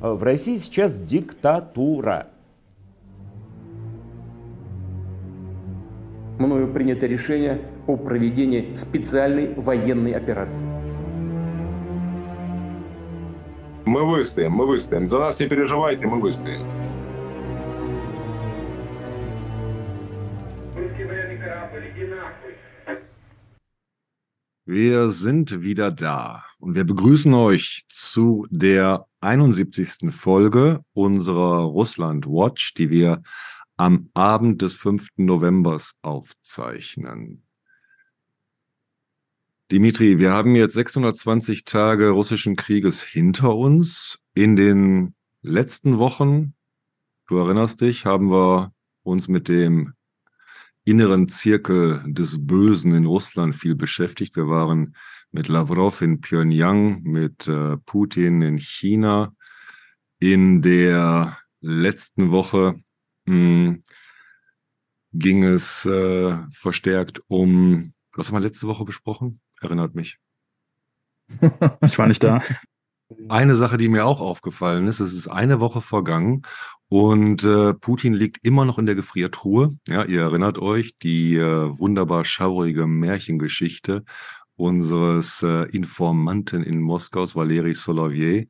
В России сейчас диктатура. Мною принято решение о проведении специальной военной операции. Мы выстоим, мы выстоим. За нас не переживайте, мы выстоим. Wir sind wieder da und wir begrüßen euch zu der 71. Folge unserer Russland Watch, die wir am Abend des 5. Novembers aufzeichnen. Dimitri, wir haben jetzt 620 Tage russischen Krieges hinter uns. In den letzten Wochen, du erinnerst dich, haben wir uns mit dem inneren Zirkel des Bösen in Russland viel beschäftigt. Wir waren mit Lavrov in Pyongyang, mit äh, Putin in China. In der letzten Woche mh, hm, ging es äh, verstärkt um, was haben wir letzte Woche besprochen? Erinnert mich. ich war nicht da. Eine Sache, die mir auch aufgefallen ist, es ist eine Woche vergangen und äh, Putin liegt immer noch in der Gefriertruhe. Ja, ihr erinnert euch, die äh, wunderbar schaurige Märchengeschichte unseres äh, Informanten in Moskaus, Valeri Solovier.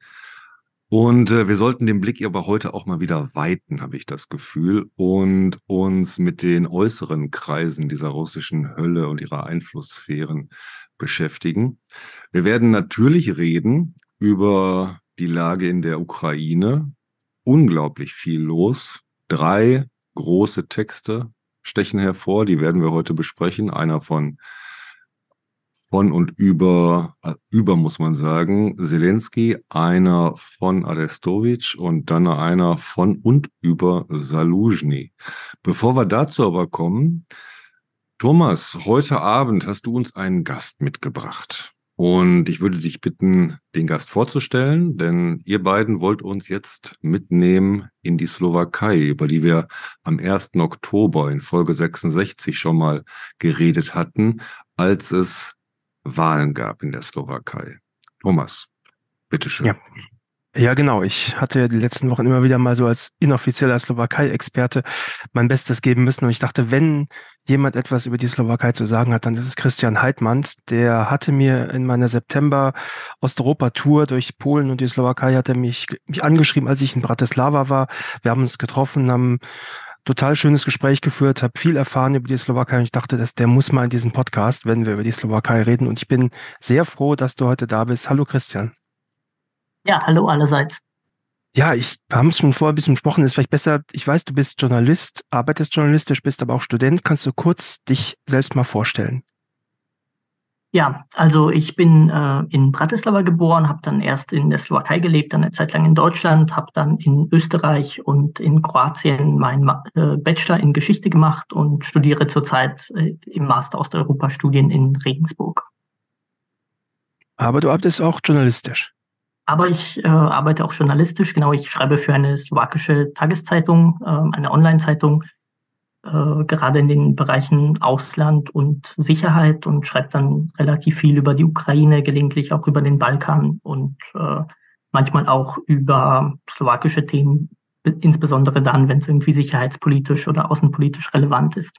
Und äh, wir sollten den Blick aber heute auch mal wieder weiten, habe ich das Gefühl, und uns mit den äußeren Kreisen dieser russischen Hölle und ihrer Einflusssphären beschäftigen. Wir werden natürlich reden über die Lage in der Ukraine. Unglaublich viel los. Drei große Texte stechen hervor, die werden wir heute besprechen. Einer von von und über, äh, über muss man sagen, Zelensky, einer von Arestovic und dann einer von und über Saluzhny. Bevor wir dazu aber kommen, Thomas, heute Abend hast du uns einen Gast mitgebracht. Und ich würde dich bitten, den Gast vorzustellen, denn ihr beiden wollt uns jetzt mitnehmen in die Slowakei, über die wir am 1. Oktober in Folge 66 schon mal geredet hatten, als es Wahlen gab in der Slowakei. Thomas, bitteschön. Ja. Ja, genau. Ich hatte ja die letzten Wochen immer wieder mal so als inoffizieller Slowakei-Experte mein Bestes geben müssen. Und ich dachte, wenn jemand etwas über die Slowakei zu sagen hat, dann ist es Christian Heidmann. Der hatte mir in meiner September-Osteuropa-Tour durch Polen und die Slowakei hat er mich, mich angeschrieben, als ich in Bratislava war. Wir haben uns getroffen, haben total schönes Gespräch geführt, habe viel erfahren über die Slowakei und ich dachte, dass der muss mal in diesen Podcast, wenn wir über die Slowakei reden. Und ich bin sehr froh, dass du heute da bist. Hallo Christian. Ja, hallo allerseits. Ja, ich haben es schon vorher ein bisschen besprochen, ist vielleicht besser, ich weiß, du bist Journalist, arbeitest journalistisch, bist aber auch Student. Kannst du kurz dich selbst mal vorstellen? Ja, also ich bin äh, in Bratislava geboren, habe dann erst in der Slowakei gelebt, dann eine Zeit lang in Deutschland, habe dann in Österreich und in Kroatien meinen äh, Bachelor in Geschichte gemacht und studiere zurzeit äh, im Master Osteuropa-Studien in Regensburg. Aber du arbeitest auch journalistisch. Aber ich äh, arbeite auch journalistisch. Genau, ich schreibe für eine slowakische Tageszeitung, äh, eine Online-Zeitung, äh, gerade in den Bereichen Ausland und Sicherheit und schreibe dann relativ viel über die Ukraine, gelegentlich auch über den Balkan und äh, manchmal auch über slowakische Themen, insbesondere dann, wenn es irgendwie sicherheitspolitisch oder außenpolitisch relevant ist.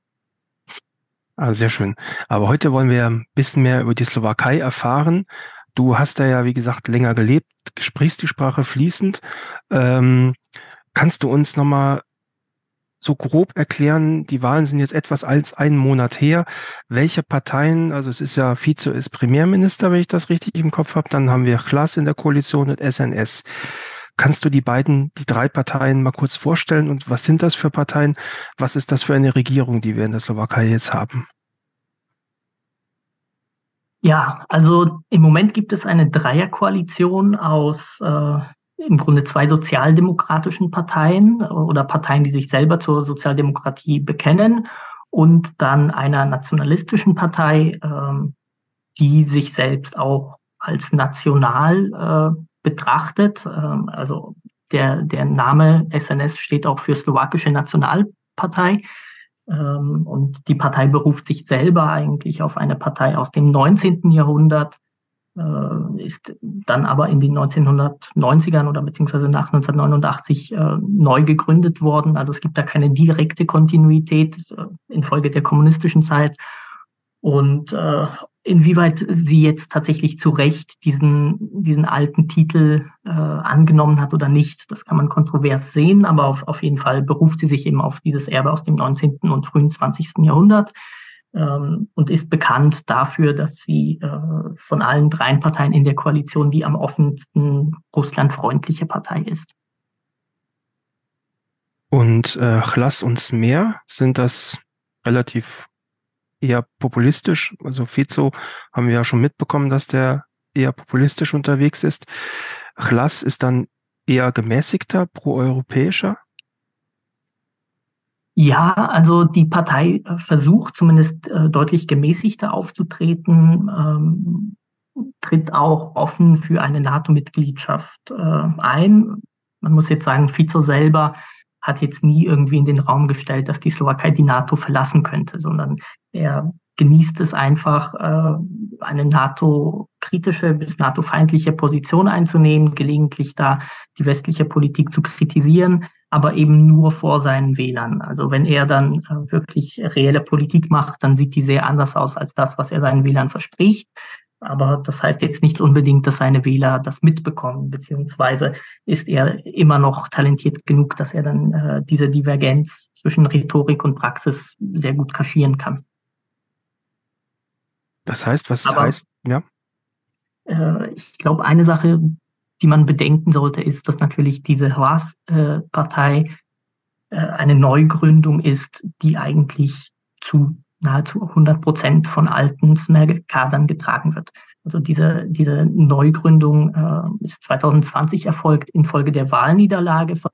Ah, sehr schön. Aber heute wollen wir ein bisschen mehr über die Slowakei erfahren. Du hast da ja, wie gesagt, länger gelebt, sprichst die Sprache fließend. Ähm, kannst du uns nochmal so grob erklären, die Wahlen sind jetzt etwas als einen Monat her. Welche Parteien, also es ist ja Vize ist Premierminister, wenn ich das richtig im Kopf habe, dann haben wir Klaas in der Koalition und SNS. Kannst du die beiden, die drei Parteien mal kurz vorstellen und was sind das für Parteien? Was ist das für eine Regierung, die wir in der Slowakei jetzt haben? Ja, also im Moment gibt es eine Dreierkoalition aus äh, im Grunde zwei sozialdemokratischen Parteien oder Parteien, die sich selber zur Sozialdemokratie bekennen und dann einer nationalistischen Partei, äh, die sich selbst auch als national äh, betrachtet. Äh, also der, der Name SNS steht auch für Slowakische Nationalpartei. Ähm, und die Partei beruft sich selber eigentlich auf eine Partei aus dem 19. Jahrhundert, äh, ist dann aber in den 1990ern oder beziehungsweise nach 1989 äh, neu gegründet worden. Also es gibt da keine direkte Kontinuität äh, infolge der kommunistischen Zeit. Und äh, inwieweit sie jetzt tatsächlich zu Recht diesen, diesen alten Titel äh, angenommen hat oder nicht, das kann man kontrovers sehen, aber auf, auf jeden Fall beruft sie sich eben auf dieses Erbe aus dem 19. und frühen 20. Jahrhundert ähm, und ist bekannt dafür, dass sie äh, von allen drei Parteien in der Koalition die am offensten russlandfreundliche Partei ist. Und äh, Chlas und Smer sind das relativ eher populistisch. Also Fico haben wir ja schon mitbekommen, dass der eher populistisch unterwegs ist. Chlas ist dann eher gemäßigter, proeuropäischer. Ja, also die Partei äh, versucht zumindest äh, deutlich gemäßigter aufzutreten, ähm, tritt auch offen für eine NATO-Mitgliedschaft äh, ein. Man muss jetzt sagen, Fico selber hat jetzt nie irgendwie in den Raum gestellt, dass die Slowakei die NATO verlassen könnte, sondern er genießt es einfach, äh, eine NATO-kritische bis NATO-feindliche Position einzunehmen, gelegentlich da die westliche Politik zu kritisieren, aber eben nur vor seinen Wählern. Also wenn er dann äh, wirklich reelle Politik macht, dann sieht die sehr anders aus als das, was er seinen Wählern verspricht. Aber das heißt jetzt nicht unbedingt, dass seine Wähler das mitbekommen, beziehungsweise ist er immer noch talentiert genug, dass er dann äh, diese Divergenz zwischen Rhetorik und Praxis sehr gut kaschieren kann. Das heißt, was Aber, heißt, ja? Äh, ich glaube, eine Sache, die man bedenken sollte, ist, dass natürlich diese Haas-Partei äh, eine Neugründung ist, die eigentlich zu nahezu 100 Prozent von alten Smerg-Kadern getragen wird. Also diese, diese Neugründung äh, ist 2020 erfolgt infolge der Wahlniederlage von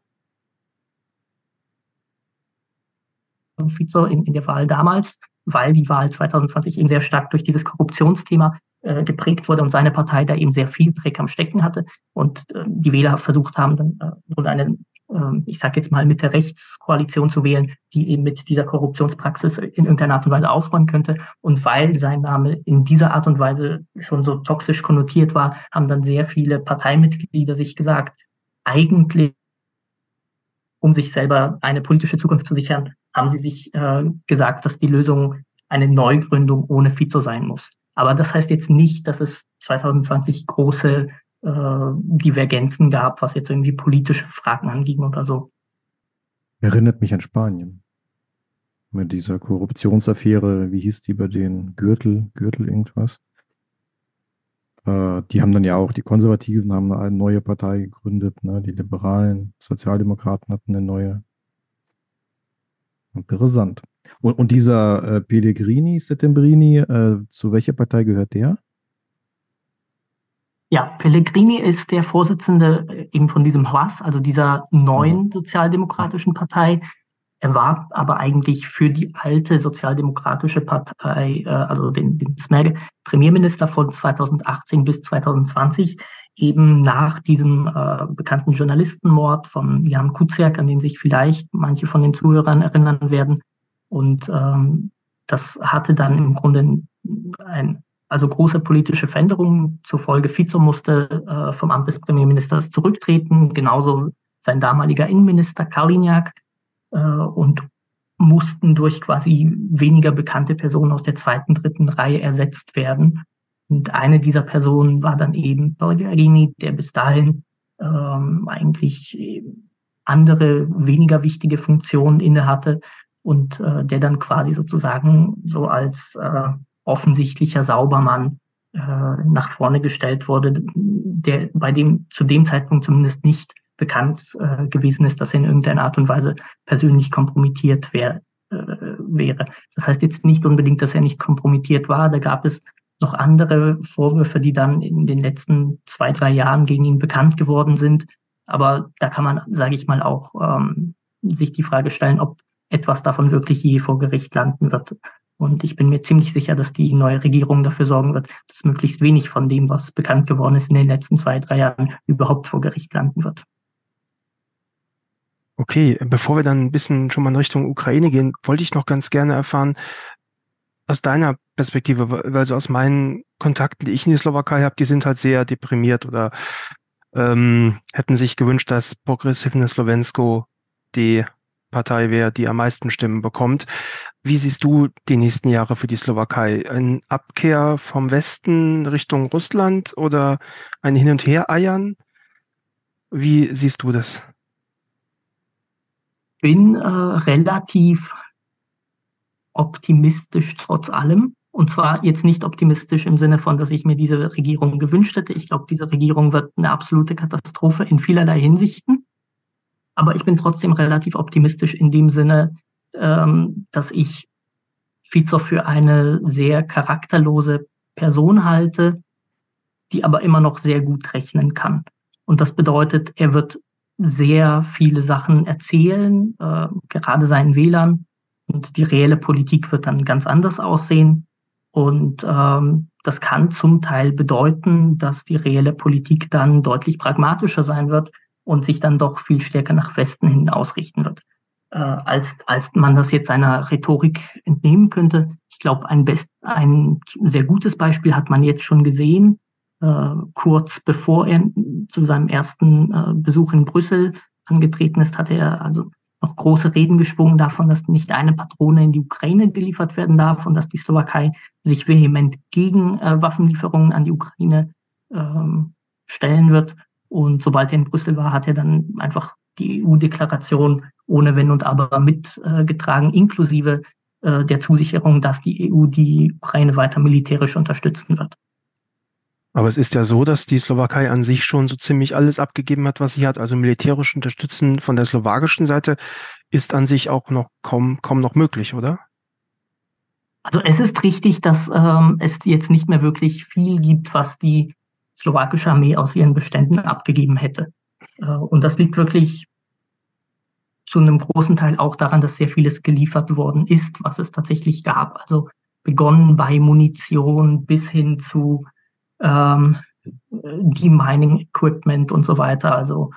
Fico in, in der Wahl damals, weil die Wahl 2020 eben sehr stark durch dieses Korruptionsthema äh, geprägt wurde und seine Partei da eben sehr viel Dreck am Stecken hatte und äh, die Wähler versucht haben, dann äh, wohl eine ähm, ich sage jetzt mal, mit der Rechtskoalition zu wählen, die eben mit dieser Korruptionspraxis in irgendeiner Art und Weise aufräumen könnte. Und weil sein Name in dieser Art und Weise schon so toxisch konnotiert war, haben dann sehr viele Parteimitglieder sich gesagt, eigentlich, um sich selber eine politische Zukunft zu sichern, haben sie sich äh, gesagt, dass die Lösung eine Neugründung ohne Fizo sein muss. Aber das heißt jetzt nicht, dass es 2020 große äh, Divergenzen gab, was jetzt irgendwie politische Fragen anging oder so. Erinnert mich an Spanien. Mit dieser Korruptionsaffäre, wie hieß die bei den Gürtel, Gürtel irgendwas? Äh, die haben dann ja auch, die Konservativen haben eine neue Partei gegründet, ne? die Liberalen, Sozialdemokraten hatten eine neue. Interessant. Und, und dieser äh, Pellegrini, Settembrini, äh, zu welcher Partei gehört der? Ja, Pellegrini ist der Vorsitzende äh, eben von diesem Haas, also dieser neuen sozialdemokratischen Partei. Er war aber eigentlich für die alte sozialdemokratische Partei, äh, also den, den SMEG, Premierminister von 2018 bis 2020, eben nach diesem äh, bekannten Journalistenmord von Jan Kuciak, an den sich vielleicht manche von den Zuhörern erinnern werden. Und ähm, das hatte dann im Grunde ein also große politische Veränderungen zur Folge. Fico musste äh, vom Amt des Premierministers zurücktreten, genauso sein damaliger Innenminister Karlinjak äh, und mussten durch quasi weniger bekannte Personen aus der zweiten, dritten Reihe ersetzt werden. Und eine dieser Personen war dann eben Pellegrini, der bis dahin ähm, eigentlich andere, weniger wichtige Funktionen innehatte und äh, der dann quasi sozusagen so als äh, offensichtlicher Saubermann äh, nach vorne gestellt wurde, der bei dem zu dem Zeitpunkt zumindest nicht bekannt äh, gewesen ist, dass er in irgendeiner Art und Weise persönlich kompromittiert wär, äh, wäre. Das heißt jetzt nicht unbedingt, dass er nicht kompromittiert war. Da gab es noch andere Vorwürfe, die dann in den letzten zwei, drei Jahren gegen ihn bekannt geworden sind. Aber da kann man, sage ich mal, auch ähm, sich die Frage stellen, ob etwas davon wirklich je vor Gericht landen wird. Und ich bin mir ziemlich sicher, dass die neue Regierung dafür sorgen wird, dass möglichst wenig von dem, was bekannt geworden ist in den letzten zwei, drei Jahren, überhaupt vor Gericht landen wird. Okay, bevor wir dann ein bisschen schon mal in Richtung Ukraine gehen, wollte ich noch ganz gerne erfahren, aus deiner Perspektive, weil so aus meinen Kontakten, die ich in die Slowakei habe, die sind halt sehr deprimiert oder ähm, hätten sich gewünscht, dass Progressivne Slovensko die Partei wäre, die am meisten Stimmen bekommt. Wie siehst du die nächsten Jahre für die Slowakei? Ein Abkehr vom Westen Richtung Russland oder ein Hin- und Her-Eiern? Wie siehst du das? Bin äh, relativ optimistisch trotz allem. Und zwar jetzt nicht optimistisch im Sinne von, dass ich mir diese Regierung gewünscht hätte. Ich glaube, diese Regierung wird eine absolute Katastrophe in vielerlei Hinsichten. Aber ich bin trotzdem relativ optimistisch in dem Sinne, ähm, dass ich Fico für eine sehr charakterlose Person halte, die aber immer noch sehr gut rechnen kann. Und das bedeutet, er wird sehr viele Sachen erzählen, äh, gerade seinen Wählern. Und die reelle Politik wird dann ganz anders aussehen. Und ähm, das kann zum Teil bedeuten, dass die reelle Politik dann deutlich pragmatischer sein wird und sich dann doch viel stärker nach Westen hin ausrichten wird, äh, als, als man das jetzt seiner Rhetorik entnehmen könnte. Ich glaube, ein, best, ein sehr gutes Beispiel hat man jetzt schon gesehen, äh, kurz bevor er zu seinem ersten äh, Besuch in Brüssel angetreten ist, hatte er also noch große Reden geschwungen davon, dass nicht eine Patrone in die Ukraine geliefert werden darf und dass die Slowakei sich vehement gegen äh, Waffenlieferungen an die Ukraine ähm, stellen wird. Und sobald er in Brüssel war, hat er dann einfach die EU-Deklaration ohne Wenn und Aber mitgetragen, inklusive äh, der Zusicherung, dass die EU die Ukraine weiter militärisch unterstützen wird. Aber es ist ja so, dass die Slowakei an sich schon so ziemlich alles abgegeben hat, was sie hat. Also militärisch unterstützen von der slowakischen Seite ist an sich auch noch kaum, kaum noch möglich, oder? Also es ist richtig, dass ähm, es jetzt nicht mehr wirklich viel gibt, was die slowakische Armee aus ihren Beständen abgegeben hätte. Äh, und das liegt wirklich zu einem großen Teil auch daran, dass sehr vieles geliefert worden ist, was es tatsächlich gab. Also begonnen bei Munition bis hin zu ähm, Mining Equipment und so weiter. Also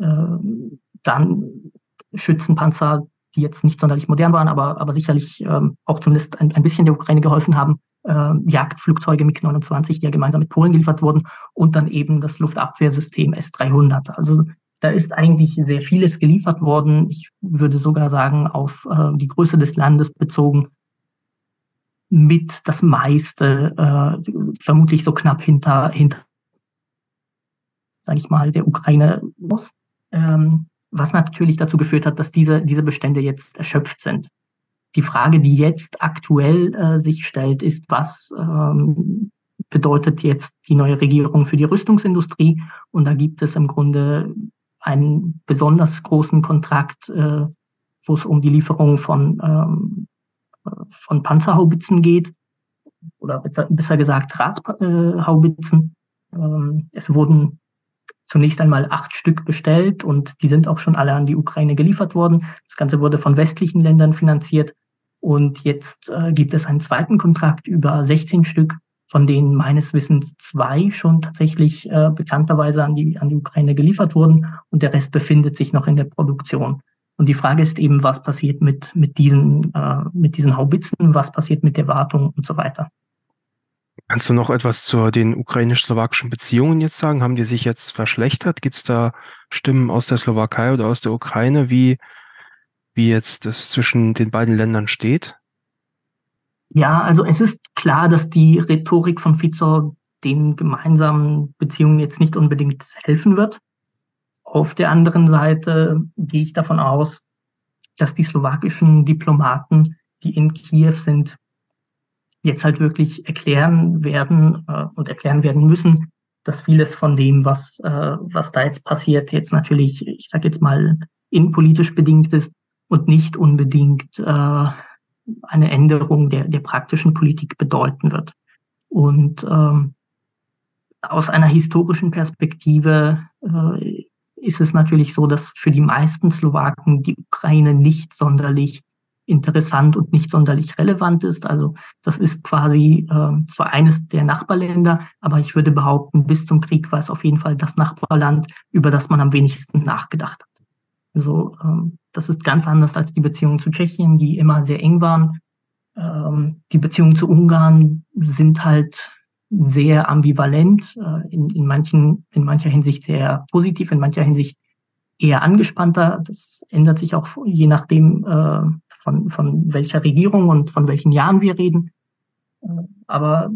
ähm, dann Schützenpanzer, die jetzt nicht sonderlich modern waren, aber, aber sicherlich ähm, auch zumindest ein, ein bisschen der Ukraine geholfen haben. Äh, Jagdflugzeuge MiG-29, die ja gemeinsam mit Polen geliefert wurden und dann eben das Luftabwehrsystem S-300. Also da ist eigentlich sehr vieles geliefert worden. Ich würde sogar sagen, auf äh, die Größe des Landes bezogen, mit das meiste, äh, vermutlich so knapp hinter, hinter sage ich mal, der Ukraine Ost, ähm, was natürlich dazu geführt hat, dass diese, diese Bestände jetzt erschöpft sind. Die Frage, die jetzt aktuell äh, sich stellt, ist, was ähm, bedeutet jetzt die neue Regierung für die Rüstungsindustrie? Und da gibt es im Grunde einen besonders großen Kontrakt, äh, wo es um die Lieferung von ähm, von Panzerhaubitzen geht, oder besser gesagt Radhaubitzen. Ähm, es wurden zunächst einmal acht Stück bestellt und die sind auch schon alle an die Ukraine geliefert worden. Das Ganze wurde von westlichen Ländern finanziert und jetzt äh, gibt es einen zweiten Kontrakt über 16 Stück, von denen meines Wissens zwei schon tatsächlich äh, bekannterweise an die, an die Ukraine geliefert wurden und der Rest befindet sich noch in der Produktion. Und die Frage ist eben, was passiert mit, mit, diesen, äh, mit diesen Haubitzen, was passiert mit der Wartung und so weiter. Kannst du noch etwas zu den ukrainisch-slowakischen Beziehungen jetzt sagen? Haben die sich jetzt verschlechtert? Gibt es da Stimmen aus der Slowakei oder aus der Ukraine, wie, wie jetzt das zwischen den beiden Ländern steht? Ja, also es ist klar, dass die Rhetorik von Fico den gemeinsamen Beziehungen jetzt nicht unbedingt helfen wird. Auf der anderen Seite gehe ich davon aus, dass die slowakischen Diplomaten, die in Kiew sind, jetzt halt wirklich erklären werden äh, und erklären werden müssen, dass vieles von dem, was, äh, was da jetzt passiert, jetzt natürlich, ich sage jetzt mal, innenpolitisch bedingt ist und nicht unbedingt äh, eine Änderung der, der praktischen Politik bedeuten wird. Und ähm, aus einer historischen Perspektive äh, ist es natürlich so, dass für die meisten Slowaken die Ukraine nicht sonderlich interessant und nicht sonderlich relevant ist. Also das ist quasi äh, zwar eines der Nachbarländer, aber ich würde behaupten, bis zum Krieg war es auf jeden Fall das Nachbarland, über das man am wenigsten nachgedacht hat. Also ähm, das ist ganz anders als die Beziehungen zu Tschechien, die immer sehr eng waren. Ähm, die Beziehungen zu Ungarn sind halt sehr ambivalent, äh, in, in, manchen, in mancher Hinsicht sehr positiv, in mancher Hinsicht eher angespannter. Das ändert sich auch je nachdem, äh, von, von welcher Regierung und von welchen Jahren wir reden. Aber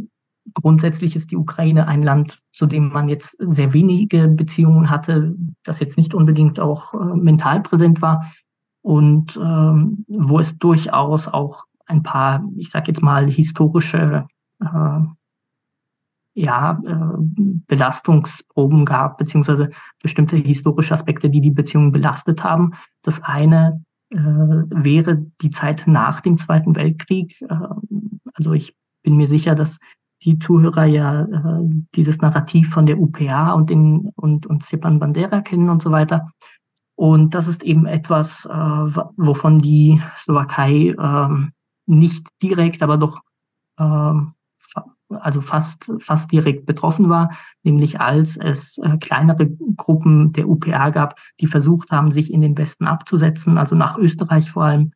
grundsätzlich ist die Ukraine ein Land, zu dem man jetzt sehr wenige Beziehungen hatte, das jetzt nicht unbedingt auch äh, mental präsent war und ähm, wo es durchaus auch ein paar, ich sage jetzt mal, historische äh, ja, äh, Belastungsproben gab, beziehungsweise bestimmte historische Aspekte, die die Beziehungen belastet haben. Das eine wäre die Zeit nach dem Zweiten Weltkrieg. Äh, also ich bin mir sicher, dass die Zuhörer ja äh, dieses Narrativ von der UPA und den und und Stepan Bandera kennen und so weiter. Und das ist eben etwas, äh, wovon die Slowakei äh, nicht direkt, aber doch äh, also fast, fast direkt betroffen war, nämlich als es äh, kleinere Gruppen der UPA gab, die versucht haben, sich in den Westen abzusetzen, also nach Österreich vor allem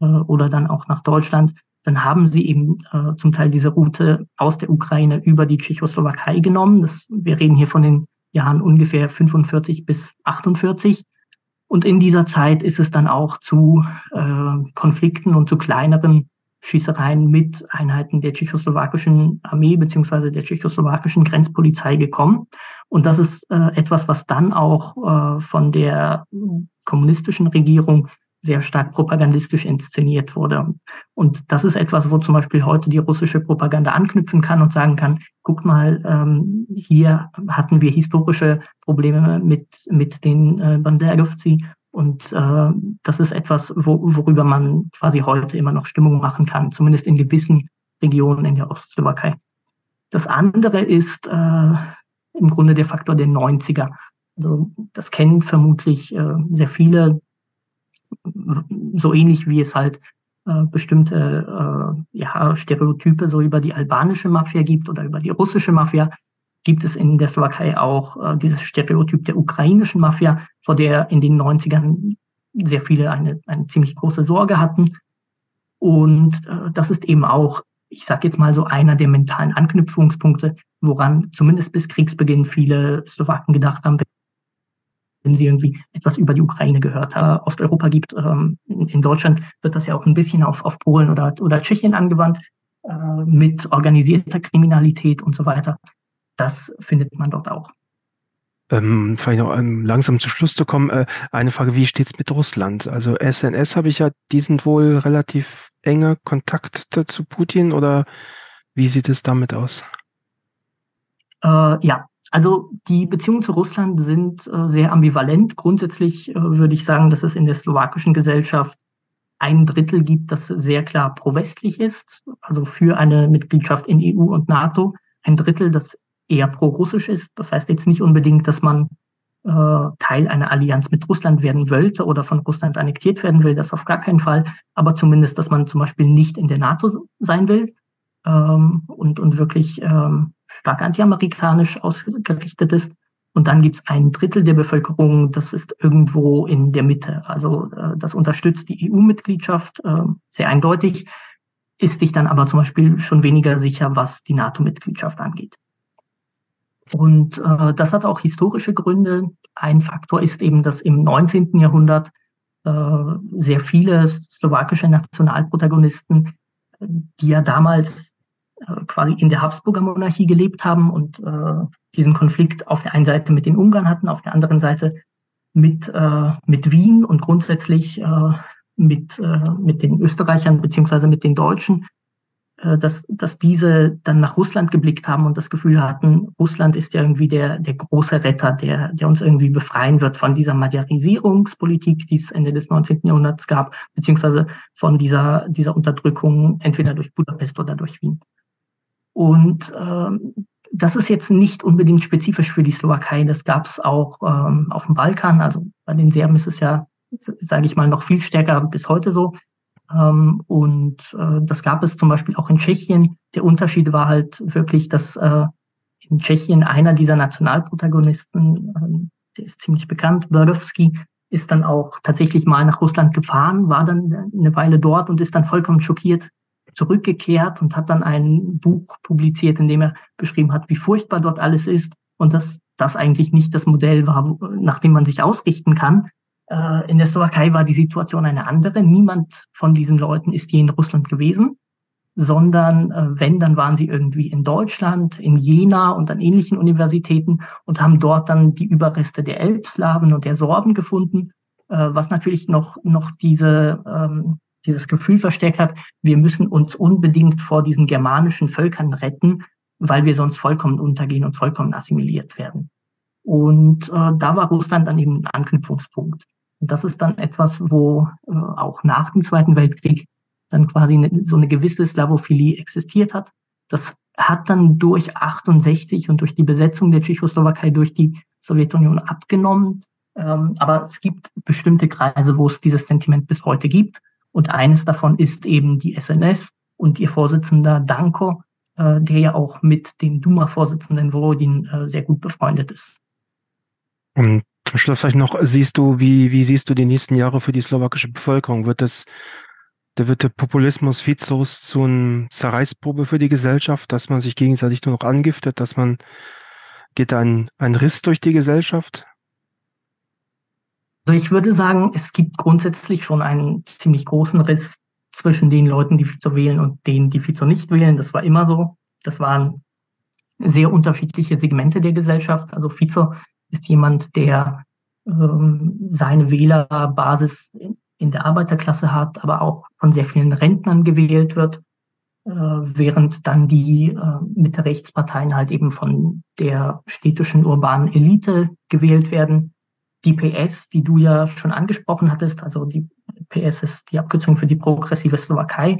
äh, oder dann auch nach Deutschland. Dann haben sie eben äh, zum Teil diese Route aus der Ukraine über die Tschechoslowakei genommen. Das, wir reden hier von den Jahren ungefähr 45 bis 48. Und in dieser Zeit ist es dann auch zu äh, Konflikten und zu kleineren Schießereien mit Einheiten der tschechoslowakischen Armee beziehungsweise der tschechoslowakischen Grenzpolizei gekommen. Und das ist äh, etwas, was dann auch äh, von der kommunistischen Regierung sehr stark propagandistisch inszeniert wurde. Und das ist etwas, wo zum Beispiel heute die russische Propaganda anknüpfen kann und sagen kann, guck mal, ähm, hier hatten wir historische Probleme mit, mit den äh, Banderovci und äh, das ist etwas, wo, worüber man quasi heute immer noch Stimmung machen kann, zumindest in gewissen Regionen in der Ostslowakei. Das andere ist äh, im Grunde der Faktor der 90er. Also das kennen vermutlich äh, sehr viele, so ähnlich wie es halt äh, bestimmte äh, ja, Stereotype so über die albanische Mafia gibt oder über die russische Mafia, gibt es in der Slowakei auch äh, dieses Stereotyp der ukrainischen Mafia, vor der in den 90ern sehr viele eine, eine ziemlich große Sorge hatten. Und äh, das ist eben auch, ich sage jetzt mal so, einer der mentalen Anknüpfungspunkte, woran zumindest bis Kriegsbeginn viele Slowaken gedacht haben, wenn sie irgendwie etwas über die Ukraine gehört haben. Osteuropa gibt, ähm, in, in, Deutschland wird das ja auch ein bisschen auf, auf Polen oder, oder Tschechien angewandt, äh, mit organisierter Kriminalität und so weiter das findet man dort auch. Ähm, vielleicht noch um langsam zu Schluss zu kommen, äh, eine Frage, wie steht's mit Russland? Also SNS habe ich ja, die sind wohl relativ enge Kontakte zu Putin oder wie sieht es damit aus? Äh, ja, also die Beziehungen zu Russland sind äh, sehr ambivalent. Grundsätzlich äh, würde ich sagen, dass es in der slowakischen Gesellschaft ein Drittel gibt, das sehr klar pro-westlich ist, also für eine Mitgliedschaft in EU und NATO. Ein Drittel, das eher pro-russisch ist. Das heißt jetzt nicht unbedingt, dass man äh, Teil einer Allianz mit Russland werden wollte oder von Russland annektiert werden will, das auf gar keinen Fall, aber zumindest, dass man zum Beispiel nicht in der NATO sein will ähm, und, und wirklich ähm, stark antiamerikanisch ausgerichtet ist. Und dann gibt es ein Drittel der Bevölkerung, das ist irgendwo in der Mitte. Also äh, das unterstützt die EU-Mitgliedschaft äh, sehr eindeutig, ist sich dann aber zum Beispiel schon weniger sicher, was die NATO-Mitgliedschaft angeht. Und äh, das hat auch historische Gründe. Ein Faktor ist eben, dass im 19. Jahrhundert äh, sehr viele slowakische Nationalprotagonisten, die ja damals äh, quasi in der Habsburger Monarchie gelebt haben und äh, diesen Konflikt auf der einen Seite mit den Ungarn hatten, auf der anderen Seite mit, äh, mit Wien und grundsätzlich äh, mit, äh, mit den Österreichern beziehungsweise mit den Deutschen dass, dass diese dann nach Russland geblickt haben und das Gefühl hatten, Russland ist ja irgendwie der, der große Retter, der, der uns irgendwie befreien wird von dieser Magyarisierungspolitik, die es Ende des 19. Jahrhunderts gab, beziehungsweise von dieser, dieser Unterdrückung entweder durch Budapest oder durch Wien. Und ähm, das ist jetzt nicht unbedingt spezifisch für die Slowakei, das gab es auch ähm, auf dem Balkan, also bei den Serben ist es ja, sage ich mal, noch viel stärker bis heute so. Ähm, und äh, das gab es zum Beispiel auch in Tschechien. Der Unterschied war halt wirklich, dass äh, in Tschechien einer dieser Nationalprotagonisten, ähm, der ist ziemlich bekannt, Berdowski, ist dann auch tatsächlich mal nach Russland gefahren, war dann eine Weile dort und ist dann vollkommen schockiert zurückgekehrt und hat dann ein Buch publiziert, in dem er beschrieben hat, wie furchtbar dort alles ist und dass das eigentlich nicht das Modell war, nach dem man sich ausrichten kann. Äh, in der Slowakei war die Situation eine andere. Niemand von diesen Leuten ist je in Russland gewesen, sondern äh, wenn, dann waren sie irgendwie in Deutschland, in Jena und an ähnlichen Universitäten und haben dort dann die Überreste der Elbslawen und der Sorben gefunden, äh, was natürlich noch, noch diese, ähm, dieses Gefühl verstärkt hat, wir müssen uns unbedingt vor diesen germanischen Völkern retten, weil wir sonst vollkommen untergehen und vollkommen assimiliert werden. Und äh, da war Russland dann eben ein Anknüpfungspunkt. Das ist dann etwas, wo äh, auch nach dem Zweiten Weltkrieg dann quasi eine, so eine gewisse Slavophilie existiert hat. Das hat dann durch 68 und durch die Besetzung der Tschechoslowakei durch die Sowjetunion abgenommen. Ähm, aber es gibt bestimmte Kreise, wo es dieses Sentiment bis heute gibt. Und eines davon ist eben die SNS und ihr Vorsitzender Danko, äh, der ja auch mit dem Duma-Vorsitzenden Volodin äh, sehr gut befreundet ist. Und Schluss vielleicht noch, siehst du, wie, wie siehst du die nächsten Jahre für die slowakische Bevölkerung? Wird das, da wird der Populismus Vizos zu einer Zerreißprobe für die Gesellschaft, dass man sich gegenseitig nur noch angiftet, dass man, geht ein, ein Riss durch die Gesellschaft? Also ich würde sagen, es gibt grundsätzlich schon einen ziemlich großen Riss zwischen den Leuten, die Fico wählen und denen, die Fico nicht wählen. Das war immer so. Das waren sehr unterschiedliche Segmente der Gesellschaft. Also Fico ist jemand, der ähm, seine Wählerbasis in, in, der Arbeiterklasse hat, aber auch von sehr vielen Rentnern gewählt wird, äh, während dann die äh, Mitte-Rechtsparteien halt eben von der städtischen urbanen Elite gewählt werden. Die PS, die du ja schon angesprochen hattest, also die PS ist die Abkürzung für die progressive Slowakei.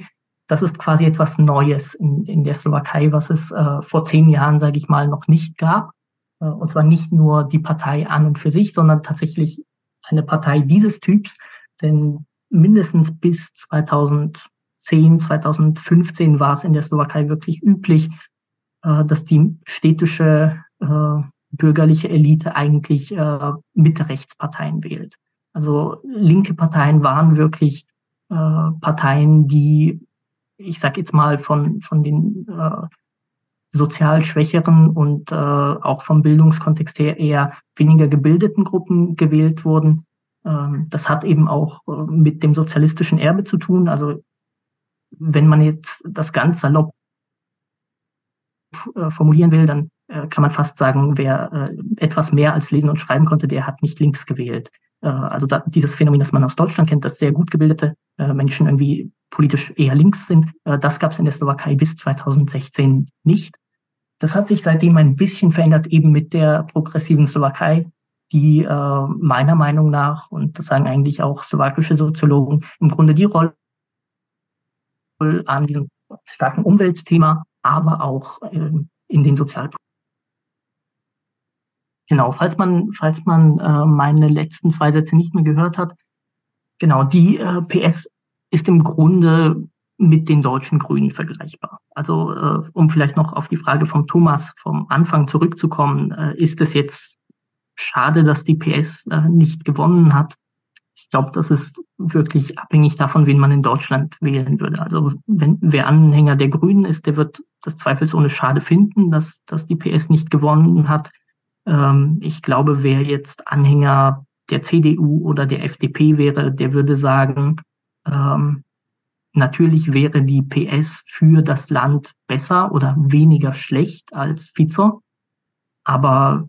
Das ist quasi etwas Neues in, in der Slowakei, was es äh, vor zehn Jahren, sage ich mal, noch nicht gab. Äh, und zwar nicht nur die Partei an und für sich, sondern tatsächlich eine Partei dieses Typs. Denn mindestens bis 2010, 2015 war es in der Slowakei wirklich üblich, äh, dass die städtische äh, bürgerliche Elite eigentlich Mitte-Rechtsparteien wählt. Also linke Parteien waren wirklich Parteien, die, ich sag jetzt mal, von, von den sozial schwächeren und äh, auch vom Bildungskontext her eher weniger gebildeten Gruppen gewählt wurden. Ähm, das hat eben auch äh, mit dem sozialistischen Erbe zu tun. Also wenn man jetzt das ganz salopp äh, formulieren will, dann äh, kann man fast sagen, wer äh, etwas mehr als lesen und schreiben konnte, der hat nicht links gewählt. Äh, also da, dieses Phänomen, das man aus Deutschland kennt, dass sehr gut gebildete Menschen irgendwie politisch eher links sind. Äh, das gab es in der Slowakei bis 2016 nicht. Das hat sich seitdem ein bisschen verändert, eben mit der progressiven Slowakei, die äh, meiner Meinung nach, und das sagen eigentlich auch slowakische Soziologen, im Grunde die Rolle an diesem starken Umweltthema, aber auch äh, in den Sozialpolitiken. Genau, falls man, falls man äh, meine letzten zwei Sätze nicht mehr gehört hat, genau, die äh, PS ist im Grunde mit den deutschen Grünen vergleichbar. Also äh, um vielleicht noch auf die Frage vom Thomas vom Anfang zurückzukommen, äh, ist es jetzt schade, dass die PS äh, nicht gewonnen hat? Ich glaube, das ist wirklich abhängig davon, wen man in Deutschland wählen würde. Also wenn wer Anhänger der Grünen ist, der wird das zweifelsohne schade finden, dass, dass die PS nicht gewonnen hat. Ähm, ich glaube, wer jetzt Anhänger der CDU oder der FDP wäre, der würde sagen, ähm, Natürlich wäre die PS für das Land besser oder weniger schlecht als Fico, aber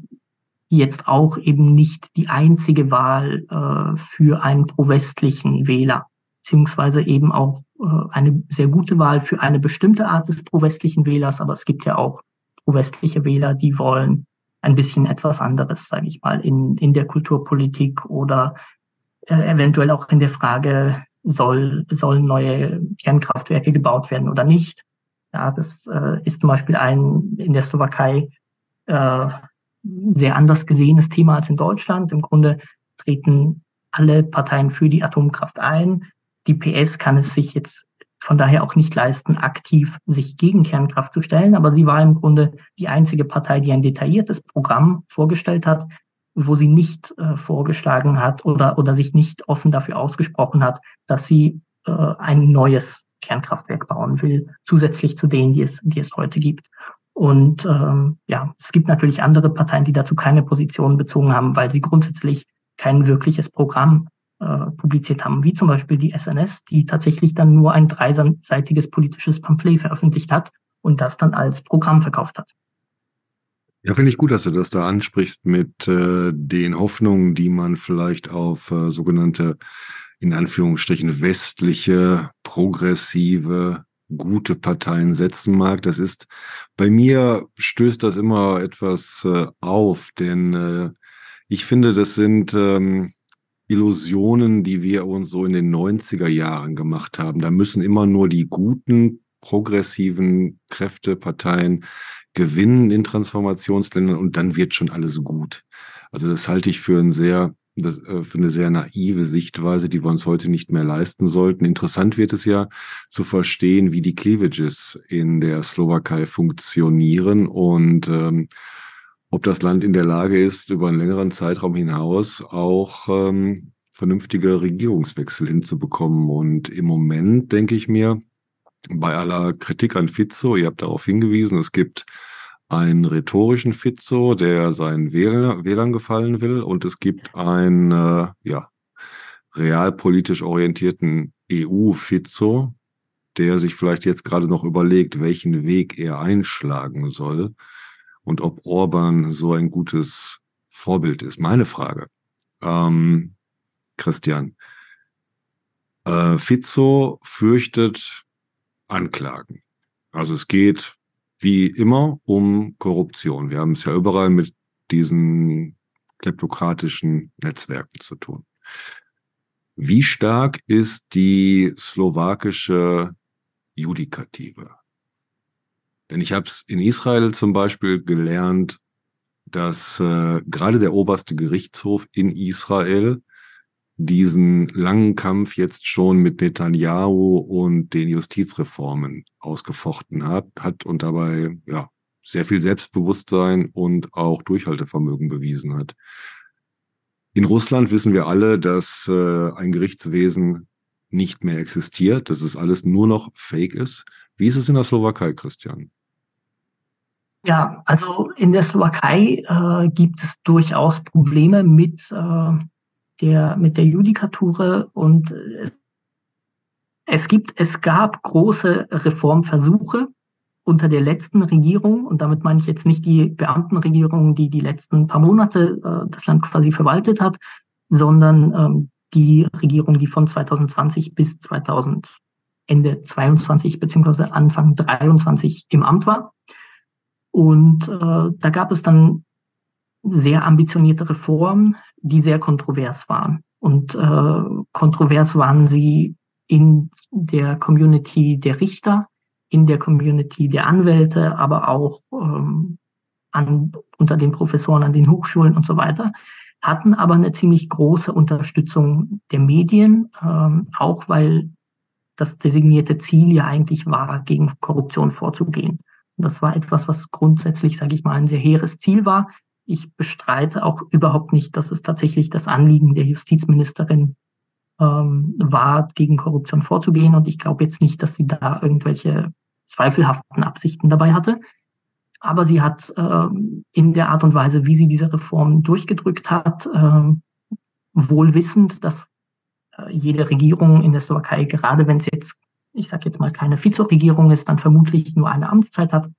jetzt auch eben nicht die einzige Wahl äh, für einen pro-westlichen Wähler, beziehungsweise eben auch äh, eine sehr gute Wahl für eine bestimmte Art des pro-westlichen Wählers, aber es gibt ja auch pro-westliche Wähler, die wollen ein bisschen etwas anderes, sage ich mal, in, in der Kulturpolitik oder äh, eventuell auch in der Frage soll, sollen neue Kernkraftwerke gebaut werden oder nicht. Ja, das äh, ist zum Beispiel ein in der Slowakei äh, sehr anders gesehenes Thema als in Deutschland. Im Grunde treten alle Parteien für die Atomkraft ein. Die PS kann es sich jetzt von daher auch nicht leisten, aktiv sich gegen Kernkraft zu stellen. Aber sie war im Grunde die einzige Partei, die ein detailliertes Programm vorgestellt hat, wo sie nicht äh, vorgeschlagen hat oder, oder sich nicht offen dafür ausgesprochen hat, dass sie äh, ein neues Kernkraftwerk bauen will, zusätzlich zu denen, die es, die es heute gibt. Und ähm, ja, es gibt natürlich andere Parteien, die dazu keine Position bezogen haben, weil sie grundsätzlich kein wirkliches Programm äh, publiziert haben, wie zum Beispiel die SNS, die tatsächlich dann nur ein dreiseitiges politisches Pamphlet veröffentlicht hat und das dann als Programm verkauft hat. Ja, finde ich gut, dass du das da ansprichst mit äh, den Hoffnungen, die man vielleicht auf äh, sogenannte, in Anführungsstrichen, westliche, progressive, gute Parteien setzen mag. Das ist, bei mir stößt das immer etwas äh, auf, denn äh, ich finde, das sind ähm, Illusionen, die wir uns so in den 90er Jahren gemacht haben. Da müssen immer nur die guten, progressiven Kräfte, Parteien gewinnen in Transformationsländern und dann wird schon alles gut. Also das halte ich für ein sehr das, äh, für eine sehr naive Sichtweise, die wir uns heute nicht mehr leisten sollten. Interessant wird es ja zu verstehen, wie die Cleavages in der Slowakei funktionieren und ähm, ob das Land in der Lage ist, über einen längeren Zeitraum hinaus auch ähm, vernünftige Regierungswechsel hinzubekommen. Und im Moment denke ich mir, bei aller Kritik an Fizzo, ihr habt darauf hingewiesen, es gibt einen rhetorischen Fizzo, der seinen Wähl Wählern gefallen will, und es gibt einen äh, ja, realpolitisch orientierten EU-Fizzo, der sich vielleicht jetzt gerade noch überlegt, welchen Weg er einschlagen soll und ob Orban so ein gutes Vorbild ist. Meine Frage, ähm, Christian. Äh, Fizzo fürchtet Anklagen. Also es geht wie immer um Korruption. Wir haben es ja überall mit diesen kleptokratischen Netzwerken zu tun. Wie stark ist die slowakische Judikative? Denn ich habe es in Israel zum Beispiel gelernt, dass äh, gerade der oberste Gerichtshof in Israel diesen langen Kampf jetzt schon mit Netanyahu und den Justizreformen ausgefochten hat, hat und dabei ja sehr viel Selbstbewusstsein und auch Durchhaltevermögen bewiesen hat. In Russland wissen wir alle, dass äh, ein Gerichtswesen nicht mehr existiert, dass es alles nur noch Fake ist. Wie ist es in der Slowakei, Christian? Ja, also in der Slowakei äh, gibt es durchaus Probleme mit äh, der, mit der Judikatur und es, es gibt, es gab große Reformversuche unter der letzten Regierung und damit meine ich jetzt nicht die Beamtenregierung, die die letzten paar Monate äh, das Land quasi verwaltet hat, sondern ähm, die Regierung, die von 2020 bis 2000 Ende 22 beziehungsweise Anfang 23 im Amt war. Und äh, da gab es dann sehr ambitionierte Reformen, die sehr kontrovers waren. Und äh, kontrovers waren sie in der Community der Richter, in der Community der Anwälte, aber auch ähm, an, unter den Professoren an den Hochschulen und so weiter, hatten aber eine ziemlich große Unterstützung der Medien, ähm, auch weil das designierte Ziel ja eigentlich war, gegen Korruption vorzugehen. Und das war etwas, was grundsätzlich, sage ich mal, ein sehr hehres Ziel war, ich bestreite auch überhaupt nicht, dass es tatsächlich das Anliegen der Justizministerin ähm, war, gegen Korruption vorzugehen. Und ich glaube jetzt nicht, dass sie da irgendwelche zweifelhaften Absichten dabei hatte. Aber sie hat ähm, in der Art und Weise, wie sie diese Reform durchgedrückt hat, ähm, wohl wissend, dass äh, jede Regierung in der Slowakei, gerade wenn es jetzt, ich sage jetzt mal, keine Vizeregierung ist, dann vermutlich nur eine Amtszeit hat,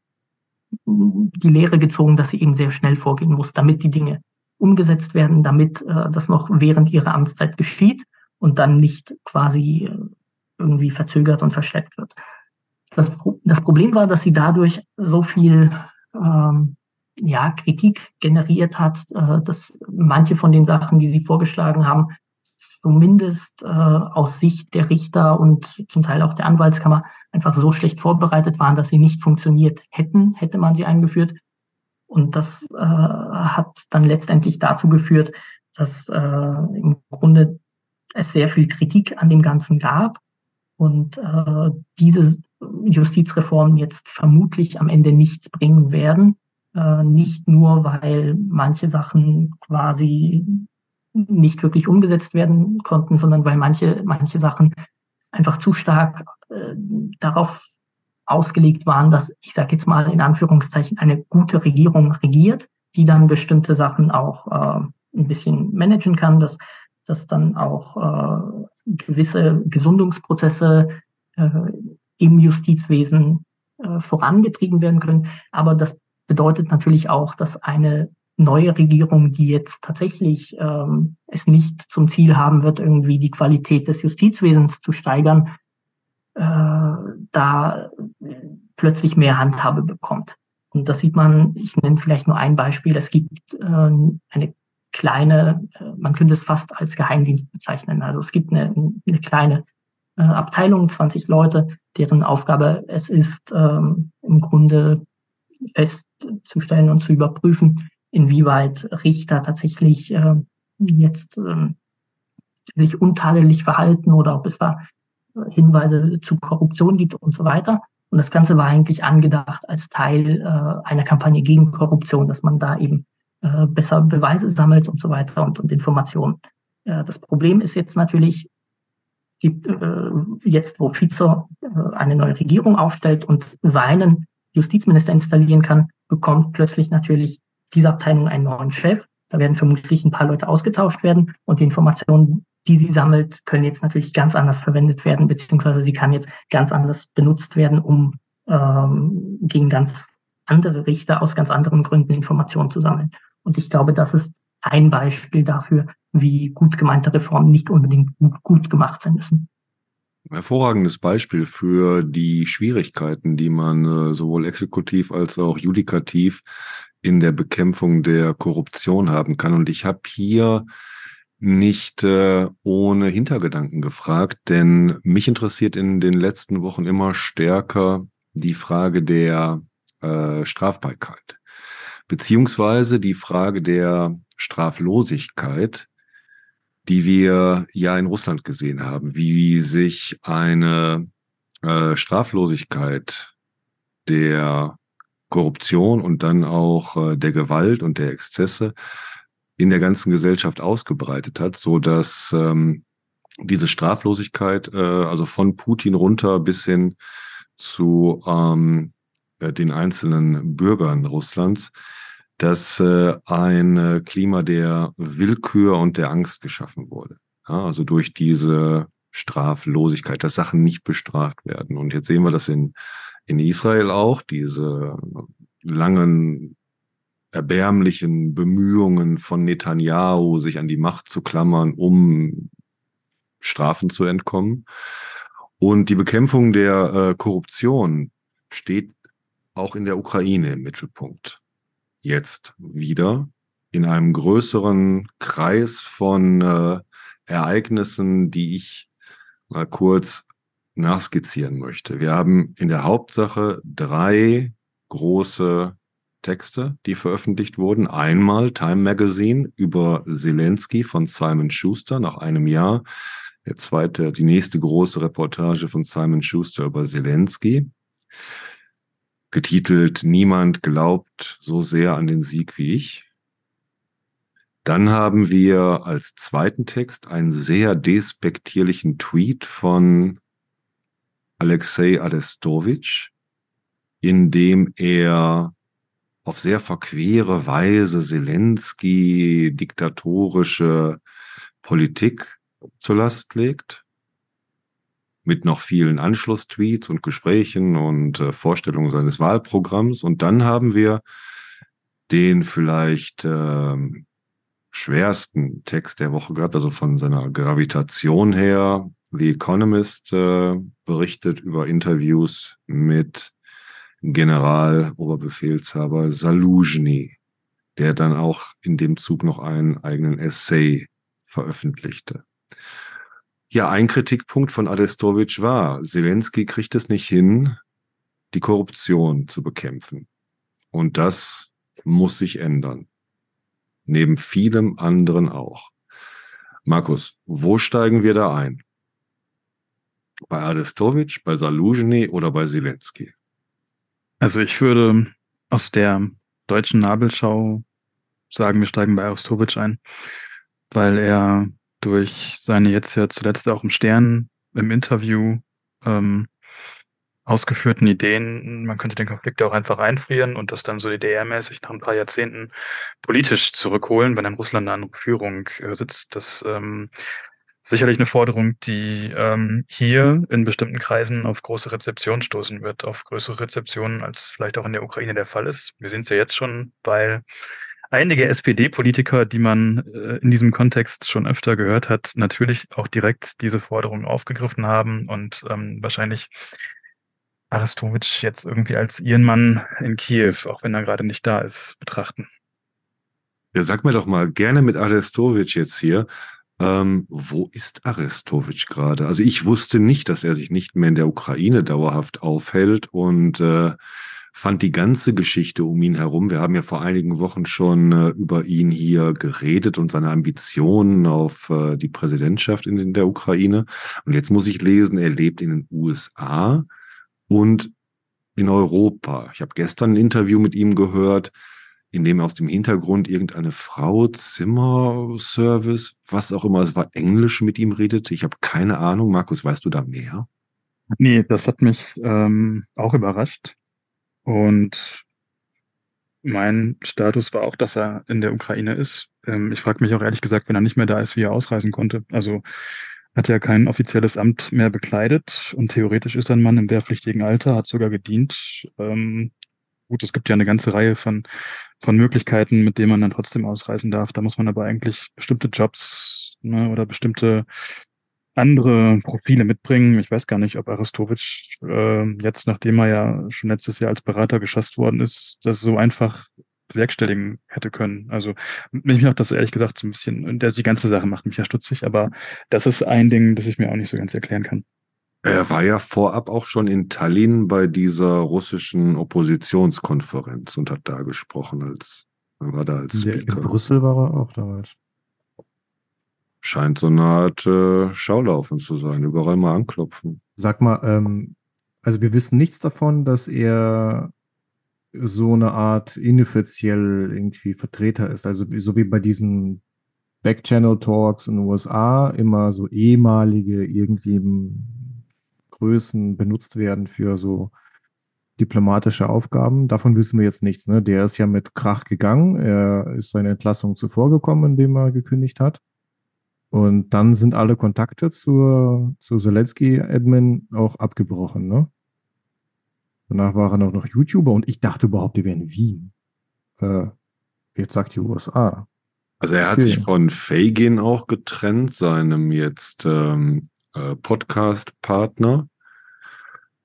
die Lehre gezogen, dass sie eben sehr schnell vorgehen muss, damit die Dinge umgesetzt werden, damit äh, das noch während ihrer Amtszeit geschieht und dann nicht quasi äh, irgendwie verzögert und verschleppt wird. Das, das, Problem war, dass sie dadurch so viel ähm, ja, Kritik generiert hat, äh, dass manche von den Sachen, die sie vorgeschlagen haben, zumindest äh, aus Sicht der Richter und zum Teil auch der Anwaltskammer einfach so schlecht vorbereitet waren, dass sie nicht funktioniert hätten, hätte man sie eingeführt. Und das äh, hat dann letztendlich dazu geführt, dass äh, im Grunde es sehr viel Kritik an dem Ganzen gab und äh, diese Justizreformen jetzt vermutlich am Ende nichts bringen werden. Äh, nicht nur, weil manche Sachen quasi nicht wirklich umgesetzt werden konnten, sondern weil manche, manche Sachen einfach zu stark äh, darauf ausgelegt waren, dass ich sage jetzt mal in Anführungszeichen eine gute Regierung regiert, die dann bestimmte Sachen auch äh, ein bisschen managen kann, dass, dass dann auch äh, gewisse Gesundungsprozesse äh, im Justizwesen äh, vorangetrieben werden können. Aber das bedeutet natürlich auch, dass eine neue Regierung, die jetzt tatsächlich ähm, es nicht zum Ziel haben wird, irgendwie die Qualität des Justizwesens zu steigern, äh, da plötzlich mehr Handhabe bekommt. Und das sieht man, ich nenne vielleicht nur ein Beispiel, es gibt äh, eine kleine, äh, man könnte es fast als Geheimdienst bezeichnen. Also es gibt eine, eine kleine äh, Abteilung, 20 Leute, deren Aufgabe es ist, ähm, im Grunde festzustellen und zu überprüfen, inwieweit Richter tatsächlich äh, jetzt äh, sich untadelig verhalten oder ob es da Hinweise zu Korruption gibt und so weiter. Und das Ganze war eigentlich angedacht als Teil äh, einer Kampagne gegen Korruption, dass man da eben äh, besser Beweise sammelt und so weiter und, und Informationen. Äh, das Problem ist jetzt natürlich, gibt äh, jetzt, wo Fico äh, eine neue Regierung aufstellt und seinen Justizminister installieren kann, bekommt plötzlich natürlich diese Abteilung einen neuen Chef. Da werden vermutlich ein paar Leute ausgetauscht werden und die Informationen, die sie sammelt, können jetzt natürlich ganz anders verwendet werden, beziehungsweise sie kann jetzt ganz anders benutzt werden, um ähm, gegen ganz andere Richter aus ganz anderen Gründen Informationen zu sammeln. Und ich glaube, das ist ein Beispiel dafür, wie gut gemeinte Reformen nicht unbedingt gut, gut gemacht sein müssen. Hervorragendes Beispiel für die Schwierigkeiten, die man äh, sowohl exekutiv als auch judikativ in der Bekämpfung der Korruption haben kann. Und ich habe hier nicht äh, ohne Hintergedanken gefragt, denn mich interessiert in den letzten Wochen immer stärker die Frage der äh, Strafbarkeit, beziehungsweise die Frage der Straflosigkeit, die wir ja in Russland gesehen haben, wie sich eine äh, Straflosigkeit der Korruption und dann auch äh, der Gewalt und der Exzesse in der ganzen Gesellschaft ausgebreitet hat, so dass ähm, diese Straflosigkeit, äh, also von Putin runter bis hin zu ähm, äh, den einzelnen Bürgern Russlands, dass äh, ein äh, Klima der Willkür und der Angst geschaffen wurde. Ja, also durch diese Straflosigkeit, dass Sachen nicht bestraft werden. Und jetzt sehen wir das in, in Israel auch, diese langen erbärmlichen Bemühungen von Netanyahu, sich an die Macht zu klammern, um Strafen zu entkommen. Und die Bekämpfung der äh, Korruption steht auch in der Ukraine im Mittelpunkt. Jetzt wieder in einem größeren Kreis von äh, Ereignissen, die ich mal kurz nachskizzieren möchte. Wir haben in der Hauptsache drei große Texte, die veröffentlicht wurden. Einmal Time Magazine über Zelensky von Simon Schuster nach einem Jahr. Der zweite, die nächste große Reportage von Simon Schuster über Zelensky. Getitelt Niemand glaubt so sehr an den Sieg wie ich. Dann haben wir als zweiten Text einen sehr despektierlichen Tweet von Alexei Arestovich, in dem er auf sehr verquere Weise Zelensky diktatorische Politik zur Last legt, mit noch vielen Anschlusstweets und Gesprächen und äh, Vorstellungen seines Wahlprogramms. Und dann haben wir den vielleicht äh, schwersten Text der Woche gehabt, also von seiner Gravitation her. The Economist äh, berichtet über Interviews mit Generaloberbefehlshaber Saluzhny, der dann auch in dem Zug noch einen eigenen Essay veröffentlichte. Ja, ein Kritikpunkt von Adestovic war, Zelensky kriegt es nicht hin, die Korruption zu bekämpfen. Und das muss sich ändern. Neben vielem anderen auch. Markus, wo steigen wir da ein? Bei Adestovic, bei Saluzhny oder bei Zelensky? Also ich würde aus der deutschen Nabelschau sagen, wir steigen bei Aristowitsch ein, weil er durch seine jetzt ja zuletzt auch im Stern im Interview ähm, ausgeführten Ideen, man könnte den Konflikt auch einfach einfrieren und das dann so DDR-mäßig nach ein paar Jahrzehnten politisch zurückholen, wenn dann Russland an Führung äh, sitzt. Das ähm, sicherlich eine Forderung, die ähm, hier in bestimmten Kreisen auf große Rezeption stoßen wird, auf größere Rezeptionen, als vielleicht auch in der Ukraine der Fall ist. Wir sehen es ja jetzt schon, weil einige SPD-Politiker, die man äh, in diesem Kontext schon öfter gehört hat, natürlich auch direkt diese Forderung aufgegriffen haben und ähm, wahrscheinlich Arestowitsch jetzt irgendwie als ihren Mann in Kiew, auch wenn er gerade nicht da ist, betrachten. Ja, sag mir doch mal gerne mit Arestowitsch jetzt hier, ähm, wo ist Arestowitsch gerade? Also ich wusste nicht, dass er sich nicht mehr in der Ukraine dauerhaft aufhält und äh, fand die ganze Geschichte um ihn herum. Wir haben ja vor einigen Wochen schon äh, über ihn hier geredet und seine Ambitionen auf äh, die Präsidentschaft in, in der Ukraine. Und jetzt muss ich lesen, er lebt in den USA und in Europa. Ich habe gestern ein Interview mit ihm gehört, in dem aus dem Hintergrund irgendeine Frau, Zimmerservice, was auch immer, es war Englisch mit ihm redete. Ich habe keine Ahnung. Markus, weißt du da mehr? Nee, das hat mich ähm, auch überrascht. Und mein Status war auch, dass er in der Ukraine ist. Ähm, ich frage mich auch ehrlich gesagt, wenn er nicht mehr da ist, wie er ausreisen konnte. Also hat er kein offizielles Amt mehr bekleidet und theoretisch ist er ein Mann im wehrpflichtigen Alter, hat sogar gedient. Ähm, gut, es gibt ja eine ganze Reihe von, von Möglichkeiten, mit denen man dann trotzdem ausreisen darf. Da muss man aber eigentlich bestimmte Jobs ne, oder bestimmte andere Profile mitbringen. Ich weiß gar nicht, ob Aristowitsch äh, jetzt, nachdem er ja schon letztes Jahr als Berater geschasst worden ist, das so einfach bewerkstelligen hätte können. Also mich macht das ehrlich gesagt so ein bisschen, der, die ganze Sache macht mich ja stutzig, aber das ist ein Ding, das ich mir auch nicht so ganz erklären kann. Er war ja vorab auch schon in Tallinn bei dieser russischen Oppositionskonferenz und hat da gesprochen als, war da als Speaker. In Brüssel war er auch damals. Scheint so eine Art äh, Schaulaufen zu sein, überall mal anklopfen. Sag mal, ähm, also wir wissen nichts davon, dass er so eine Art inoffiziell irgendwie Vertreter ist. Also so wie bei diesen Backchannel-Talks in den USA immer so ehemalige irgendwie Größen benutzt werden für so diplomatische Aufgaben. Davon wissen wir jetzt nichts. Ne? Der ist ja mit Krach gegangen. Er ist seine Entlassung zuvorgekommen, indem er gekündigt hat. Und dann sind alle Kontakte zur, zu Zelensky-Admin auch abgebrochen. Ne? Danach war er noch, noch YouTuber und ich dachte überhaupt, die wären in Wien. Äh, jetzt sagt die USA. Also er hat okay. sich von Fagin auch getrennt, seinem jetzt ähm, äh, Podcast-Partner.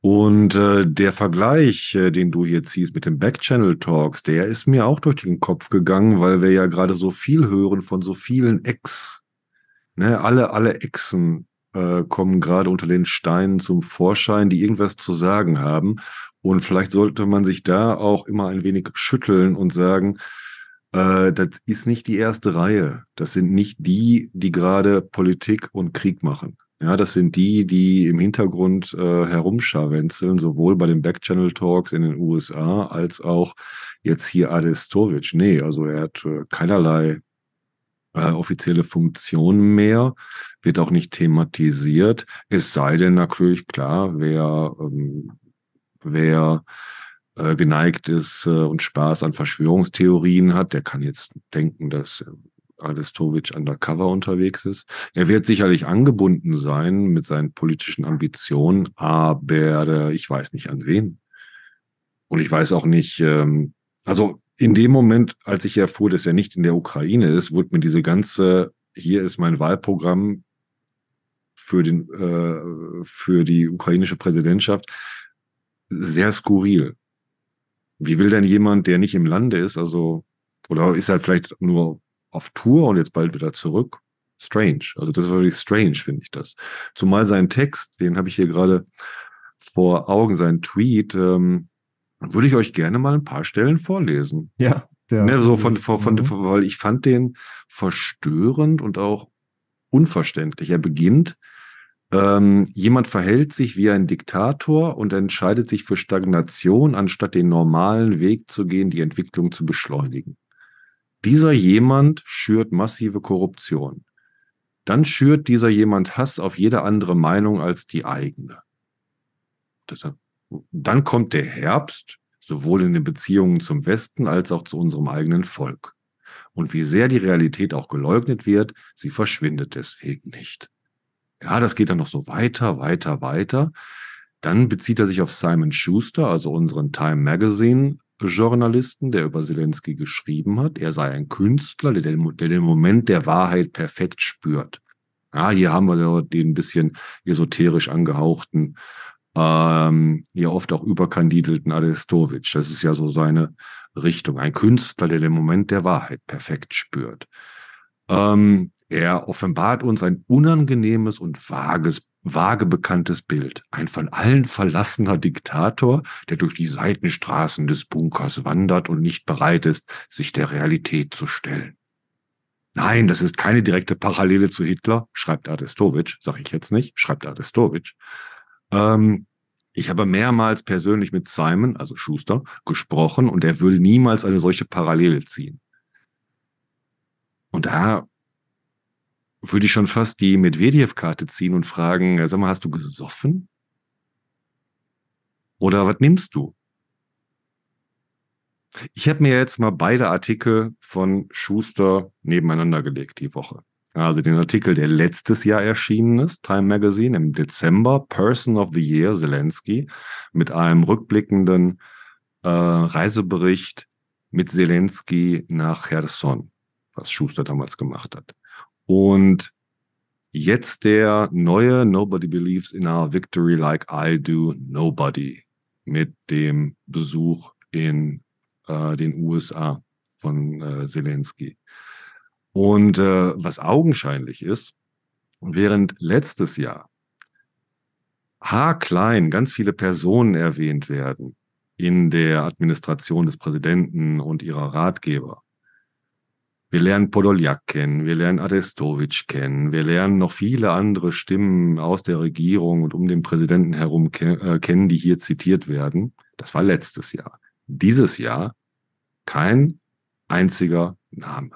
Und äh, der Vergleich, äh, den du jetzt siehst mit den Backchannel Talks, der ist mir auch durch den Kopf gegangen, weil wir ja gerade so viel hören von so vielen Ex. Ne, alle, alle Exen äh, kommen gerade unter den Steinen zum Vorschein, die irgendwas zu sagen haben. Und vielleicht sollte man sich da auch immer ein wenig schütteln und sagen, äh, das ist nicht die erste Reihe. Das sind nicht die, die gerade Politik und Krieg machen. Ja, das sind die, die im Hintergrund äh, herumscharwenzeln, sowohl bei den Backchannel Talks in den USA als auch jetzt hier Adestovic. Nee, also er hat äh, keinerlei äh, offizielle Funktion mehr, wird auch nicht thematisiert. Es sei denn natürlich klar, wer ähm, wer äh, geneigt ist äh, und Spaß an Verschwörungstheorien hat, der kann jetzt denken, dass äh, Adestovic undercover unterwegs ist. Er wird sicherlich angebunden sein mit seinen politischen Ambitionen, aber ich weiß nicht an wen. Und ich weiß auch nicht, ähm, also in dem Moment, als ich erfuhr, dass er nicht in der Ukraine ist, wurde mir diese ganze, hier ist mein Wahlprogramm für den, äh, für die ukrainische Präsidentschaft, sehr skurril. Wie will denn jemand, der nicht im Lande ist, also, oder ist halt vielleicht nur auf Tour und jetzt bald wieder zurück? Strange. Also das ist wirklich strange, finde ich das. Zumal sein Text, den habe ich hier gerade vor Augen, sein Tweet, ähm, würde ich euch gerne mal ein paar Stellen vorlesen. Ja. Ne, so von, von, von, von, weil ich fand den verstörend und auch unverständlich. Er beginnt ähm, jemand verhält sich wie ein Diktator und entscheidet sich für Stagnation, anstatt den normalen Weg zu gehen, die Entwicklung zu beschleunigen. Dieser jemand schürt massive Korruption. Dann schürt dieser jemand Hass auf jede andere Meinung als die eigene. Dann kommt der Herbst, sowohl in den Beziehungen zum Westen als auch zu unserem eigenen Volk. Und wie sehr die Realität auch geleugnet wird, sie verschwindet deswegen nicht. Ja, das geht dann noch so weiter, weiter, weiter. Dann bezieht er sich auf Simon Schuster, also unseren Time Magazine Journalisten, der über Zelensky geschrieben hat. Er sei ein Künstler, der den, der den Moment der Wahrheit perfekt spürt. Ja, hier haben wir den bisschen esoterisch angehauchten, ähm, ja oft auch überkandidelten Arestovic. Das ist ja so seine Richtung. Ein Künstler, der den Moment der Wahrheit perfekt spürt. Ähm, er offenbart uns ein unangenehmes und vages, vage bekanntes Bild. Ein von allen verlassener Diktator, der durch die Seitenstraßen des Bunkers wandert und nicht bereit ist, sich der Realität zu stellen. Nein, das ist keine direkte Parallele zu Hitler, schreibt Adestovic, sage ich jetzt nicht, schreibt Adestovic. Ähm, ich habe mehrmals persönlich mit Simon, also Schuster, gesprochen und er würde niemals eine solche Parallele ziehen. Und da würde ich schon fast die Medvedev-Karte ziehen und fragen, sag mal, hast du gesoffen? Oder was nimmst du? Ich habe mir jetzt mal beide Artikel von Schuster nebeneinander gelegt die Woche. Also den Artikel, der letztes Jahr erschienen ist, Time Magazine im Dezember, Person of the Year, Zelensky, mit einem rückblickenden äh, Reisebericht mit Zelensky nach Cherson, was Schuster damals gemacht hat. Und jetzt der neue Nobody Believes in Our Victory Like I Do Nobody mit dem Besuch in äh, den USA von äh, Zelensky. Und äh, was augenscheinlich ist, während letztes Jahr haarklein ganz viele Personen erwähnt werden in der Administration des Präsidenten und ihrer Ratgeber, wir lernen Podoljak kennen, wir lernen Adestovic kennen, wir lernen noch viele andere Stimmen aus der Regierung und um den Präsidenten herum ke äh, kennen, die hier zitiert werden. Das war letztes Jahr. Dieses Jahr kein einziger Name,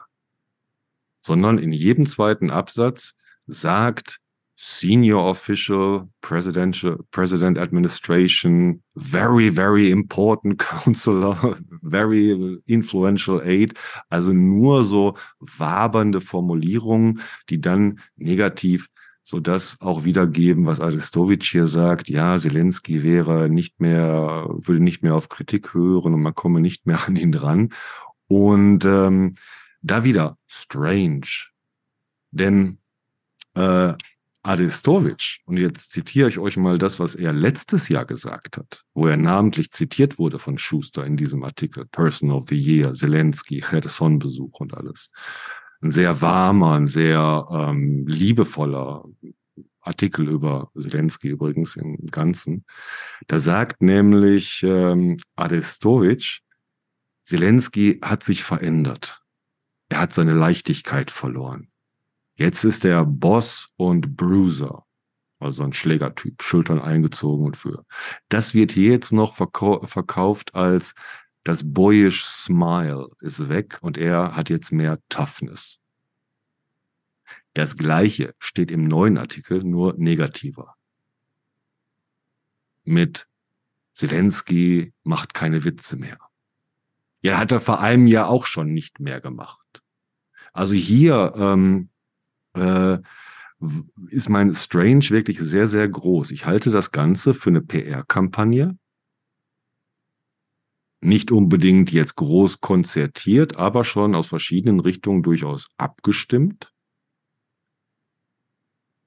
sondern in jedem zweiten Absatz sagt senior official, presidential, president administration, very, very important counselor, very influential aid. Also nur so wabernde Formulierungen, die dann negativ so das auch wiedergeben, was Arestovic hier sagt. Ja, Zelensky wäre nicht mehr, würde nicht mehr auf Kritik hören und man komme nicht mehr an ihn dran. Und ähm, da wieder strange. Denn äh, Arestovic, und jetzt zitiere ich euch mal das, was er letztes Jahr gesagt hat, wo er namentlich zitiert wurde von Schuster in diesem Artikel, Person of the Year, Zelensky, Cherson-Besuch und alles. Ein sehr warmer, ein sehr ähm, liebevoller Artikel über Zelensky übrigens im Ganzen. Da sagt nämlich ähm, Arestovic, Zelensky hat sich verändert. Er hat seine Leichtigkeit verloren. Jetzt ist er Boss und Bruiser, also ein Schlägertyp, Schultern eingezogen und für. Das wird hier jetzt noch verkau verkauft als das boyish Smile ist weg und er hat jetzt mehr Toughness. Das gleiche steht im neuen Artikel, nur negativer. Mit Zelensky macht keine Witze mehr. Ja, hat er vor einem Jahr auch schon nicht mehr gemacht. Also hier ähm, äh, ist mein Strange wirklich sehr, sehr groß. Ich halte das Ganze für eine PR-Kampagne. Nicht unbedingt jetzt groß konzertiert, aber schon aus verschiedenen Richtungen durchaus abgestimmt.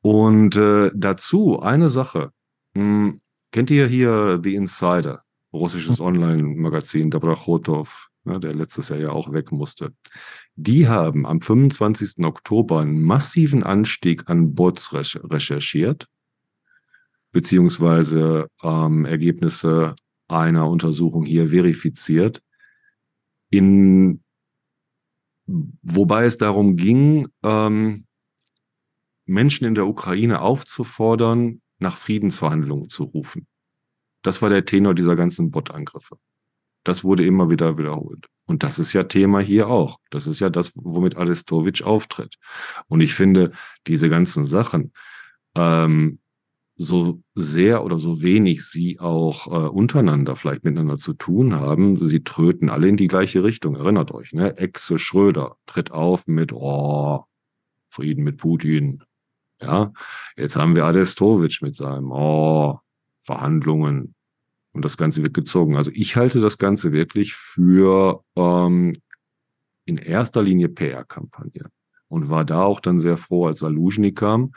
Und äh, dazu eine Sache. Hm, kennt ihr hier The Insider, russisches. Online-Magazin, Dobrachotov, ne, der letztes Jahr ja auch weg musste. Die haben am 25. Oktober einen massiven Anstieg an Bots recherchiert, beziehungsweise ähm, Ergebnisse einer Untersuchung hier verifiziert, in, wobei es darum ging, ähm, Menschen in der Ukraine aufzufordern, nach Friedensverhandlungen zu rufen. Das war der Tenor dieser ganzen Bot-Angriffe. Das wurde immer wieder wiederholt. Und das ist ja Thema hier auch. Das ist ja das, womit Arestovic auftritt. Und ich finde, diese ganzen Sachen, ähm, so sehr oder so wenig sie auch äh, untereinander vielleicht miteinander zu tun haben, sie tröten alle in die gleiche Richtung. Erinnert euch, ne? Exe Schröder tritt auf mit, oh, Frieden mit Putin. Ja, jetzt haben wir Adestovic mit seinem, oh, Verhandlungen. Und das Ganze wird gezogen. Also ich halte das Ganze wirklich für ähm, in erster Linie PR-Kampagne und war da auch dann sehr froh, als Saluzhny kam,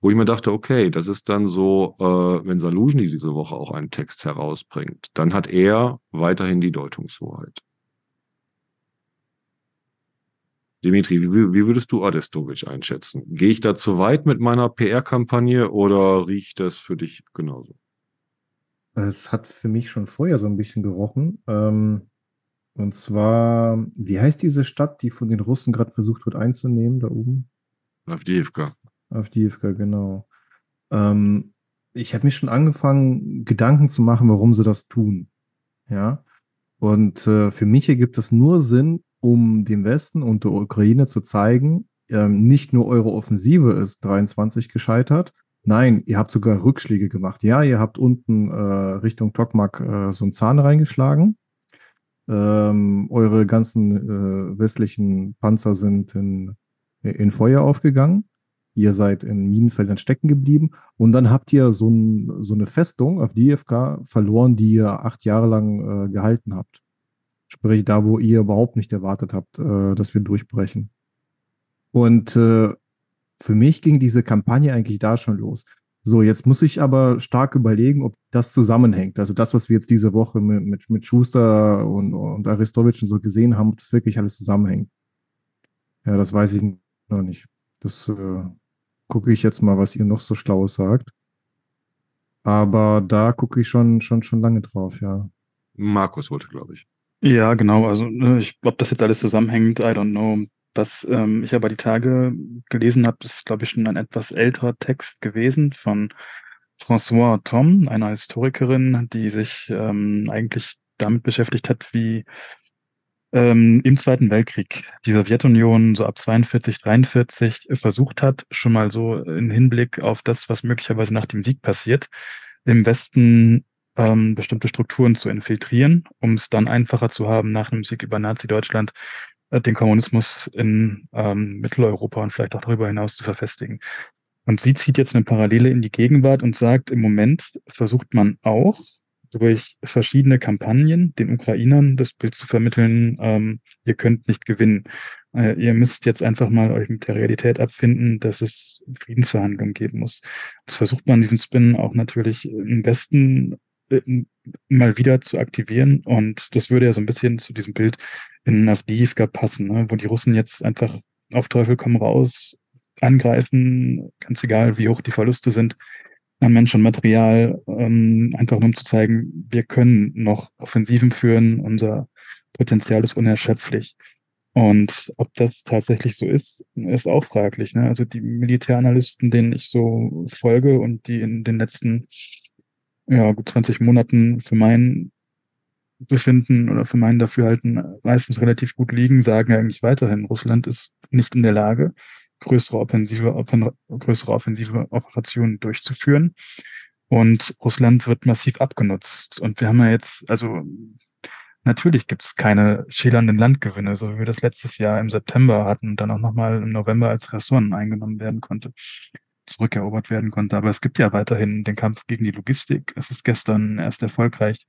wo ich mir dachte, okay, das ist dann so, äh, wenn Saluzhny diese Woche auch einen Text herausbringt, dann hat er weiterhin die Deutungshoheit. Dimitri, wie, wie würdest du Adestovic einschätzen? Gehe ich da zu weit mit meiner PR-Kampagne oder riecht das für dich genauso? Es hat für mich schon vorher so ein bisschen gerochen. Ähm, und zwar, wie heißt diese Stadt, die von den Russen gerade versucht wird einzunehmen, da oben? Avdiivka. Avdiivka, genau. Ähm, ich habe mich schon angefangen, Gedanken zu machen, warum sie das tun. Ja. Und äh, für mich ergibt das nur Sinn, um dem Westen und der Ukraine zu zeigen, ähm, nicht nur eure Offensive ist 23 gescheitert, nein, ihr habt sogar Rückschläge gemacht. Ja, ihr habt unten äh, Richtung Tokmak äh, so einen Zahn reingeschlagen. Ähm, eure ganzen äh, westlichen Panzer sind in, in Feuer aufgegangen. Ihr seid in Minenfeldern stecken geblieben und dann habt ihr so, ein, so eine Festung auf DFK verloren, die ihr acht Jahre lang äh, gehalten habt. Sprich, da, wo ihr überhaupt nicht erwartet habt, äh, dass wir durchbrechen. Und äh, für mich ging diese Kampagne eigentlich da schon los. So, jetzt muss ich aber stark überlegen, ob das zusammenhängt. Also das, was wir jetzt diese Woche mit, mit, mit Schuster und, und Aristovic so gesehen haben, ob das wirklich alles zusammenhängt. Ja, das weiß ich noch nicht. Das äh, gucke ich jetzt mal, was ihr noch so Schlaues sagt. Aber da gucke ich schon, schon, schon lange drauf, ja. Markus wollte, glaube ich. Ja, genau. Also ne, ich, ob das jetzt alles zusammenhängt, I don't know. Was ähm, ich aber die Tage gelesen habe, ist, glaube ich, schon ein etwas älterer Text gewesen von François Tom, einer Historikerin, die sich ähm, eigentlich damit beschäftigt hat, wie ähm, im Zweiten Weltkrieg die Sowjetunion so ab 42, 43 versucht hat, schon mal so in Hinblick auf das, was möglicherweise nach dem Sieg passiert, im Westen ähm, bestimmte Strukturen zu infiltrieren, um es dann einfacher zu haben, nach einem Sieg über Nazi-Deutschland den Kommunismus in ähm, Mitteleuropa und vielleicht auch darüber hinaus zu verfestigen. Und sie zieht jetzt eine Parallele in die Gegenwart und sagt, im Moment versucht man auch durch verschiedene Kampagnen den Ukrainern das Bild zu vermitteln, ähm, ihr könnt nicht gewinnen. Äh, ihr müsst jetzt einfach mal euch mit der Realität abfinden, dass es Friedensverhandlungen geben muss. Das versucht man diesen Spin auch natürlich im Westen äh, mal wieder zu aktivieren. Und das würde ja so ein bisschen zu diesem Bild in Avdiivka passen, ne? wo die Russen jetzt einfach auf Teufel komm raus angreifen, ganz egal, wie hoch die Verluste sind an Mensch und Material, ähm, einfach nur um zu zeigen, wir können noch Offensiven führen, unser Potenzial ist unerschöpflich. Und ob das tatsächlich so ist, ist auch fraglich. Ne? Also die Militäranalysten, denen ich so folge und die in den letzten ja, gut 20 Monaten für mein Befinden oder für mein Dafürhalten meistens relativ gut liegen, sagen eigentlich weiterhin, Russland ist nicht in der Lage, größere offensive, größere offensive Operationen durchzuführen. Und Russland wird massiv abgenutzt. Und wir haben ja jetzt, also natürlich gibt es keine schälernden Landgewinne, so wie wir das letztes Jahr im September hatten und dann auch nochmal im November als Ressourcen eingenommen werden konnte zurückerobert werden konnte. Aber es gibt ja weiterhin den Kampf gegen die Logistik. Es ist gestern erst erfolgreich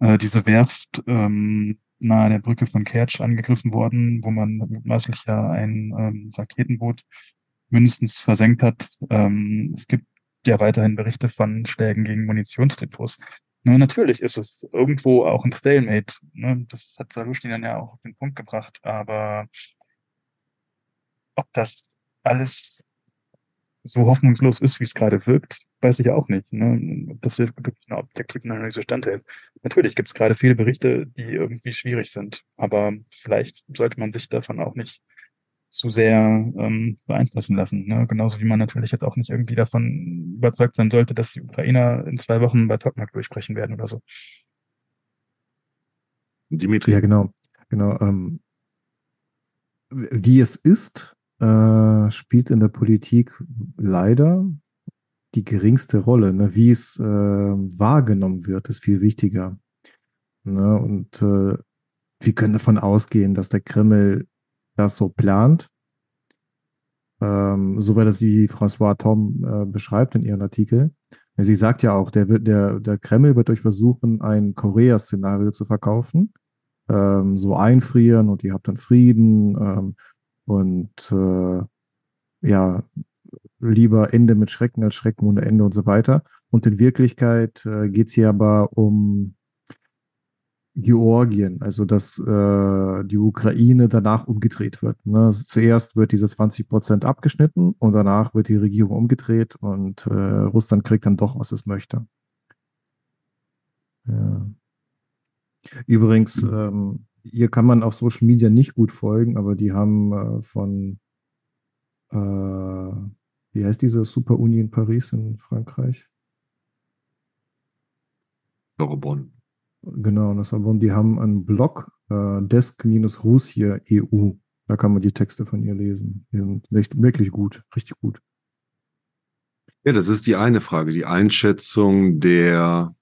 äh, diese Werft ähm, nahe der Brücke von Kertsch angegriffen worden, wo man mutmaßlich ja ein ähm, Raketenboot mindestens versenkt hat. Ähm, es gibt ja weiterhin Berichte von Schlägen gegen Munitionsdepots. Na, natürlich ist es irgendwo auch ein Stalemate. Ne? Das hat Salushny dann ja auch auf den Punkt gebracht. Aber ob das alles so hoffnungslos ist, wie es gerade wirkt, weiß ich auch nicht. Ne? Das wirklich eine objektive Analyse standhält. Natürlich gibt es gerade viele Berichte, die irgendwie schwierig sind, aber vielleicht sollte man sich davon auch nicht zu sehr ähm, beeinflussen lassen. Ne? Genauso wie man natürlich jetzt auch nicht irgendwie davon überzeugt sein sollte, dass die Ukrainer in zwei Wochen bei Tokmak durchbrechen werden oder so. Dimitri. Ja, genau. Genau. Ähm, wie es ist, äh, spielt in der Politik leider die geringste Rolle. Ne? Wie es äh, wahrgenommen wird, ist viel wichtiger. Ne? Und äh, wir können davon ausgehen, dass der Kreml das so plant. Ähm, so wie das wie François Tom äh, beschreibt in ihrem Artikel. Sie sagt ja auch, der, der, der Kreml wird euch versuchen, ein Korea-Szenario zu verkaufen. Ähm, so einfrieren und ihr habt dann Frieden ähm, und äh, ja, lieber Ende mit Schrecken als Schrecken ohne Ende und so weiter. Und in Wirklichkeit äh, geht es hier aber um Georgien, also dass äh, die Ukraine danach umgedreht wird. Ne? Also zuerst wird diese 20 Prozent abgeschnitten und danach wird die Regierung umgedreht und äh, Russland kriegt dann doch, was es möchte. Ja. Übrigens, ähm, hier kann man auf Social Media nicht gut folgen, aber die haben äh, von, äh, wie heißt diese Super-Uni in Paris in Frankreich? Sorbonne. Genau, das und die haben einen Blog, äh, Desk-Russia EU. Da kann man die Texte von ihr lesen. Die sind echt, wirklich gut, richtig gut. Ja, das ist die eine Frage, die Einschätzung der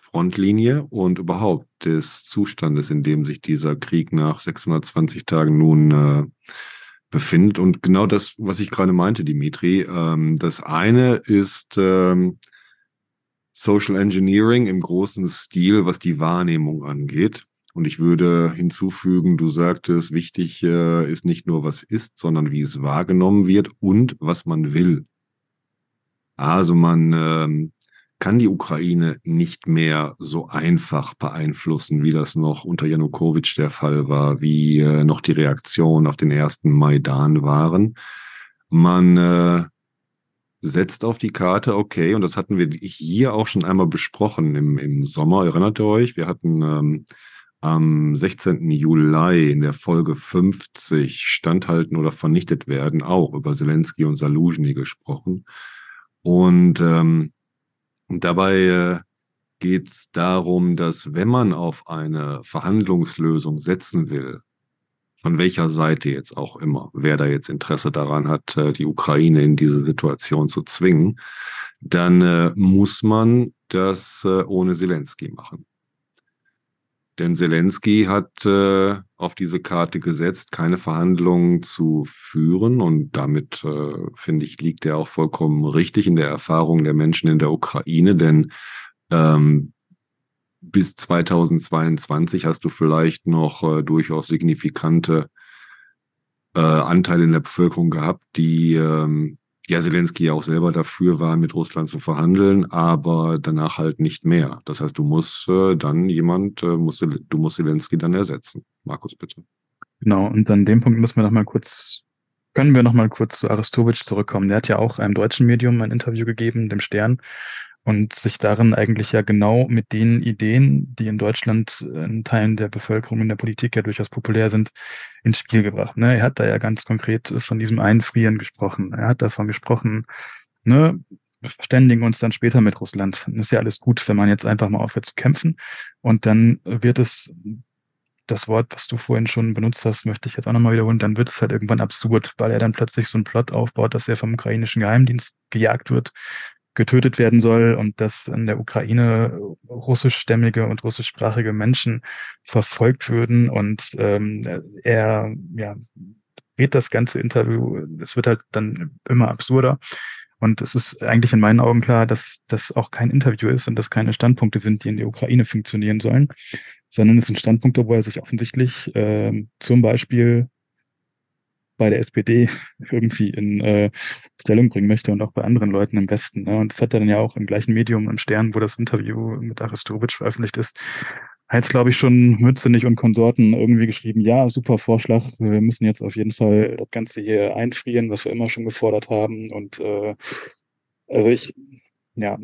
Frontlinie und überhaupt des Zustandes, in dem sich dieser Krieg nach 620 Tagen nun äh, befindet. Und genau das, was ich gerade meinte, Dimitri, ähm, das eine ist ähm, Social Engineering im großen Stil, was die Wahrnehmung angeht. Und ich würde hinzufügen, du sagtest, wichtig äh, ist nicht nur, was ist, sondern wie es wahrgenommen wird und was man will. Also man ähm, kann die Ukraine nicht mehr so einfach beeinflussen, wie das noch unter Janukowitsch der Fall war, wie äh, noch die Reaktionen auf den ersten Maidan waren. Man äh, setzt auf die Karte, okay, und das hatten wir hier auch schon einmal besprochen im, im Sommer, erinnert ihr euch? Wir hatten ähm, am 16. Juli in der Folge 50 Standhalten oder vernichtet werden auch über Zelensky und Saluzhny gesprochen. Und ähm, dabei äh, geht es darum, dass wenn man auf eine Verhandlungslösung setzen will, von welcher Seite jetzt auch immer, wer da jetzt Interesse daran hat, äh, die Ukraine in diese Situation zu zwingen, dann äh, muss man das äh, ohne Zelensky machen. Denn Zelensky hat äh, auf diese Karte gesetzt, keine Verhandlungen zu führen. Und damit, äh, finde ich, liegt er auch vollkommen richtig in der Erfahrung der Menschen in der Ukraine. Denn ähm, bis 2022 hast du vielleicht noch äh, durchaus signifikante äh, Anteile in der Bevölkerung gehabt, die ähm, ja Zelensky ja auch selber dafür waren, mit Russland zu verhandeln, aber danach halt nicht mehr. Das heißt, du musst äh, dann jemand, äh, musst, du musst Zelensky dann ersetzen. Markus, bitte. Genau, und an dem Punkt müssen wir noch mal kurz, können wir noch mal kurz zu Aristowitsch zurückkommen. Der hat ja auch einem deutschen Medium ein Interview gegeben, dem Stern, und sich darin eigentlich ja genau mit den Ideen, die in Deutschland in Teilen der Bevölkerung, in der Politik ja durchaus populär sind, ins Spiel gebracht. Ne? Er hat da ja ganz konkret von diesem Einfrieren gesprochen. Er hat davon gesprochen, ne, verständigen uns dann später mit Russland. Das ist ja alles gut, wenn man jetzt einfach mal aufhört zu kämpfen. Und dann wird es das Wort, was du vorhin schon benutzt hast, möchte ich jetzt auch nochmal wiederholen, dann wird es halt irgendwann absurd, weil er dann plötzlich so einen Plot aufbaut, dass er vom ukrainischen Geheimdienst gejagt wird, getötet werden soll und dass in der Ukraine russischstämmige und russischsprachige Menschen verfolgt würden und ähm, er ja geht das ganze Interview, es wird halt dann immer absurder. Und es ist eigentlich in meinen Augen klar, dass das auch kein Interview ist und dass keine Standpunkte sind, die in der Ukraine funktionieren sollen, sondern es sind Standpunkte, wo er sich offensichtlich äh, zum Beispiel bei der SPD irgendwie in äh, Stellung bringen möchte und auch bei anderen Leuten im Westen. Ne? Und das hat er dann ja auch im gleichen Medium, im Stern, wo das Interview mit Aristowitsch veröffentlicht ist, jetzt glaube ich schon Mützenich und Konsorten irgendwie geschrieben, ja, super Vorschlag, wir müssen jetzt auf jeden Fall das Ganze hier einfrieren, was wir immer schon gefordert haben. Und äh, also ich, ja,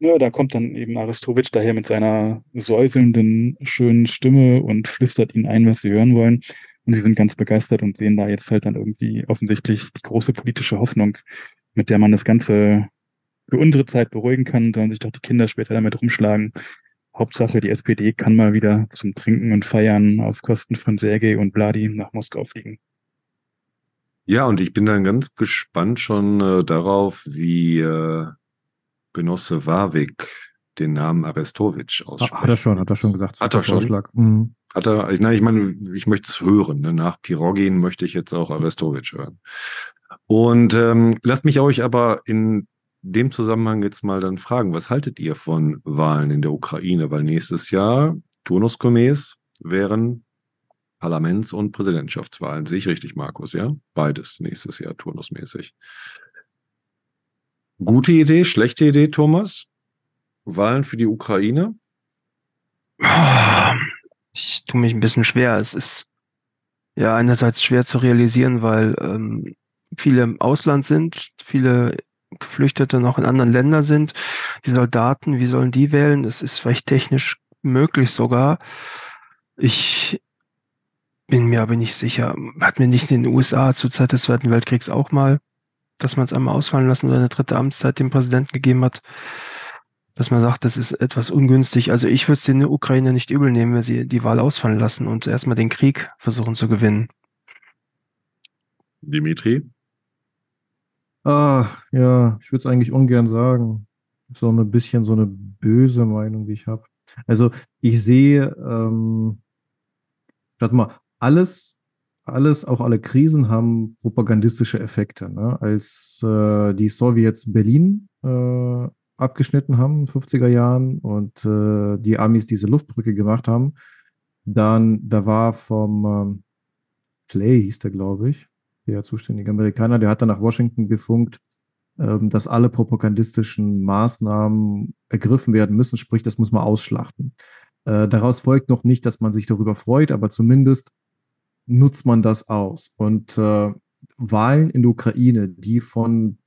ja, da kommt dann eben Aristowitsch daher mit seiner säuselnden, schönen Stimme und flüstert ihnen ein, was sie hören wollen. Und sie sind ganz begeistert und sehen da jetzt halt dann irgendwie offensichtlich die große politische Hoffnung, mit der man das Ganze für unsere Zeit beruhigen kann, sollen sich doch die Kinder später damit rumschlagen. Hauptsache, die SPD kann mal wieder zum Trinken und Feiern auf Kosten von Sergei und Vladi nach Moskau fliegen. Ja, und ich bin dann ganz gespannt schon äh, darauf, wie äh, Genosse Warwick den Namen Arestowitsch aussprechen. Hat er schon, hat er schon gesagt. Hat er schon? Vorschlag. Mhm. Hat er, ich, nein, ich meine, ich möchte es hören. Ne? Nach Pirogin möchte ich jetzt auch Arestowitsch hören. Und ähm, lasst mich euch aber in dem Zusammenhang jetzt mal dann fragen, was haltet ihr von Wahlen in der Ukraine? Weil nächstes Jahr, turnusgemäß, wären Parlaments- und Präsidentschaftswahlen. Sehe ich richtig, Markus, ja? Beides nächstes Jahr turnusmäßig. Gute Idee, schlechte Idee, Thomas? Wahlen für die Ukraine? Ich tue mich ein bisschen schwer. Es ist ja einerseits schwer zu realisieren, weil ähm, viele im Ausland sind, viele Geflüchtete noch in anderen Ländern sind. Die Soldaten, wie sollen die wählen? Es ist vielleicht technisch möglich sogar. Ich bin mir aber nicht sicher. Hat mir nicht in den USA zur Zeit des Zweiten Weltkriegs auch mal, dass man es einmal ausfallen lassen oder eine dritte Amtszeit dem Präsidenten gegeben hat, dass man sagt, das ist etwas ungünstig. Also ich würde es den Ukraine nicht übel nehmen, wenn sie die Wahl ausfallen lassen und erstmal den Krieg versuchen zu gewinnen. Dimitri? Ah, ja, ich würde es eigentlich ungern sagen. So ein bisschen so eine böse Meinung, die ich habe. Also ich sehe, ähm, warte mal, alles, alles, auch alle Krisen haben propagandistische Effekte. Ne? Als äh, die Sowjets Berlin äh, abgeschnitten haben in den 50er Jahren und äh, die Amis diese Luftbrücke gemacht haben, dann, da war vom ähm, Clay, hieß der, glaube ich, der zuständige Amerikaner, der hat dann nach Washington gefunkt, ähm, dass alle propagandistischen Maßnahmen ergriffen werden müssen, sprich, das muss man ausschlachten. Äh, daraus folgt noch nicht, dass man sich darüber freut, aber zumindest nutzt man das aus. Und äh, Wahlen in der Ukraine, die von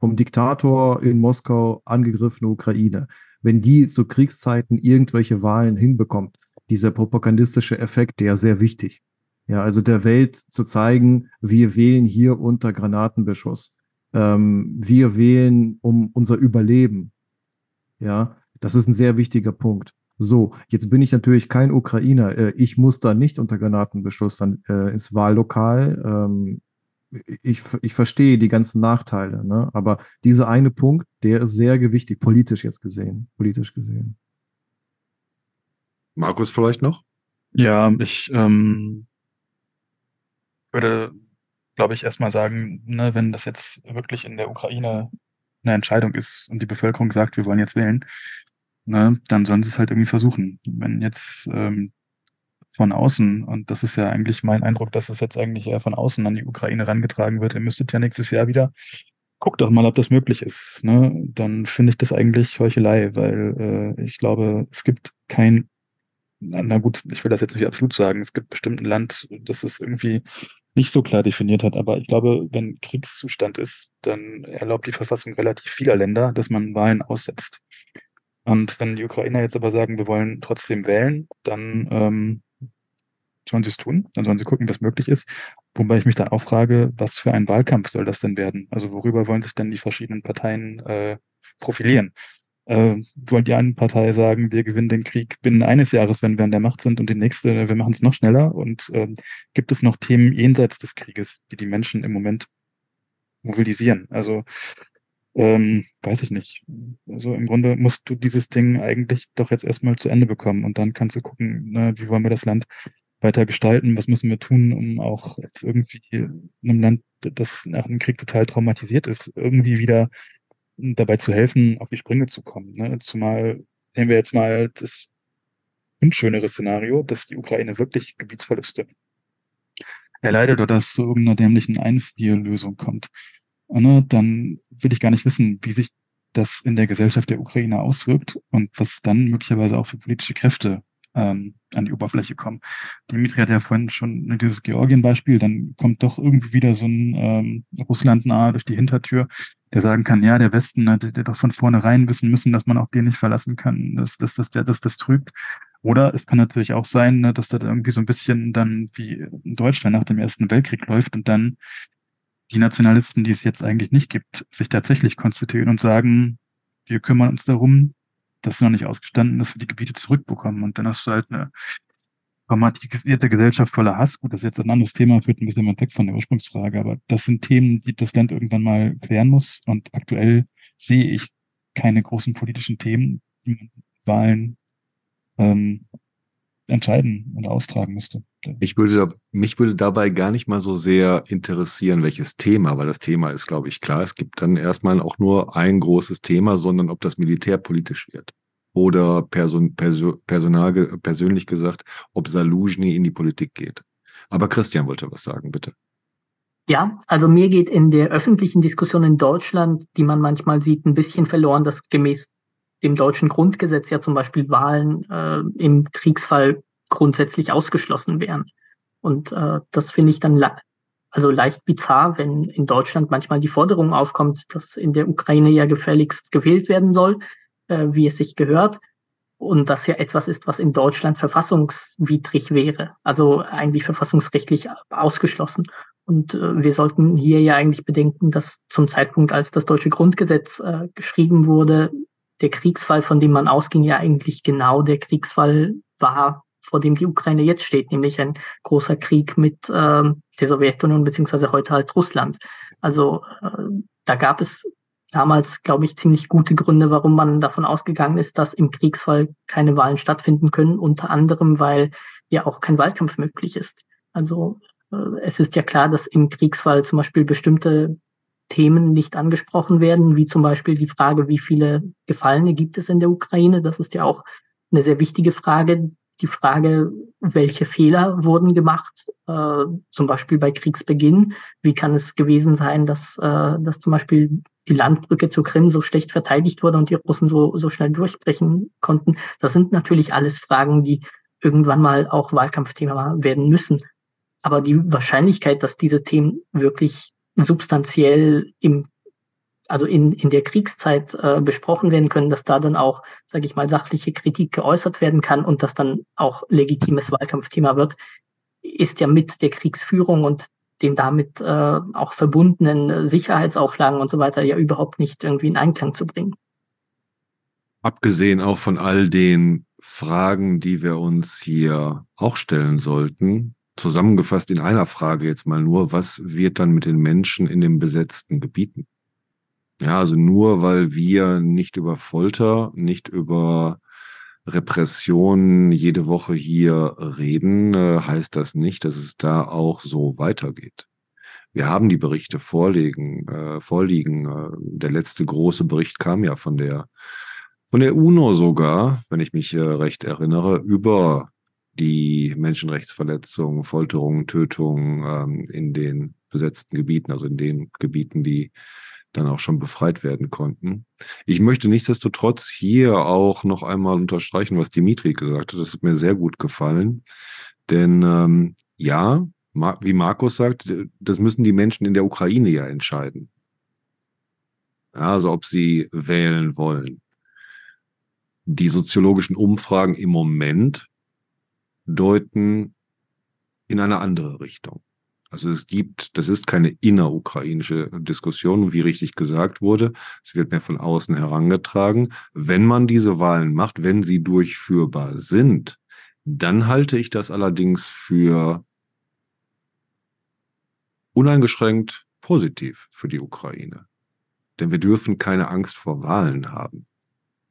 vom Diktator in Moskau angegriffene Ukraine, wenn die zu Kriegszeiten irgendwelche Wahlen hinbekommt, dieser propagandistische Effekt, der sehr wichtig. Ja, also der Welt zu zeigen, wir wählen hier unter Granatenbeschuss. Ähm, wir wählen um unser Überleben. Ja, das ist ein sehr wichtiger Punkt. So, jetzt bin ich natürlich kein Ukrainer. Äh, ich muss da nicht unter Granatenbeschuss dann äh, ins Wahllokal. Ähm, ich, ich verstehe die ganzen Nachteile, ne? aber dieser eine Punkt, der ist sehr gewichtig, politisch jetzt gesehen, politisch gesehen. Markus vielleicht noch? Ja, ich ähm, würde, glaube ich, erstmal sagen, ne, wenn das jetzt wirklich in der Ukraine eine Entscheidung ist und die Bevölkerung sagt, wir wollen jetzt wählen, ne, dann sollen sie es halt irgendwie versuchen. Wenn jetzt ähm, von außen, und das ist ja eigentlich mein Eindruck, dass es jetzt eigentlich eher von außen an die Ukraine rangetragen wird, ihr müsstet ja nächstes Jahr wieder, guckt doch mal, ob das möglich ist. Ne? Dann finde ich das eigentlich Heuchelei, weil äh, ich glaube, es gibt kein, na, na gut, ich will das jetzt nicht absolut sagen, es gibt bestimmt ein Land, das es irgendwie nicht so klar definiert hat, aber ich glaube, wenn Kriegszustand ist, dann erlaubt die Verfassung relativ vieler Länder, dass man Wahlen aussetzt. Und wenn die Ukrainer jetzt aber sagen, wir wollen trotzdem wählen, dann ähm, sollen sie es tun, dann sollen sie gucken, was möglich ist. Wobei ich mich dann auch frage, was für ein Wahlkampf soll das denn werden? Also worüber wollen sich denn die verschiedenen Parteien äh, profilieren? Äh, wollen die eine Partei sagen, wir gewinnen den Krieg binnen eines Jahres, wenn wir an der Macht sind, und die nächste, wir machen es noch schneller? Und äh, gibt es noch Themen jenseits des Krieges, die die Menschen im Moment mobilisieren? Also ähm, weiß ich nicht. Also im Grunde musst du dieses Ding eigentlich doch jetzt erstmal zu Ende bekommen und dann kannst du gucken, ne, wie wollen wir das Land weiter gestalten? Was müssen wir tun, um auch jetzt irgendwie in einem Land, das nach dem Krieg total traumatisiert ist, irgendwie wieder dabei zu helfen, auf die Sprünge zu kommen? Ne? Zumal nehmen wir jetzt mal das unschönere Szenario, dass die Ukraine wirklich Gebietsverluste erleidet oder es zu irgendeiner dämlichen Einfrierlösung kommt. Ne? Dann will ich gar nicht wissen, wie sich das in der Gesellschaft der Ukraine auswirkt und was dann möglicherweise auch für politische Kräfte ähm, an die Oberfläche kommen. Dimitri hat ja vorhin schon ne, dieses Georgien-Beispiel, dann kommt doch irgendwie wieder so ein ähm, Russland nahe durch die Hintertür, der sagen kann, ja, der Westen hat der doch von vornherein wissen müssen, dass man auch den nicht verlassen kann, dass, dass, dass, der, dass das trügt. Oder es kann natürlich auch sein, ne, dass das irgendwie so ein bisschen dann wie in Deutschland nach dem Ersten Weltkrieg läuft und dann die Nationalisten, die es jetzt eigentlich nicht gibt, sich tatsächlich konstituieren und sagen, wir kümmern uns darum, das noch nicht ausgestanden, dass wir die Gebiete zurückbekommen. Und dann hast du halt eine traumatisierte Gesellschaft voller Hass. Gut, das ist jetzt ein anderes Thema, führt ein bisschen mal weg von der Ursprungsfrage, aber das sind Themen, die das Land irgendwann mal klären muss. Und aktuell sehe ich keine großen politischen Themen, die man Wahlen ähm, entscheiden und austragen müsste. Ich würde, mich würde dabei gar nicht mal so sehr interessieren, welches Thema, weil das Thema ist, glaube ich, klar. Es gibt dann erstmal auch nur ein großes Thema, sondern ob das militärpolitisch wird. Oder person, perso, personal, persönlich gesagt, ob Saluzhny in die Politik geht. Aber Christian wollte was sagen, bitte. Ja, also mir geht in der öffentlichen Diskussion in Deutschland, die man manchmal sieht, ein bisschen verloren, dass gemäß dem deutschen Grundgesetz ja zum Beispiel Wahlen äh, im Kriegsfall grundsätzlich ausgeschlossen wären. Und äh, das finde ich dann also leicht bizarr, wenn in Deutschland manchmal die Forderung aufkommt, dass in der Ukraine ja gefälligst gewählt werden soll, äh, wie es sich gehört. Und das ja etwas ist, was in Deutschland verfassungswidrig wäre, also eigentlich verfassungsrechtlich ausgeschlossen. Und äh, wir sollten hier ja eigentlich bedenken, dass zum Zeitpunkt, als das deutsche Grundgesetz äh, geschrieben wurde, der Kriegsfall, von dem man ausging, ja eigentlich genau der Kriegsfall war, vor dem die Ukraine jetzt steht, nämlich ein großer Krieg mit äh, der Sowjetunion beziehungsweise heute halt Russland. Also äh, da gab es damals, glaube ich, ziemlich gute Gründe, warum man davon ausgegangen ist, dass im Kriegsfall keine Wahlen stattfinden können, unter anderem, weil ja auch kein Wahlkampf möglich ist. Also äh, es ist ja klar, dass im Kriegsfall zum Beispiel bestimmte Themen nicht angesprochen werden, wie zum Beispiel die Frage, wie viele Gefallene gibt es in der Ukraine. Das ist ja auch eine sehr wichtige Frage. Die Frage, welche Fehler wurden gemacht, äh, zum Beispiel bei Kriegsbeginn. Wie kann es gewesen sein, dass, äh, dass zum Beispiel die Landbrücke zur Krim so schlecht verteidigt wurde und die Russen so, so schnell durchbrechen konnten? Das sind natürlich alles Fragen, die irgendwann mal auch Wahlkampfthema werden müssen. Aber die Wahrscheinlichkeit, dass diese Themen wirklich substanziell im also in, in der Kriegszeit äh, besprochen werden können, dass da dann auch, sage ich mal, sachliche Kritik geäußert werden kann und das dann auch legitimes Wahlkampfthema wird, ist ja mit der Kriegsführung und den damit äh, auch verbundenen Sicherheitsauflagen und so weiter ja überhaupt nicht irgendwie in Einklang zu bringen. Abgesehen auch von all den Fragen, die wir uns hier auch stellen sollten, zusammengefasst in einer Frage jetzt mal nur, was wird dann mit den Menschen in den besetzten Gebieten? Ja, also nur weil wir nicht über Folter, nicht über Repression jede Woche hier reden, äh, heißt das nicht, dass es da auch so weitergeht. Wir haben die Berichte vorliegen, äh, vorliegen. Äh, der letzte große Bericht kam ja von der von der UNO sogar, wenn ich mich äh, recht erinnere, über die Menschenrechtsverletzungen, Folterungen, Tötungen ähm, in den besetzten Gebieten, also in den Gebieten, die dann auch schon befreit werden konnten. Ich möchte nichtsdestotrotz hier auch noch einmal unterstreichen, was Dimitri gesagt hat. Das ist mir sehr gut gefallen. Denn ähm, ja, wie Markus sagt, das müssen die Menschen in der Ukraine ja entscheiden. Also ob sie wählen wollen. Die soziologischen Umfragen im Moment deuten in eine andere Richtung. Also es gibt, das ist keine innerukrainische Diskussion, wie richtig gesagt wurde. Es wird mir von außen herangetragen. Wenn man diese Wahlen macht, wenn sie durchführbar sind, dann halte ich das allerdings für uneingeschränkt positiv für die Ukraine. Denn wir dürfen keine Angst vor Wahlen haben.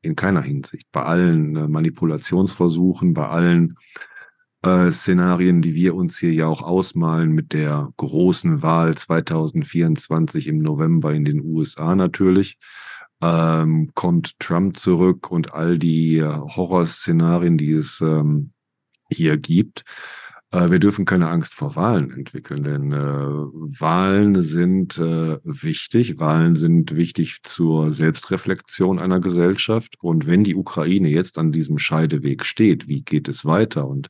In keiner Hinsicht. Bei allen äh, Manipulationsversuchen, bei allen äh, Szenarien, die wir uns hier ja auch ausmalen mit der großen Wahl 2024 im November in den USA natürlich. Ähm, kommt Trump zurück und all die äh, Horrorszenarien, die es ähm, hier gibt. Äh, wir dürfen keine Angst vor Wahlen entwickeln, denn äh, Wahlen sind äh, wichtig. Wahlen sind wichtig zur Selbstreflexion einer Gesellschaft. Und wenn die Ukraine jetzt an diesem Scheideweg steht, wie geht es weiter? Und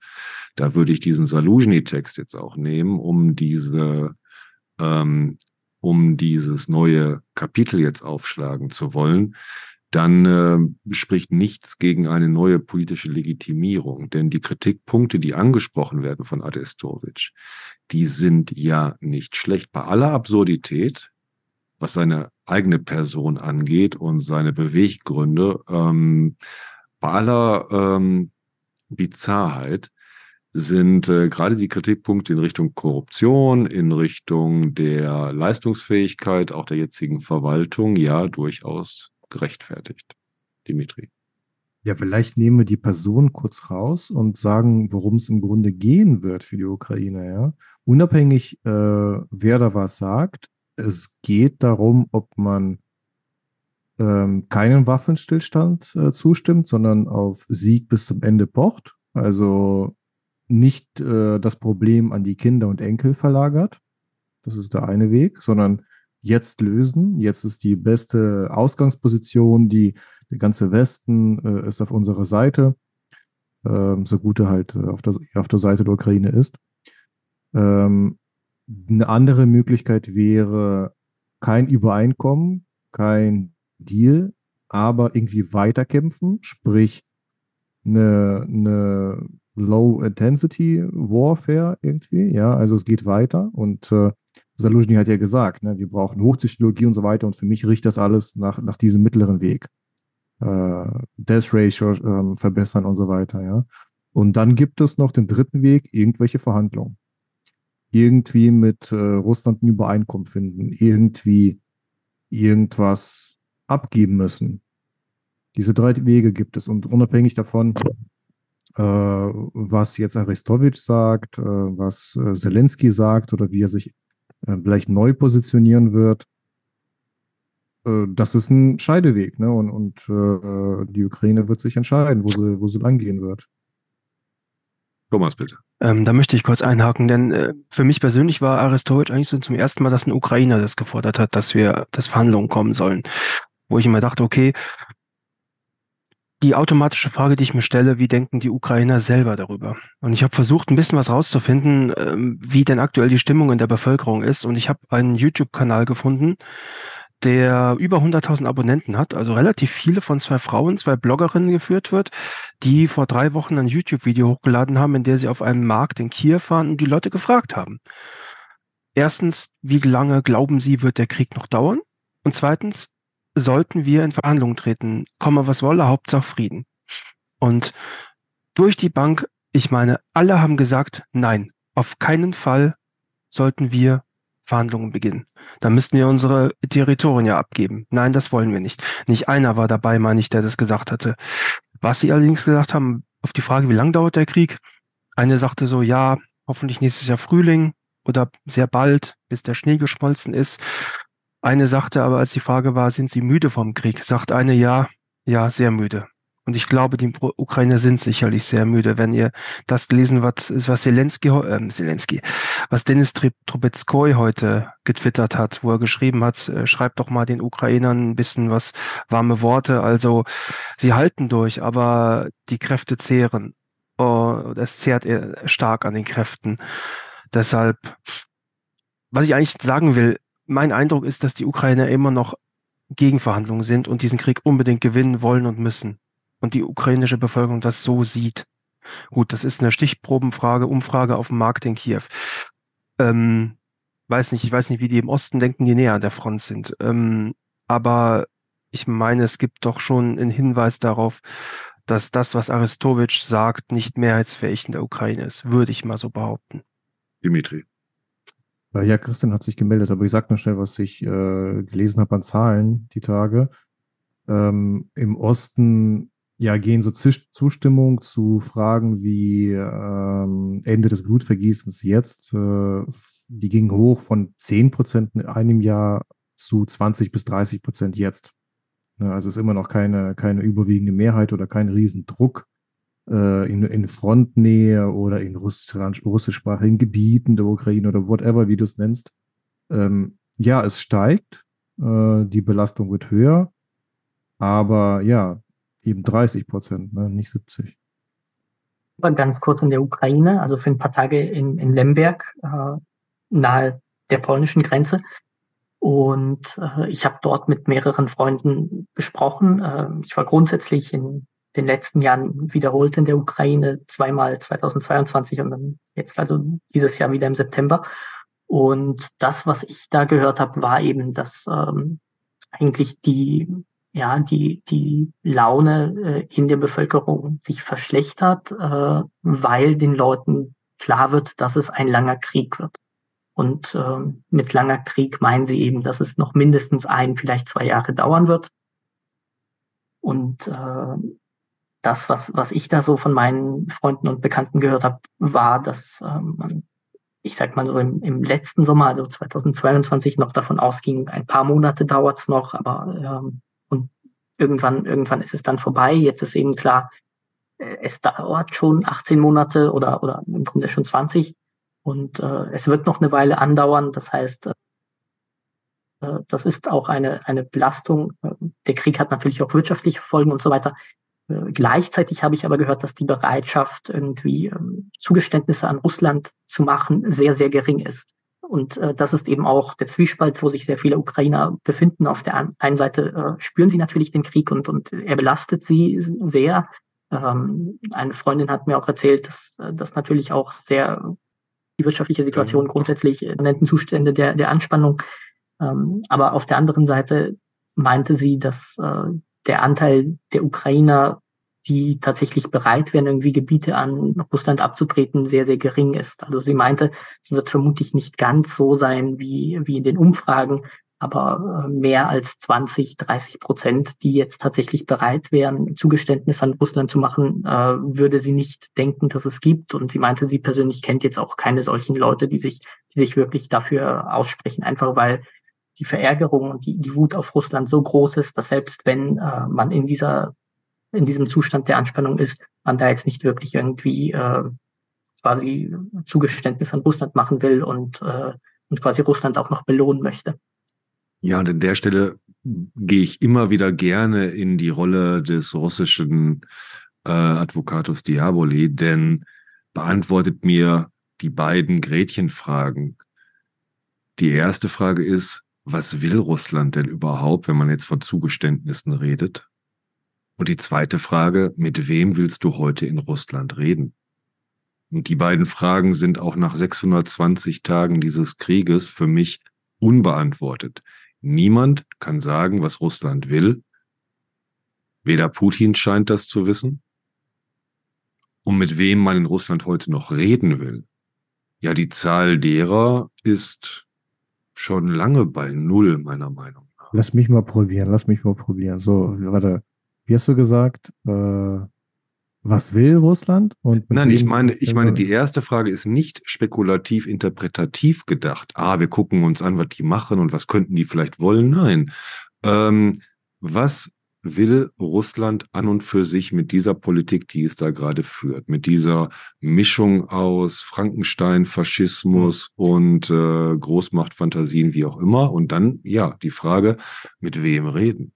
da würde ich diesen Saluzhny-Text jetzt auch nehmen, um diese ähm, um dieses neue Kapitel jetzt aufschlagen zu wollen dann äh, spricht nichts gegen eine neue politische Legitimierung. Denn die Kritikpunkte, die angesprochen werden von Adestovic, die sind ja nicht schlecht. Bei aller Absurdität, was seine eigene Person angeht und seine Beweggründe, ähm, bei aller ähm, Bizarrheit, sind äh, gerade die Kritikpunkte in Richtung Korruption, in Richtung der Leistungsfähigkeit auch der jetzigen Verwaltung ja durchaus gerechtfertigt. Dimitri. Ja, vielleicht nehmen wir die Person kurz raus und sagen, worum es im Grunde gehen wird für die Ukraine, ja. Unabhängig, äh, wer da was sagt, es geht darum, ob man ähm, keinen Waffenstillstand äh, zustimmt, sondern auf Sieg bis zum Ende pocht. Also nicht äh, das Problem an die Kinder und Enkel verlagert. Das ist der eine Weg, sondern jetzt lösen. Jetzt ist die beste Ausgangsposition, die der ganze Westen äh, ist auf unserer Seite, ähm, so gut er halt auf der, auf der Seite der Ukraine ist. Ähm, eine andere Möglichkeit wäre kein Übereinkommen, kein Deal, aber irgendwie weiterkämpfen, sprich eine, eine Low-Intensity Warfare irgendwie, ja, also es geht weiter und äh, Saluzhny hat ja gesagt, ne, wir brauchen Hochtechnologie und so weiter und für mich riecht das alles nach, nach diesem mittleren Weg. Äh, Death Ratio äh, verbessern und so weiter, ja. Und dann gibt es noch den dritten Weg, irgendwelche Verhandlungen. Irgendwie mit äh, Russland ein Übereinkommen finden, irgendwie irgendwas abgeben müssen. Diese drei Wege gibt es und unabhängig davon, äh, was jetzt Aristowitsch sagt, äh, was äh, Zelensky sagt oder wie er sich äh, vielleicht neu positionieren wird, äh, das ist ein Scheideweg, ne? Und, und äh, die Ukraine wird sich entscheiden, wo sie, wo sie langgehen wird. Thomas, bitte. Ähm, da möchte ich kurz einhaken, denn äh, für mich persönlich war Aristowitsch eigentlich so zum ersten Mal, dass ein Ukrainer das gefordert hat, dass wir, dass Verhandlungen kommen sollen. Wo ich immer dachte, okay, die automatische Frage, die ich mir stelle, wie denken die Ukrainer selber darüber? Und ich habe versucht, ein bisschen was rauszufinden, ähm, wie denn aktuell die Stimmung in der Bevölkerung ist. Und ich habe einen YouTube-Kanal gefunden, der über 100.000 Abonnenten hat, also relativ viele von zwei Frauen, zwei Bloggerinnen geführt wird, die vor drei Wochen ein YouTube-Video hochgeladen haben, in der sie auf einem Markt in Kiew waren und die Leute gefragt haben. Erstens, wie lange glauben Sie, wird der Krieg noch dauern? Und zweitens, sollten wir in Verhandlungen treten, komme was wolle, Hauptsache Frieden. Und durch die Bank, ich meine, alle haben gesagt, nein, auf keinen Fall sollten wir Verhandlungen beginnen. Da müssten wir unsere Territorien ja abgeben. Nein, das wollen wir nicht. Nicht einer war dabei, meine ich, der das gesagt hatte. Was sie allerdings gesagt haben, auf die Frage, wie lang dauert der Krieg? Eine sagte so, ja, hoffentlich nächstes Jahr Frühling oder sehr bald, bis der Schnee geschmolzen ist. Eine sagte aber, als die Frage war, sind Sie müde vom Krieg? Sagt eine, ja, ja, sehr müde. Und ich glaube, die Ukrainer sind sicherlich sehr müde. Wenn ihr das gelesen was, was Zelensky, äh, Zelensky, was Denis Trubetskoy heute getwittert hat, wo er geschrieben hat, äh, schreibt doch mal den Ukrainern ein bisschen was warme Worte. Also sie halten durch, aber die Kräfte zehren. Oh, es zehrt stark an den Kräften. Deshalb, was ich eigentlich sagen will, mein Eindruck ist, dass die Ukrainer immer noch Gegenverhandlungen sind und diesen Krieg unbedingt gewinnen wollen und müssen und die ukrainische Bevölkerung das so sieht. Gut, das ist eine Stichprobenfrage, Umfrage auf dem Markt in Kiew. Ähm, weiß nicht, ich weiß nicht, wie die im Osten denken, die näher an der Front sind. Ähm, aber ich meine, es gibt doch schon einen Hinweis darauf, dass das, was Aristowitsch sagt, nicht mehrheitsfähig in der Ukraine ist, würde ich mal so behaupten. Dimitri. Ja, Christian hat sich gemeldet, aber ich sag nur schnell, was ich äh, gelesen habe an Zahlen die Tage. Ähm, Im Osten ja, gehen so Zustimmung zu Fragen wie ähm, Ende des Blutvergießens jetzt, äh, die ging hoch von 10 Prozent in einem Jahr zu 20 bis 30 Prozent jetzt. Ja, also ist immer noch keine, keine überwiegende Mehrheit oder kein Riesendruck äh, in, in Frontnähe oder in russisch, russischsprachigen Gebieten der Ukraine oder whatever, wie du es nennst. Ähm, ja, es steigt, äh, die Belastung wird höher, aber ja, eben 30 Prozent, ne, nicht 70. Ganz kurz in der Ukraine, also für ein paar Tage in, in Lemberg, äh, nahe der polnischen Grenze. Und äh, ich habe dort mit mehreren Freunden gesprochen. Äh, ich war grundsätzlich in den letzten Jahren wiederholt in der Ukraine, zweimal 2022 und dann jetzt also dieses Jahr wieder im September. Und das, was ich da gehört habe, war eben, dass ähm, eigentlich die ja, die, die Laune äh, in der Bevölkerung sich verschlechtert, äh, weil den Leuten klar wird, dass es ein langer Krieg wird. Und äh, mit langer Krieg meinen sie eben, dass es noch mindestens ein, vielleicht zwei Jahre dauern wird. Und äh, das, was, was ich da so von meinen Freunden und Bekannten gehört habe, war, dass ähm, man, ich sag mal so im, im letzten Sommer, also 2022, noch davon ausging, ein paar Monate dauert's noch, aber ähm, und irgendwann, irgendwann ist es dann vorbei. Jetzt ist eben klar, äh, es dauert schon 18 Monate oder, oder im Grunde schon 20 und äh, es wird noch eine Weile andauern. Das heißt, äh, das ist auch eine, eine Belastung. Äh, der Krieg hat natürlich auch wirtschaftliche Folgen und so weiter. Äh, gleichzeitig habe ich aber gehört, dass die Bereitschaft, irgendwie ähm, Zugeständnisse an Russland zu machen, sehr, sehr gering ist. Und äh, das ist eben auch der Zwiespalt, wo sich sehr viele Ukrainer befinden. Auf der einen Seite äh, spüren sie natürlich den Krieg und, und er belastet sie sehr. Ähm, eine Freundin hat mir auch erzählt, dass das natürlich auch sehr die wirtschaftliche Situation grundsätzlich nannten Zustände der, der Anspannung. Ähm, aber auf der anderen Seite meinte sie, dass äh, der Anteil der Ukrainer, die tatsächlich bereit wären, irgendwie Gebiete an Russland abzutreten, sehr, sehr gering ist. Also sie meinte, es wird vermutlich nicht ganz so sein wie, wie in den Umfragen, aber äh, mehr als 20, 30 Prozent, die jetzt tatsächlich bereit wären, Zugeständnis an Russland zu machen, äh, würde sie nicht denken, dass es gibt. Und sie meinte, sie persönlich kennt jetzt auch keine solchen Leute, die sich, die sich wirklich dafür aussprechen, einfach weil die Verärgerung und die, die Wut auf Russland so groß ist, dass selbst wenn äh, man in dieser in diesem Zustand der Anspannung ist, man da jetzt nicht wirklich irgendwie äh, quasi Zugeständnis an Russland machen will und, äh, und quasi Russland auch noch belohnen möchte. Ja, und an der Stelle gehe ich immer wieder gerne in die Rolle des russischen äh, Advocatus Diaboli, denn beantwortet mir die beiden Gretchenfragen. Die erste Frage ist, was will Russland denn überhaupt, wenn man jetzt von Zugeständnissen redet? Und die zweite Frage, mit wem willst du heute in Russland reden? Und die beiden Fragen sind auch nach 620 Tagen dieses Krieges für mich unbeantwortet. Niemand kann sagen, was Russland will. Weder Putin scheint das zu wissen. Und mit wem man in Russland heute noch reden will. Ja, die Zahl derer ist schon lange bei Null, meiner Meinung nach. Lass mich mal probieren, lass mich mal probieren. So, warte. Wie hast du gesagt? Äh, was will Russland? Und Nein, ich meine, ich meine, die erste Frage ist nicht spekulativ interpretativ gedacht. Ah, wir gucken uns an, was die machen und was könnten die vielleicht wollen. Nein. Ähm, was will Russland an und für sich mit dieser Politik, die es da gerade führt, mit dieser Mischung aus Frankenstein, Faschismus mhm. und äh, Großmachtfantasien, wie auch immer. Und dann, ja, die Frage, mit wem reden?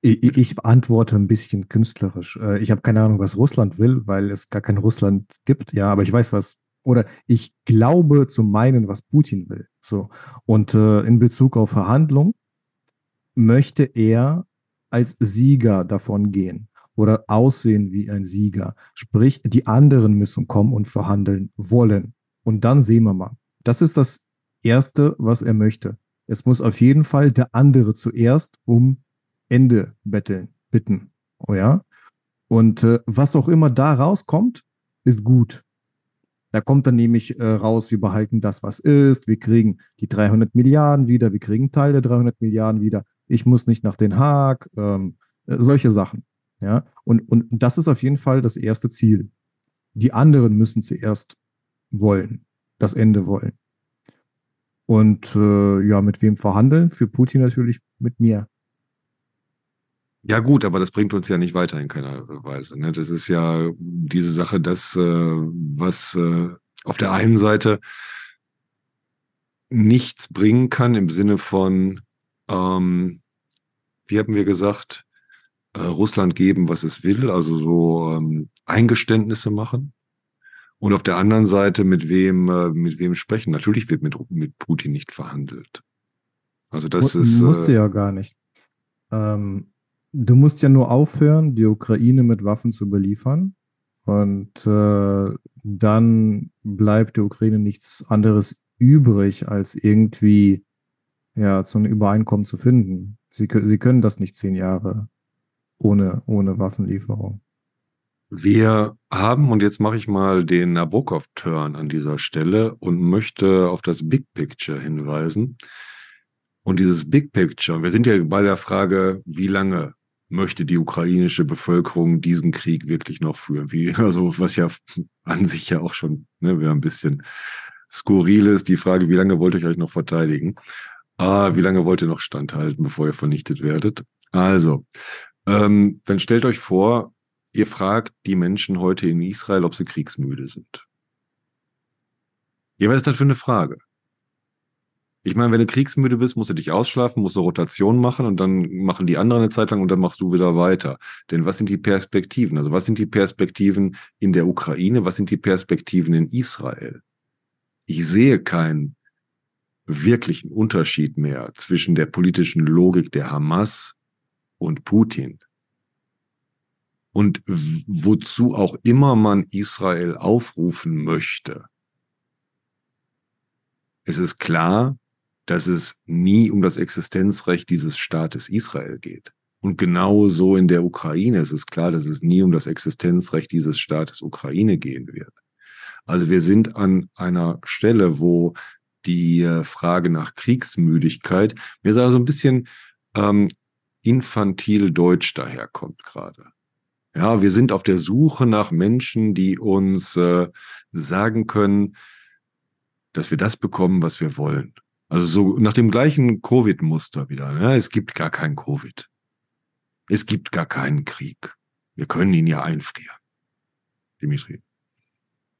Ich, ich antworte ein bisschen künstlerisch. Äh, ich habe keine Ahnung, was Russland will, weil es gar kein Russland gibt. Ja, aber ich weiß, was oder ich glaube zu meinen, was Putin will. So und äh, in Bezug auf Verhandlungen möchte er als Sieger davon gehen oder aussehen wie ein Sieger. Sprich, die anderen müssen kommen und verhandeln wollen. Und dann sehen wir mal. Das ist das Erste, was er möchte. Es muss auf jeden Fall der andere zuerst um Ende betteln, bitten. Oh ja. Und äh, was auch immer da rauskommt, ist gut. Da kommt dann nämlich äh, raus, wir behalten das, was ist, wir kriegen die 300 Milliarden wieder, wir kriegen Teil der 300 Milliarden wieder, ich muss nicht nach Den Haag, ähm, äh, solche Sachen. Ja, und, und das ist auf jeden Fall das erste Ziel. Die anderen müssen zuerst wollen, das Ende wollen. Und äh, ja, mit wem verhandeln? Für Putin natürlich mit mir. Ja gut, aber das bringt uns ja nicht weiter in keiner Weise. Ne? Das ist ja diese Sache, dass äh, was äh, auf der einen Seite nichts bringen kann im Sinne von, ähm, wie haben wir gesagt, äh, Russland geben, was es will, also so ähm, Eingeständnisse machen. Und auf der anderen Seite mit wem äh, mit wem sprechen. Natürlich wird mit mit Putin nicht verhandelt. Also das ist musste äh, ja gar nicht. Ähm, du musst ja nur aufhören, die Ukraine mit Waffen zu beliefern. Und äh, dann bleibt der Ukraine nichts anderes übrig, als irgendwie ja zu einem Übereinkommen zu finden. Sie, sie können das nicht zehn Jahre ohne, ohne Waffenlieferung. Wir haben, und jetzt mache ich mal den Nabokov-Turn an dieser Stelle und möchte auf das Big Picture hinweisen. Und dieses Big Picture, wir sind ja bei der Frage, wie lange möchte die ukrainische Bevölkerung diesen Krieg wirklich noch führen? Wie, also was ja an sich ja auch schon ne, wäre ein bisschen skurril ist, die Frage, wie lange wollt ihr euch noch verteidigen? Ah, wie lange wollt ihr noch standhalten, bevor ihr vernichtet werdet? Also, ähm, dann stellt euch vor, ihr fragt die Menschen heute in Israel, ob sie kriegsmüde sind. Ja, was ist das für eine Frage? Ich meine, wenn du kriegsmüde bist, musst du dich ausschlafen, musst du Rotation machen und dann machen die anderen eine Zeit lang und dann machst du wieder weiter. Denn was sind die Perspektiven? Also was sind die Perspektiven in der Ukraine? Was sind die Perspektiven in Israel? Ich sehe keinen wirklichen Unterschied mehr zwischen der politischen Logik der Hamas und Putin. Und wozu auch immer man Israel aufrufen möchte. Es ist klar, dass es nie um das Existenzrecht dieses Staates Israel geht. Und genauso in der Ukraine ist es klar, dass es nie um das Existenzrecht dieses Staates Ukraine gehen wird. Also wir sind an einer Stelle, wo die äh, Frage nach Kriegsmüdigkeit mir so ein bisschen ähm, infantil deutsch daherkommt gerade. Ja, wir sind auf der Suche nach Menschen, die uns äh, sagen können, dass wir das bekommen, was wir wollen. Also so nach dem gleichen Covid-Muster wieder. Ne? Es gibt gar kein Covid. Es gibt gar keinen Krieg. Wir können ihn ja einfrieren. Dimitri.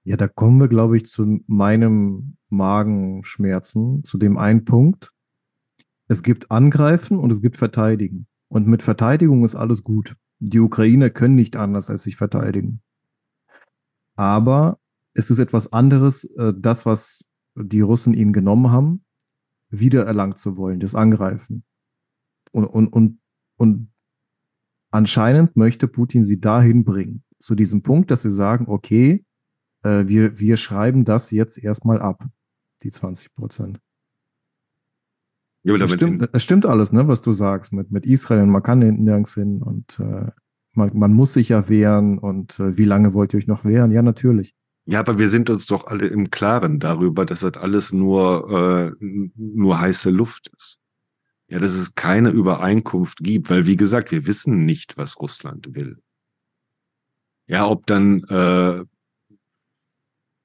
Ja, da kommen wir, glaube ich, zu meinem Magenschmerzen, zu dem einen Punkt. Es gibt Angreifen und es gibt Verteidigen. Und mit Verteidigung ist alles gut. Die Ukrainer können nicht anders als sich verteidigen. Aber es ist etwas anderes, äh, das, was die Russen ihnen genommen haben, wiedererlangt zu wollen, das Angreifen. Und, und, und, und anscheinend möchte Putin sie dahin bringen, zu diesem Punkt, dass sie sagen, okay, äh, wir, wir schreiben das jetzt erstmal ab, die 20 Prozent. Ja, es, stimmt, es stimmt alles, ne, was du sagst mit, mit Israel und man kann nirgends hin und äh, man, man muss sich ja wehren und äh, wie lange wollt ihr euch noch wehren? Ja, natürlich. Ja, aber wir sind uns doch alle im Klaren darüber, dass das alles nur, äh, nur heiße Luft ist. Ja, dass es keine Übereinkunft gibt, weil wie gesagt, wir wissen nicht, was Russland will. Ja, ob dann äh,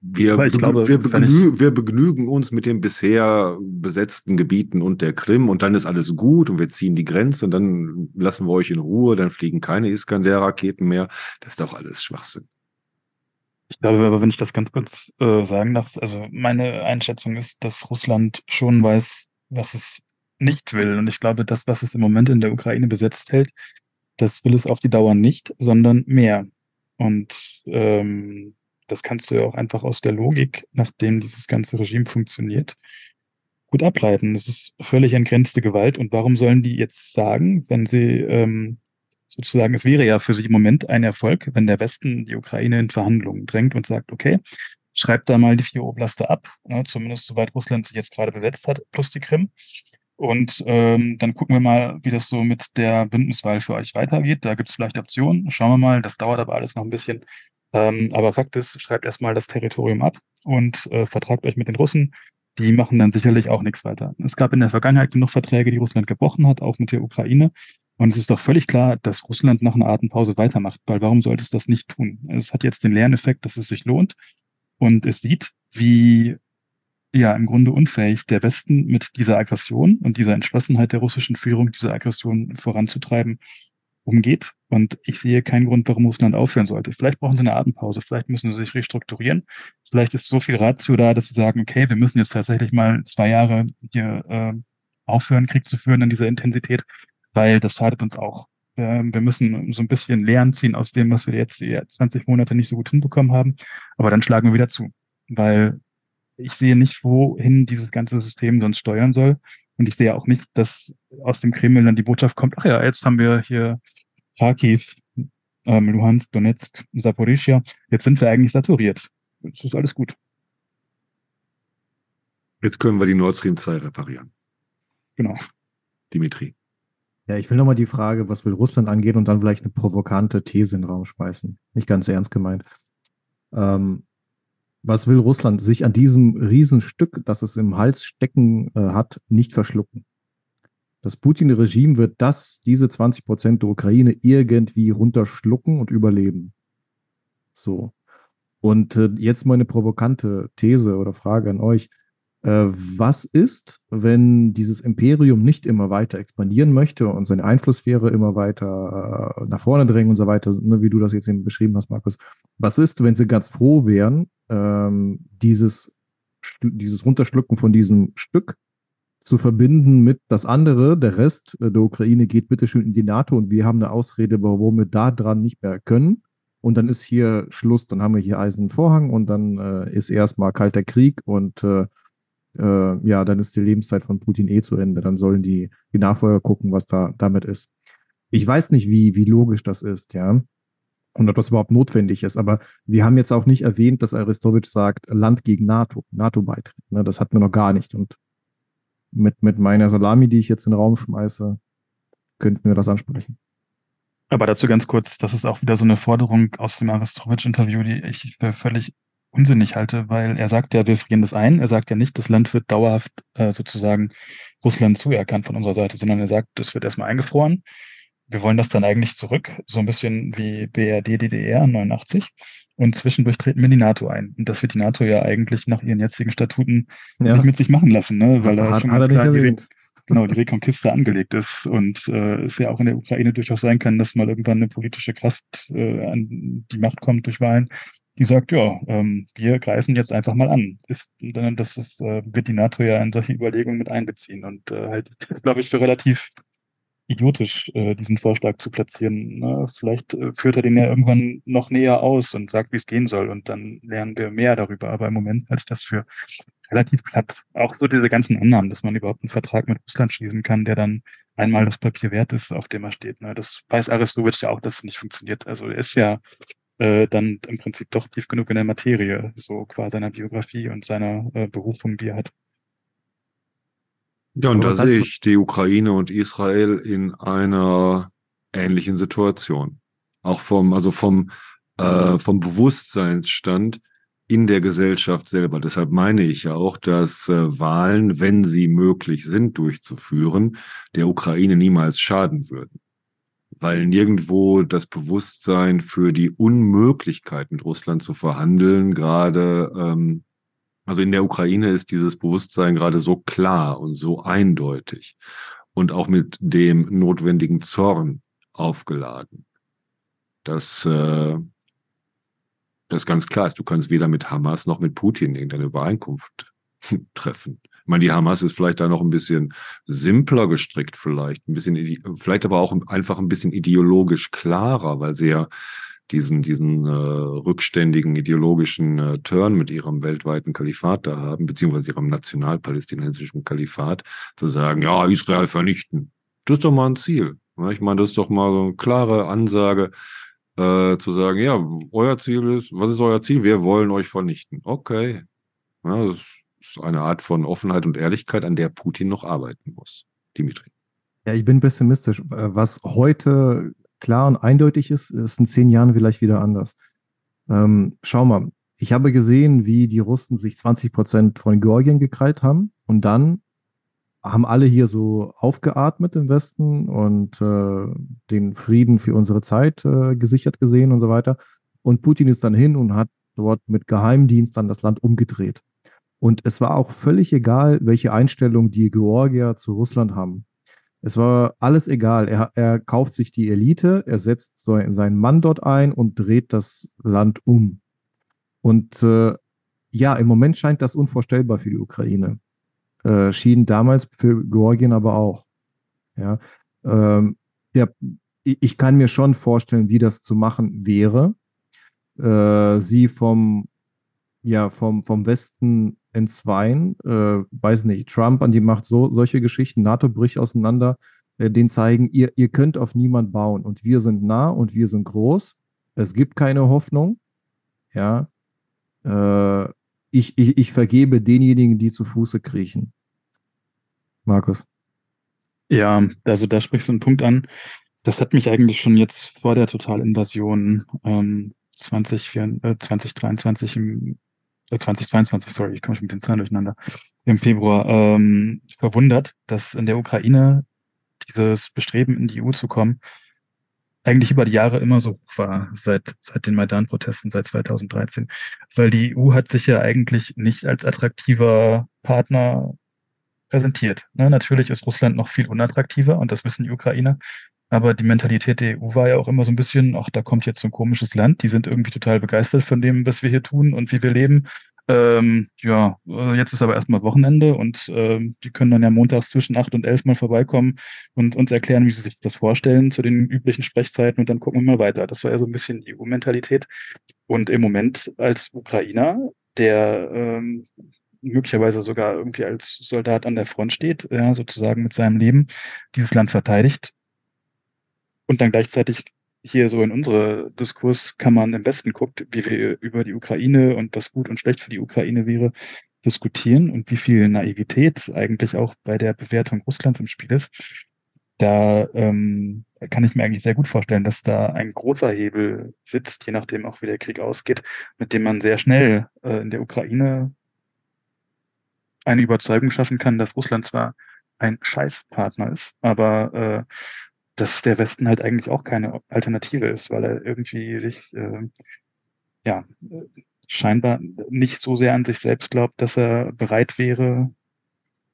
wir, glaube, wir, begnü wir, begnügen uns mit den bisher besetzten Gebieten und der Krim und dann ist alles gut und wir ziehen die Grenze und dann lassen wir euch in Ruhe, dann fliegen keine Iskander-Raketen mehr. Das ist doch alles Schwachsinn. Ich glaube aber, wenn ich das ganz kurz äh, sagen darf, also meine Einschätzung ist, dass Russland schon weiß, was es nicht will. Und ich glaube, das, was es im Moment in der Ukraine besetzt hält, das will es auf die Dauer nicht, sondern mehr. Und ähm, das kannst du ja auch einfach aus der Logik, nachdem dieses ganze Regime funktioniert, gut ableiten. Das ist völlig entgrenzte Gewalt. Und warum sollen die jetzt sagen, wenn sie ähm, sozusagen, es wäre ja für sie im Moment ein Erfolg, wenn der Westen die Ukraine in Verhandlungen drängt und sagt, okay, schreibt da mal die vier Oblaste ab, ne, zumindest soweit Russland sich jetzt gerade besetzt hat, plus die Krim. Und ähm, dann gucken wir mal, wie das so mit der Bündniswahl für euch weitergeht. Da gibt es vielleicht Optionen. Schauen wir mal. Das dauert aber alles noch ein bisschen. Ähm, aber Fakt ist, schreibt erstmal das Territorium ab und äh, vertragt euch mit den Russen. Die machen dann sicherlich auch nichts weiter. Es gab in der Vergangenheit genug Verträge, die Russland gebrochen hat, auch mit der Ukraine. Und es ist doch völlig klar, dass Russland nach einer Atempause weitermacht, weil warum sollte es das nicht tun? Es hat jetzt den Lerneffekt, dass es sich lohnt und es sieht, wie ja im Grunde unfähig der Westen mit dieser Aggression und dieser Entschlossenheit der russischen Führung, diese Aggression voranzutreiben, umgeht. Und ich sehe keinen Grund, warum Russland aufhören sollte. Vielleicht brauchen sie eine Atempause, vielleicht müssen sie sich restrukturieren. Vielleicht ist so viel Ratio da, dass sie sagen, okay, wir müssen jetzt tatsächlich mal zwei Jahre hier äh, aufhören, Krieg zu führen in dieser Intensität weil das schadet uns auch. Wir müssen so ein bisschen Lehren ziehen aus dem, was wir jetzt die 20 Monate nicht so gut hinbekommen haben. Aber dann schlagen wir wieder zu, weil ich sehe nicht, wohin dieses ganze System sonst steuern soll. Und ich sehe auch nicht, dass aus dem Kreml dann die Botschaft kommt, ach ja, jetzt haben wir hier Kharkiv, ähm, Luhansk, Donetsk, Saporischia. Jetzt sind wir eigentlich saturiert. Jetzt ist alles gut. Jetzt können wir die Nord Stream 2 reparieren. Genau. Dimitri. Ja, ich will nochmal die Frage, was will Russland angehen und dann vielleicht eine provokante These in den Raum schmeißen. Nicht ganz ernst gemeint. Ähm, was will Russland sich an diesem Riesenstück, das es im Hals stecken äh, hat, nicht verschlucken? Das Putin-Regime wird das, diese 20 Prozent der Ukraine irgendwie runterschlucken und überleben. So. Und äh, jetzt mal eine provokante These oder Frage an euch. Äh, was ist, wenn dieses Imperium nicht immer weiter expandieren möchte und seine Einflusssphäre immer weiter äh, nach vorne drängen und so weiter, ne, wie du das jetzt eben beschrieben hast, Markus? Was ist, wenn sie ganz froh wären, ähm, dieses, dieses Runterschlucken von diesem Stück zu verbinden mit das andere, der Rest der Ukraine geht bitte schön in die NATO und wir haben eine Ausrede, warum wir da dran nicht mehr können. Und dann ist hier Schluss, dann haben wir hier Eisernen Vorhang und dann äh, ist erstmal kalter Krieg und äh, äh, ja, dann ist die Lebenszeit von Putin eh zu Ende. Dann sollen die, die Nachfolger gucken, was da damit ist. Ich weiß nicht, wie, wie logisch das ist, ja. Und ob das überhaupt notwendig ist. Aber wir haben jetzt auch nicht erwähnt, dass Aristowitsch sagt, Land gegen NATO, NATO-Beitritt. Ne, das hatten wir noch gar nicht. Und mit, mit meiner Salami, die ich jetzt in den Raum schmeiße, könnten wir das ansprechen. Aber dazu ganz kurz, das ist auch wieder so eine Forderung aus dem Aristowitsch-Interview, die ich für völlig unsinnig halte, weil er sagt ja, wir frieren das ein. Er sagt ja nicht, das Land wird dauerhaft äh, sozusagen Russland zuerkannt von unserer Seite, sondern er sagt, das wird erstmal eingefroren. Wir wollen das dann eigentlich zurück, so ein bisschen wie BRD, DDR 89. Und zwischendurch treten wir die NATO ein. Und das wird die NATO ja eigentlich nach ihren jetzigen Statuten ja. nicht mit sich machen lassen, ne? weil da schon ganz klar die, genau, die Reconquista angelegt ist und äh, es ja auch in der Ukraine durchaus sein kann, dass mal irgendwann eine politische Kraft äh, an die Macht kommt durch Wahlen, die sagt, ja, ähm, wir greifen jetzt einfach mal an. Ist, das ist, äh, wird die NATO ja in solche Überlegungen mit einbeziehen. Und äh, halt, das glaube ich, für relativ idiotisch, äh, diesen Vorschlag zu platzieren. Ne? Vielleicht äh, führt er den ja irgendwann noch näher aus und sagt, wie es gehen soll. Und dann lernen wir mehr darüber. Aber im Moment halte ich das für relativ platt. Auch so diese ganzen Annahmen, dass man überhaupt einen Vertrag mit Russland schließen kann, der dann einmal das Papier wert ist, auf dem er steht. Ne? Das weiß Aristowitsch ja auch, dass es nicht funktioniert. Also er ist ja äh, dann im Prinzip doch tief genug in der Materie, so qua seiner Biografie und seiner äh, Berufung, die er hat. Ja, und da sehe ich die Ukraine und Israel in einer ähnlichen Situation. Auch vom, also vom, äh, vom Bewusstseinsstand in der Gesellschaft selber. Deshalb meine ich ja auch, dass äh, Wahlen, wenn sie möglich sind, durchzuführen, der Ukraine niemals schaden würden weil nirgendwo das Bewusstsein für die Unmöglichkeit mit Russland zu verhandeln gerade, ähm, also in der Ukraine ist dieses Bewusstsein gerade so klar und so eindeutig und auch mit dem notwendigen Zorn aufgeladen, dass äh, das ganz klar ist. Du kannst weder mit Hamas noch mit Putin irgendeine Übereinkunft treffen meine, die Hamas ist vielleicht da noch ein bisschen simpler gestrickt, vielleicht ein bisschen, vielleicht aber auch einfach ein bisschen ideologisch klarer, weil sie ja diesen, diesen äh, rückständigen ideologischen äh, Turn mit ihrem weltweiten Kalifat da haben, beziehungsweise ihrem nationalpalästinensischen Kalifat, zu sagen, ja, Israel vernichten. Das ist doch mal ein Ziel. Ja, ich meine, das ist doch mal so eine klare Ansage, äh, zu sagen, ja, euer Ziel ist, was ist euer Ziel? Wir wollen euch vernichten. Okay. Ja, das ist eine Art von Offenheit und Ehrlichkeit, an der Putin noch arbeiten muss. Dimitri. Ja, ich bin pessimistisch. Äh, was heute klar und eindeutig ist, ist in zehn Jahren vielleicht wieder anders. Ähm, schau mal, ich habe gesehen, wie die Russen sich 20 Prozent von Georgien gekrallt haben und dann haben alle hier so aufgeatmet im Westen und äh, den Frieden für unsere Zeit äh, gesichert gesehen und so weiter. Und Putin ist dann hin und hat dort mit Geheimdienst dann das Land umgedreht. Und es war auch völlig egal, welche Einstellung die Georgier zu Russland haben. Es war alles egal. Er, er kauft sich die Elite, er setzt so, seinen Mann dort ein und dreht das Land um. Und äh, ja, im Moment scheint das unvorstellbar für die Ukraine. Äh, schien damals für Georgien aber auch. Ja, ähm, ja, ich kann mir schon vorstellen, wie das zu machen wäre. Äh, sie vom, ja, vom, vom Westen entzweien, äh, weiß nicht, Trump an die Macht, so, solche Geschichten, NATO bricht auseinander, äh, den zeigen, ihr, ihr könnt auf niemand bauen und wir sind nah und wir sind groß. Es gibt keine Hoffnung. Ja. Äh, ich, ich, ich vergebe denjenigen, die zu Fuße kriechen. Markus. Ja, also da sprichst du einen Punkt an. Das hat mich eigentlich schon jetzt vor der Totalinvasion ähm, 20, äh, 2023 im 2022, sorry, ich komme schon mit den Zahlen durcheinander, im Februar ähm, verwundert, dass in der Ukraine dieses Bestreben, in die EU zu kommen, eigentlich über die Jahre immer so hoch war, seit, seit den Maidan-Protesten, seit 2013. Weil die EU hat sich ja eigentlich nicht als attraktiver Partner präsentiert. Ne? Natürlich ist Russland noch viel unattraktiver und das wissen die Ukrainer. Aber die Mentalität der EU war ja auch immer so ein bisschen, ach, da kommt jetzt so ein komisches Land, die sind irgendwie total begeistert von dem, was wir hier tun und wie wir leben. Ähm, ja, äh, jetzt ist aber erstmal Wochenende und ähm, die können dann ja montags zwischen acht und elf mal vorbeikommen und uns erklären, wie sie sich das vorstellen zu den üblichen Sprechzeiten und dann gucken wir mal weiter. Das war ja so ein bisschen die EU-Mentalität. Und im Moment als Ukrainer, der ähm, möglicherweise sogar irgendwie als Soldat an der Front steht, ja, sozusagen mit seinem Leben dieses Land verteidigt und dann gleichzeitig hier so in unsere Diskurskammern im Westen guckt, wie wir über die Ukraine und was gut und schlecht für die Ukraine wäre, diskutieren und wie viel Naivität eigentlich auch bei der Bewertung Russlands im Spiel ist, da ähm, kann ich mir eigentlich sehr gut vorstellen, dass da ein großer Hebel sitzt, je nachdem auch wie der Krieg ausgeht, mit dem man sehr schnell äh, in der Ukraine eine Überzeugung schaffen kann, dass Russland zwar ein Scheißpartner ist, aber äh, dass der Westen halt eigentlich auch keine Alternative ist, weil er irgendwie sich äh, ja scheinbar nicht so sehr an sich selbst glaubt, dass er bereit wäre,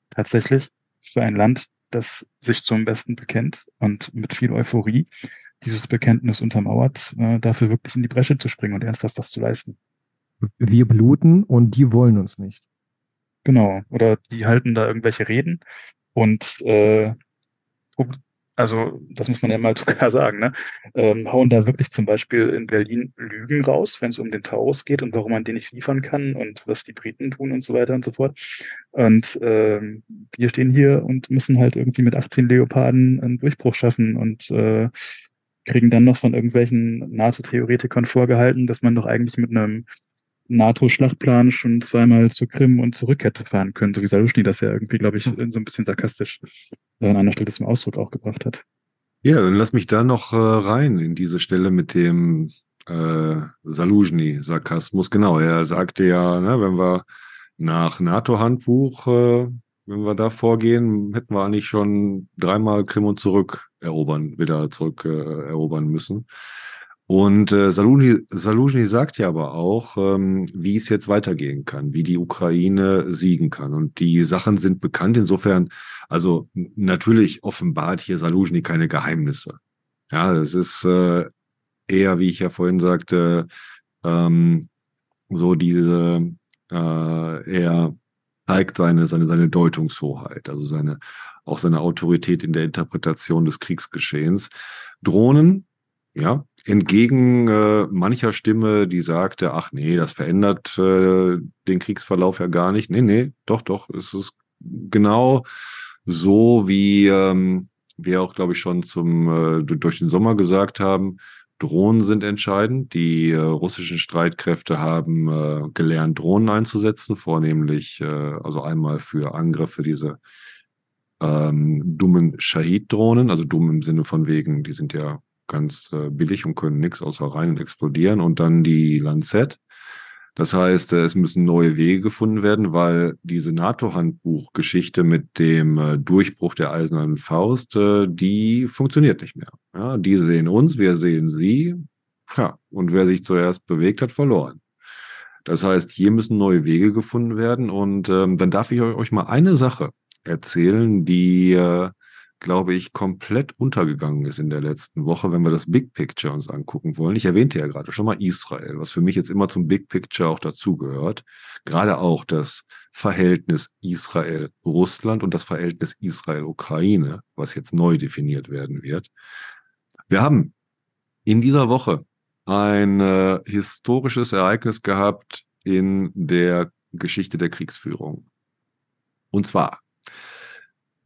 tatsächlich für ein Land, das sich zum Westen bekennt und mit viel Euphorie dieses Bekenntnis untermauert, äh, dafür wirklich in die Bresche zu springen und ernsthaft was zu leisten. Wir bluten und die wollen uns nicht. Genau. Oder die halten da irgendwelche Reden und äh, also das muss man ja mal sogar sagen, ne? ähm, hauen da wirklich zum Beispiel in Berlin Lügen raus, wenn es um den Taurus geht und warum man den nicht liefern kann und was die Briten tun und so weiter und so fort. Und ähm, wir stehen hier und müssen halt irgendwie mit 18 Leoparden einen Durchbruch schaffen und äh, kriegen dann noch von irgendwelchen NATO-Theoretikern vorgehalten, dass man doch eigentlich mit einem NATO-Schlachtplan schon zweimal zur Krim und zurück hätte fahren können, so wie Saluschny das ja irgendwie, glaube ich, hm. so ein bisschen sarkastisch an einer Stelle zum Ausdruck auch gebracht hat. Ja, dann lass mich da noch äh, rein in diese Stelle mit dem äh, Saluzhny-Sarkasmus. Genau, er sagte ja, ne, wenn wir nach NATO-Handbuch, äh, wenn wir da vorgehen, hätten wir eigentlich schon dreimal Krim und zurück erobern, wieder zurück äh, erobern müssen. Und äh, Saluni, Saluni sagt ja aber auch, ähm, wie es jetzt weitergehen kann, wie die Ukraine siegen kann. Und die Sachen sind bekannt. Insofern, also natürlich offenbart hier Saluzhny keine Geheimnisse. Ja, es ist äh, eher, wie ich ja vorhin sagte, ähm, so diese, äh, er zeigt seine, seine, seine Deutungshoheit, also seine, auch seine Autorität in der Interpretation des Kriegsgeschehens. Drohnen, ja, entgegen äh, mancher Stimme, die sagte, ach nee, das verändert äh, den Kriegsverlauf ja gar nicht. Nee, nee, doch, doch, es ist genau so, wie ähm, wir auch, glaube ich, schon zum äh, durch den Sommer gesagt haben. Drohnen sind entscheidend. Die äh, russischen Streitkräfte haben äh, gelernt, Drohnen einzusetzen, vornehmlich äh, also einmal für Angriffe diese ähm, dummen Shahid-Drohnen, also dumm im Sinne von wegen, die sind ja ganz äh, billig und können nichts außer rein und explodieren. Und dann die Lancet. Das heißt, äh, es müssen neue Wege gefunden werden, weil diese NATO-Handbuch-Geschichte mit dem äh, Durchbruch der eisernen Faust, äh, die funktioniert nicht mehr. Ja, die sehen uns, wir sehen sie. Ja, und wer sich zuerst bewegt, hat verloren. Das heißt, hier müssen neue Wege gefunden werden. Und ähm, dann darf ich euch mal eine Sache erzählen, die äh, glaube ich, komplett untergegangen ist in der letzten Woche, wenn wir das Big Picture uns angucken wollen. Ich erwähnte ja gerade schon mal Israel, was für mich jetzt immer zum Big Picture auch dazugehört. Gerade auch das Verhältnis Israel-Russland und das Verhältnis Israel-Ukraine, was jetzt neu definiert werden wird. Wir haben in dieser Woche ein äh, historisches Ereignis gehabt in der Geschichte der Kriegsführung. Und zwar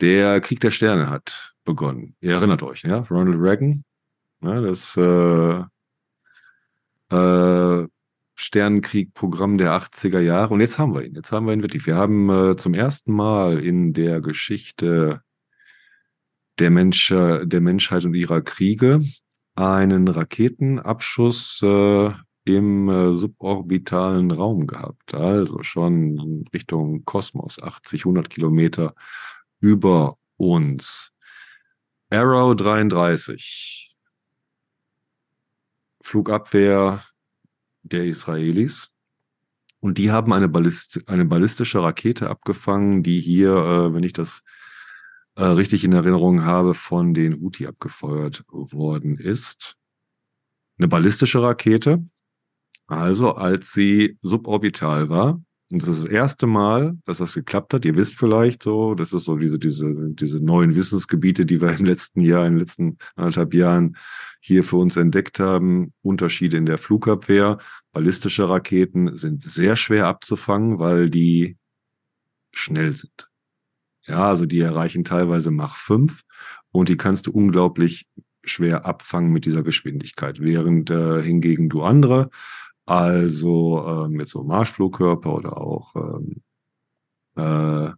der Krieg der Sterne hat begonnen. Ihr erinnert euch, ja? Ronald Reagan, ja, das äh, äh, Sternenkrieg-Programm der 80er Jahre. Und jetzt haben wir ihn. Jetzt haben wir ihn wirklich. Wir haben äh, zum ersten Mal in der Geschichte der, Mensch, der Menschheit und ihrer Kriege einen Raketenabschuss äh, im äh, suborbitalen Raum gehabt. Also schon Richtung Kosmos, 80, 100 Kilometer über uns. Arrow 33. Flugabwehr der Israelis. Und die haben eine, Ballist eine ballistische Rakete abgefangen, die hier, äh, wenn ich das äh, richtig in Erinnerung habe, von den Houthi abgefeuert worden ist. Eine ballistische Rakete, also als sie suborbital war. Und das ist das erste Mal, dass das geklappt hat. Ihr wisst vielleicht so, das ist so diese, diese, diese neuen Wissensgebiete, die wir im letzten Jahr, in den letzten anderthalb Jahren hier für uns entdeckt haben. Unterschiede in der Flugabwehr. Ballistische Raketen sind sehr schwer abzufangen, weil die schnell sind. Ja, also die erreichen teilweise Mach 5 und die kannst du unglaublich schwer abfangen mit dieser Geschwindigkeit, während äh, hingegen du andere, also äh, mit so Marschflugkörper oder auch ähm, äh,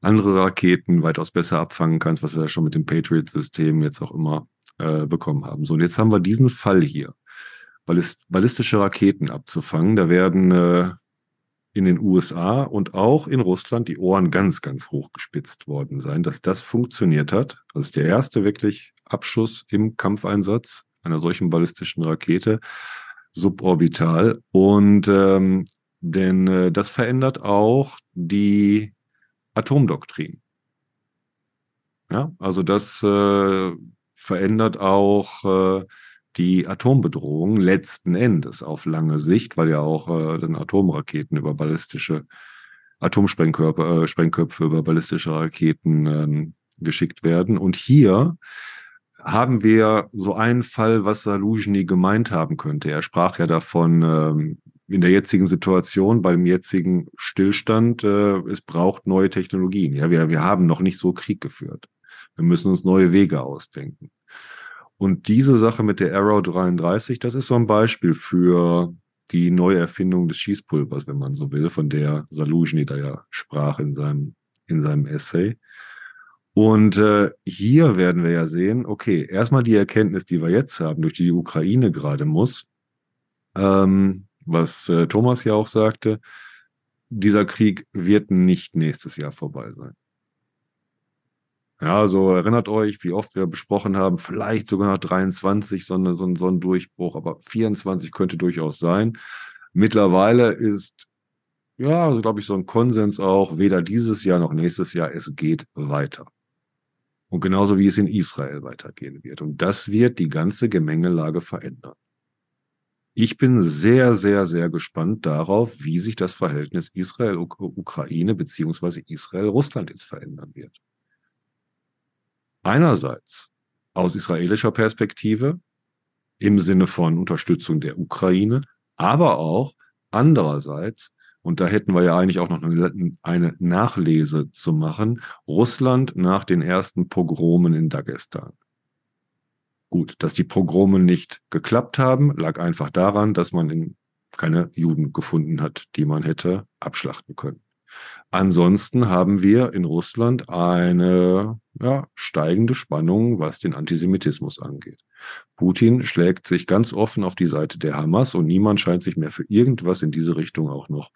andere Raketen weitaus besser abfangen kannst, was wir ja schon mit dem Patriot-System jetzt auch immer äh, bekommen haben. So, und jetzt haben wir diesen Fall hier, Ballist ballistische Raketen abzufangen. Da werden äh, in den USA und auch in Russland die Ohren ganz, ganz hoch gespitzt worden sein, dass das funktioniert hat. Das ist der erste wirklich Abschuss im Kampfeinsatz einer solchen ballistischen Rakete suborbital. Und ähm, denn äh, das verändert auch die Atomdoktrin. Ja, also das äh, verändert auch äh, die Atombedrohung letzten Endes auf lange Sicht, weil ja auch äh, dann Atomraketen über ballistische Atomsprengkörper, äh, Sprengköpfe über ballistische Raketen ähm, geschickt werden. Und hier haben wir so einen Fall, was Saluzhny gemeint haben könnte. Er sprach ja davon, ähm, in der jetzigen Situation, beim jetzigen Stillstand, äh, es braucht neue Technologien. Ja, wir, wir haben noch nicht so Krieg geführt. Wir müssen uns neue Wege ausdenken. Und diese Sache mit der Arrow 33, das ist so ein Beispiel für die Neuerfindung des Schießpulvers, wenn man so will, von der Saluzhny da ja sprach in seinem, in seinem Essay. Und äh, hier werden wir ja sehen, okay, erstmal die Erkenntnis, die wir jetzt haben, durch die die Ukraine gerade muss, ähm, was äh, Thomas ja auch sagte, dieser Krieg wird nicht nächstes Jahr vorbei sein. Ja, so erinnert euch, wie oft wir besprochen haben, vielleicht sogar noch 23 so, eine, so, ein, so ein Durchbruch, aber 24 könnte durchaus sein. Mittlerweile ist, ja, also glaube ich, so ein Konsens auch, weder dieses Jahr noch nächstes Jahr, es geht weiter. Und genauso wie es in Israel weitergehen wird. Und das wird die ganze Gemengelage verändern. Ich bin sehr, sehr, sehr gespannt darauf, wie sich das Verhältnis Israel-Ukraine beziehungsweise Israel-Russland jetzt verändern wird. Einerseits aus israelischer Perspektive im Sinne von Unterstützung der Ukraine, aber auch andererseits, und da hätten wir ja eigentlich auch noch eine Nachlese zu machen, Russland nach den ersten Pogromen in Dagestan. Gut, dass die Pogrome nicht geklappt haben, lag einfach daran, dass man keine Juden gefunden hat, die man hätte abschlachten können. Ansonsten haben wir in Russland eine ja, steigende Spannung, was den Antisemitismus angeht. Putin schlägt sich ganz offen auf die Seite der Hamas und niemand scheint sich mehr für irgendwas in diese Richtung auch noch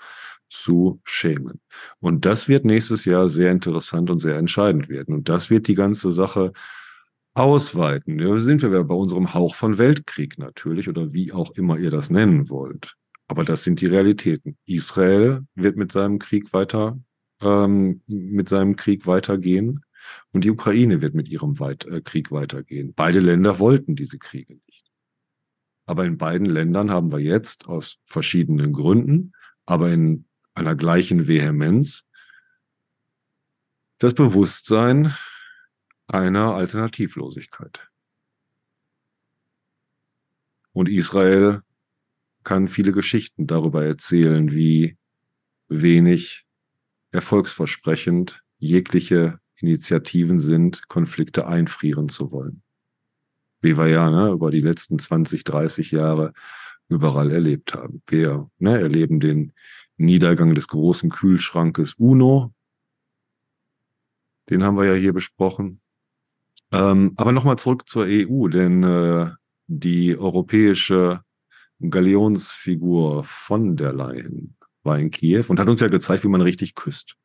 zu schämen. Und das wird nächstes Jahr sehr interessant und sehr entscheidend werden. Und das wird die ganze Sache ausweiten. Ja, sind wir bei unserem Hauch von Weltkrieg natürlich oder wie auch immer ihr das nennen wollt. Aber das sind die Realitäten. Israel wird mit seinem Krieg weiter, ähm, mit seinem Krieg weitergehen und die Ukraine wird mit ihrem Weit äh, Krieg weitergehen. Beide Länder wollten diese Kriege nicht. Aber in beiden Ländern haben wir jetzt aus verschiedenen Gründen, aber in einer gleichen Vehemenz das Bewusstsein einer Alternativlosigkeit. Und Israel kann viele Geschichten darüber erzählen, wie wenig erfolgsversprechend jegliche Initiativen sind, Konflikte einfrieren zu wollen. Wie wir ja ne, über die letzten 20, 30 Jahre überall erlebt haben. Wir ne, erleben den Niedergang des großen Kühlschrankes UNO. Den haben wir ja hier besprochen. Ähm, aber nochmal zurück zur EU, denn äh, die europäische Galionsfigur von der Leyen war in Kiew und hat uns ja gezeigt, wie man richtig küsst.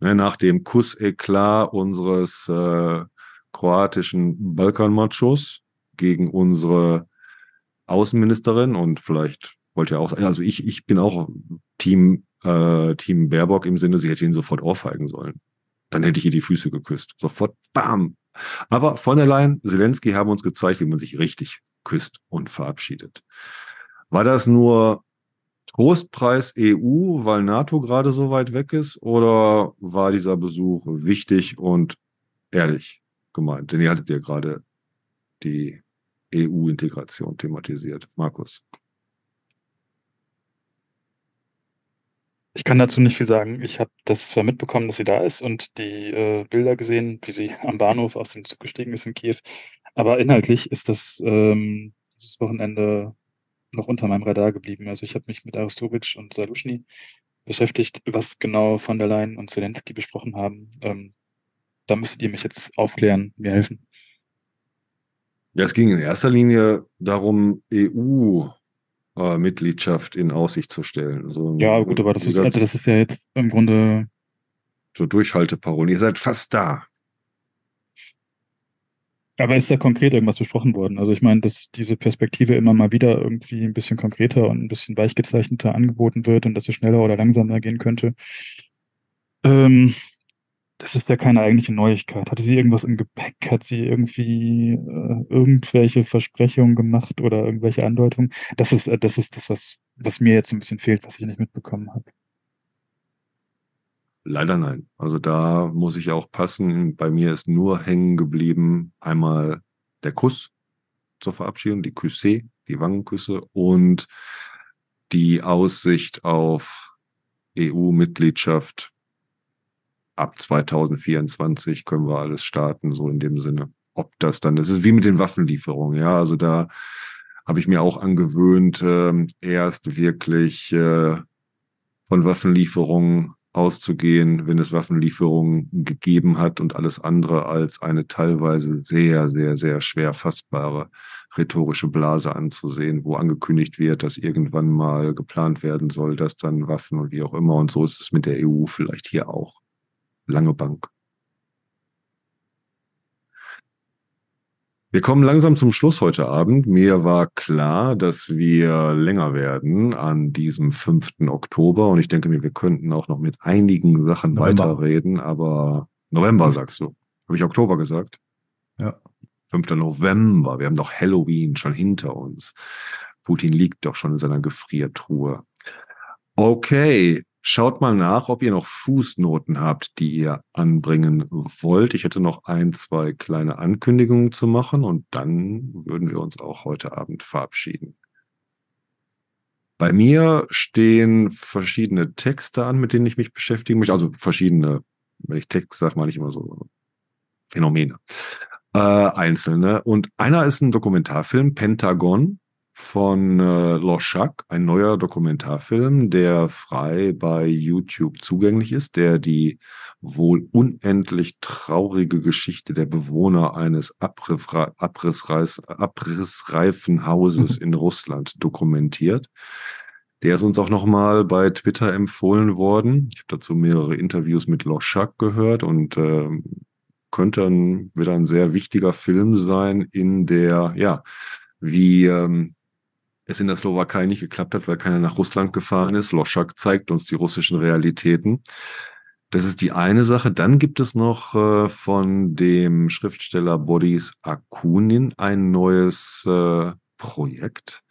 Ne, nach dem Kusseklat unseres äh, kroatischen Balkanmachos gegen unsere Außenministerin und vielleicht wollte ja auch, also ich, ich bin auch Team, äh, Team Baerbock im Sinne, sie hätte ihn sofort ohrfeigen sollen. Dann hätte ich ihr die Füße geküsst. Sofort, bam. Aber von der Leyen, Zelensky haben uns gezeigt, wie man sich richtig küsst und verabschiedet. War das nur Trostpreis EU, weil NATO gerade so weit weg ist, oder war dieser Besuch wichtig und ehrlich gemeint? Denn ihr hattet ja gerade die EU-Integration thematisiert. Markus. Ich kann dazu nicht viel sagen. Ich habe das zwar mitbekommen, dass sie da ist und die äh, Bilder gesehen, wie sie am Bahnhof aus dem Zug gestiegen ist in Kiew. Aber inhaltlich ist das ähm, dieses Wochenende noch unter meinem Radar geblieben. Also ich habe mich mit Aristowitsch und Saluschny beschäftigt, was genau von der Leyen und Zelensky besprochen haben. Ähm, da müsstet ihr mich jetzt aufklären, mir helfen. Ja, es ging in erster Linie darum, EU-Mitgliedschaft in Aussicht zu stellen. Also, ja, gut, aber das ist, also das ist ja jetzt im Grunde. So Durchhalteparolen. Ihr seid fast da. Aber ist da konkret irgendwas besprochen worden? Also ich meine, dass diese Perspektive immer mal wieder irgendwie ein bisschen konkreter und ein bisschen weichgezeichneter angeboten wird und dass es schneller oder langsamer gehen könnte. Ähm, das ist ja keine eigentliche Neuigkeit. Hatte sie irgendwas im Gepäck? Hat sie irgendwie äh, irgendwelche Versprechungen gemacht oder irgendwelche Andeutungen? Das ist, äh, das ist das, was, was mir jetzt ein bisschen fehlt, was ich nicht mitbekommen habe. Leider nein. Also da muss ich auch passen. Bei mir ist nur hängen geblieben einmal der Kuss zur Verabschiedung, die Küsse, die Wangenküsse und die Aussicht auf EU-Mitgliedschaft. Ab 2024 können wir alles starten, so in dem Sinne. Ob das dann, das ist wie mit den Waffenlieferungen, ja. Also da habe ich mir auch angewöhnt, äh, erst wirklich äh, von Waffenlieferungen auszugehen, wenn es Waffenlieferungen gegeben hat und alles andere als eine teilweise sehr, sehr, sehr schwer fassbare rhetorische Blase anzusehen, wo angekündigt wird, dass irgendwann mal geplant werden soll, dass dann Waffen und wie auch immer. Und so ist es mit der EU vielleicht hier auch. Lange Bank. Wir kommen langsam zum Schluss heute Abend. Mir war klar, dass wir länger werden an diesem 5. Oktober und ich denke mir, wir könnten auch noch mit einigen Sachen November. weiterreden, aber November sagst du. Habe ich Oktober gesagt? Ja. 5. November. Wir haben doch Halloween schon hinter uns. Putin liegt doch schon in seiner Gefriertruhe. Okay, Schaut mal nach, ob ihr noch Fußnoten habt, die ihr anbringen wollt. Ich hätte noch ein, zwei kleine Ankündigungen zu machen und dann würden wir uns auch heute Abend verabschieden. Bei mir stehen verschiedene Texte an, mit denen ich mich beschäftigen möchte. Also verschiedene, wenn ich Text sage, meine ich immer so Phänomene. Äh, einzelne. Und einer ist ein Dokumentarfilm, Pentagon von äh, Loschak, ein neuer Dokumentarfilm, der frei bei YouTube zugänglich ist, der die wohl unendlich traurige Geschichte der Bewohner eines Abrissreis, abrissreifen Hauses in Russland dokumentiert. Der ist uns auch nochmal bei Twitter empfohlen worden. Ich habe dazu mehrere Interviews mit Loschak gehört und äh, könnte ein, wieder ein sehr wichtiger Film sein in der, ja, wie ähm, es in der Slowakei nicht geklappt hat, weil keiner nach Russland gefahren ist. Loschak zeigt uns die russischen Realitäten. Das ist die eine Sache. Dann gibt es noch äh, von dem Schriftsteller Boris Akunin ein neues äh, Projekt,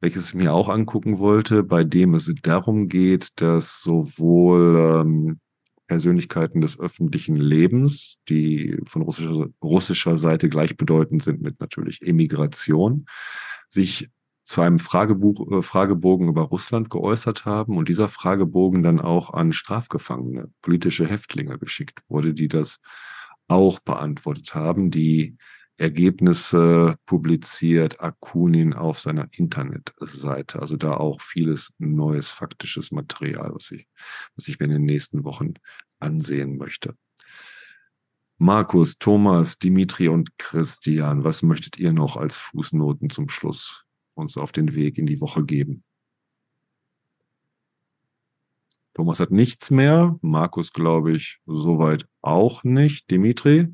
welches ich mir auch angucken wollte, bei dem es darum geht, dass sowohl ähm, Persönlichkeiten des öffentlichen Lebens, die von russischer, russischer Seite gleichbedeutend sind mit natürlich Emigration, sich zu einem Fragebuch, äh, Fragebogen über Russland geäußert haben und dieser Fragebogen dann auch an Strafgefangene, politische Häftlinge geschickt wurde, die das auch beantwortet haben. Die Ergebnisse publiziert Akunin auf seiner Internetseite. Also da auch vieles neues faktisches Material, was ich, was ich mir in den nächsten Wochen ansehen möchte. Markus, Thomas, Dimitri und Christian, was möchtet ihr noch als Fußnoten zum Schluss uns auf den Weg in die Woche geben. Thomas hat nichts mehr. Markus, glaube ich, soweit auch nicht. Dimitri,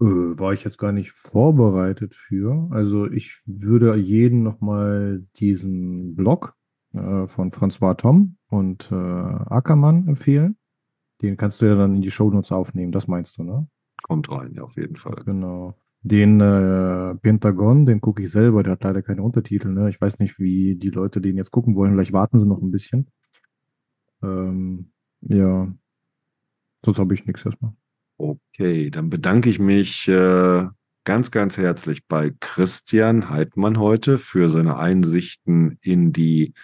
Äh, war ich jetzt gar nicht vorbereitet für. Also ich würde jeden nochmal diesen Blog äh, von François Tom und äh, Ackermann empfehlen. Den kannst du ja dann in die Shownotes aufnehmen, das meinst du, ne? Kommt rein, ja, auf jeden Fall. Genau. Den äh, Pentagon, den gucke ich selber, der hat leider keine Untertitel, ne? Ich weiß nicht, wie die Leute den jetzt gucken wollen. Vielleicht warten sie noch ein bisschen. Ähm, ja. Sonst habe ich nichts erstmal. Okay, dann bedanke ich mich äh, ganz, ganz herzlich bei Christian Heidmann heute für seine Einsichten in die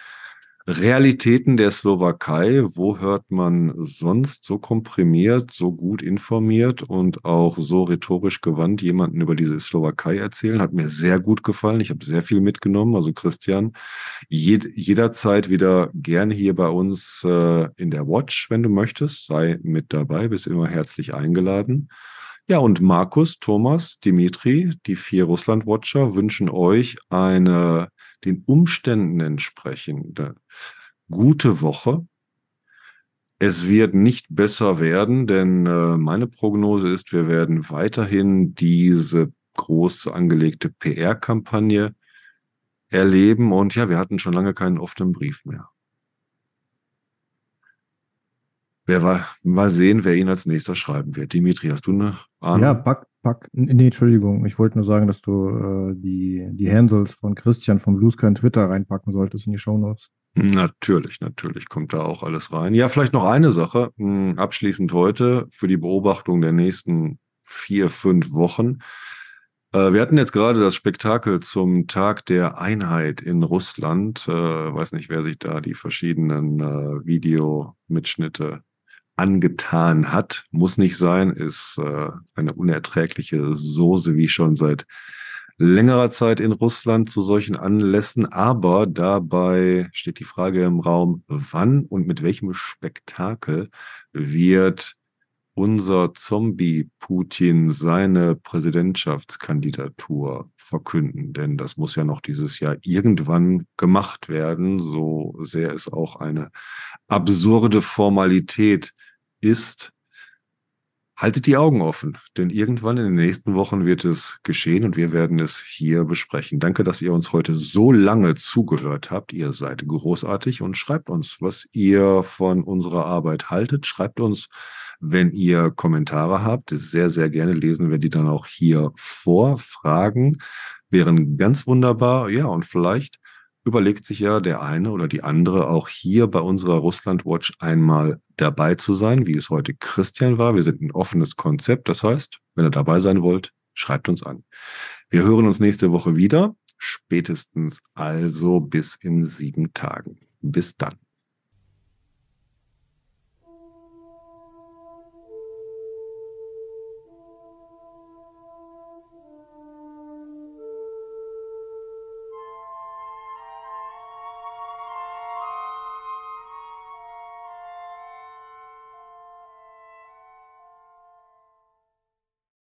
Realitäten der Slowakei. Wo hört man sonst so komprimiert, so gut informiert und auch so rhetorisch gewandt jemanden über diese Slowakei erzählen? Hat mir sehr gut gefallen. Ich habe sehr viel mitgenommen. Also Christian, jed jederzeit wieder gerne hier bei uns äh, in der Watch, wenn du möchtest. Sei mit dabei, bist immer herzlich eingeladen. Ja, und Markus, Thomas, Dimitri, die vier Russland-Watcher wünschen euch eine den Umständen entsprechende gute Woche. Es wird nicht besser werden, denn äh, meine Prognose ist, wir werden weiterhin diese groß angelegte PR-Kampagne erleben. Und ja, wir hatten schon lange keinen offenen Brief mehr. Wer war, mal sehen, wer ihn als nächster schreiben wird. Dimitri, hast du eine Ahnung? Ja, pack, pack. Nee, Entschuldigung. Ich wollte nur sagen, dass du äh, die, die Handles von Christian vom Blue Sky Twitter reinpacken solltest in die Show Notes. Natürlich, natürlich kommt da auch alles rein. Ja, vielleicht noch eine Sache. Hm, abschließend heute für die Beobachtung der nächsten vier, fünf Wochen. Äh, wir hatten jetzt gerade das Spektakel zum Tag der Einheit in Russland. Äh, weiß nicht, wer sich da die verschiedenen äh, Videomitschnitte angetan hat. Muss nicht sein, ist äh, eine unerträgliche Soße, wie schon seit längerer Zeit in Russland zu solchen Anlässen. Aber dabei steht die Frage im Raum, wann und mit welchem Spektakel wird unser Zombie-Putin seine Präsidentschaftskandidatur verkünden. Denn das muss ja noch dieses Jahr irgendwann gemacht werden, so sehr es auch eine absurde Formalität ist, haltet die Augen offen, denn irgendwann in den nächsten Wochen wird es geschehen und wir werden es hier besprechen. Danke, dass ihr uns heute so lange zugehört habt. Ihr seid großartig und schreibt uns, was ihr von unserer Arbeit haltet. Schreibt uns, wenn ihr Kommentare habt. Sehr, sehr gerne lesen wir die dann auch hier vor. Fragen wären ganz wunderbar. Ja, und vielleicht überlegt sich ja der eine oder die andere auch hier bei unserer Russland Watch einmal dabei zu sein, wie es heute Christian war. Wir sind ein offenes Konzept. Das heißt, wenn ihr dabei sein wollt, schreibt uns an. Wir hören uns nächste Woche wieder. Spätestens also bis in sieben Tagen. Bis dann.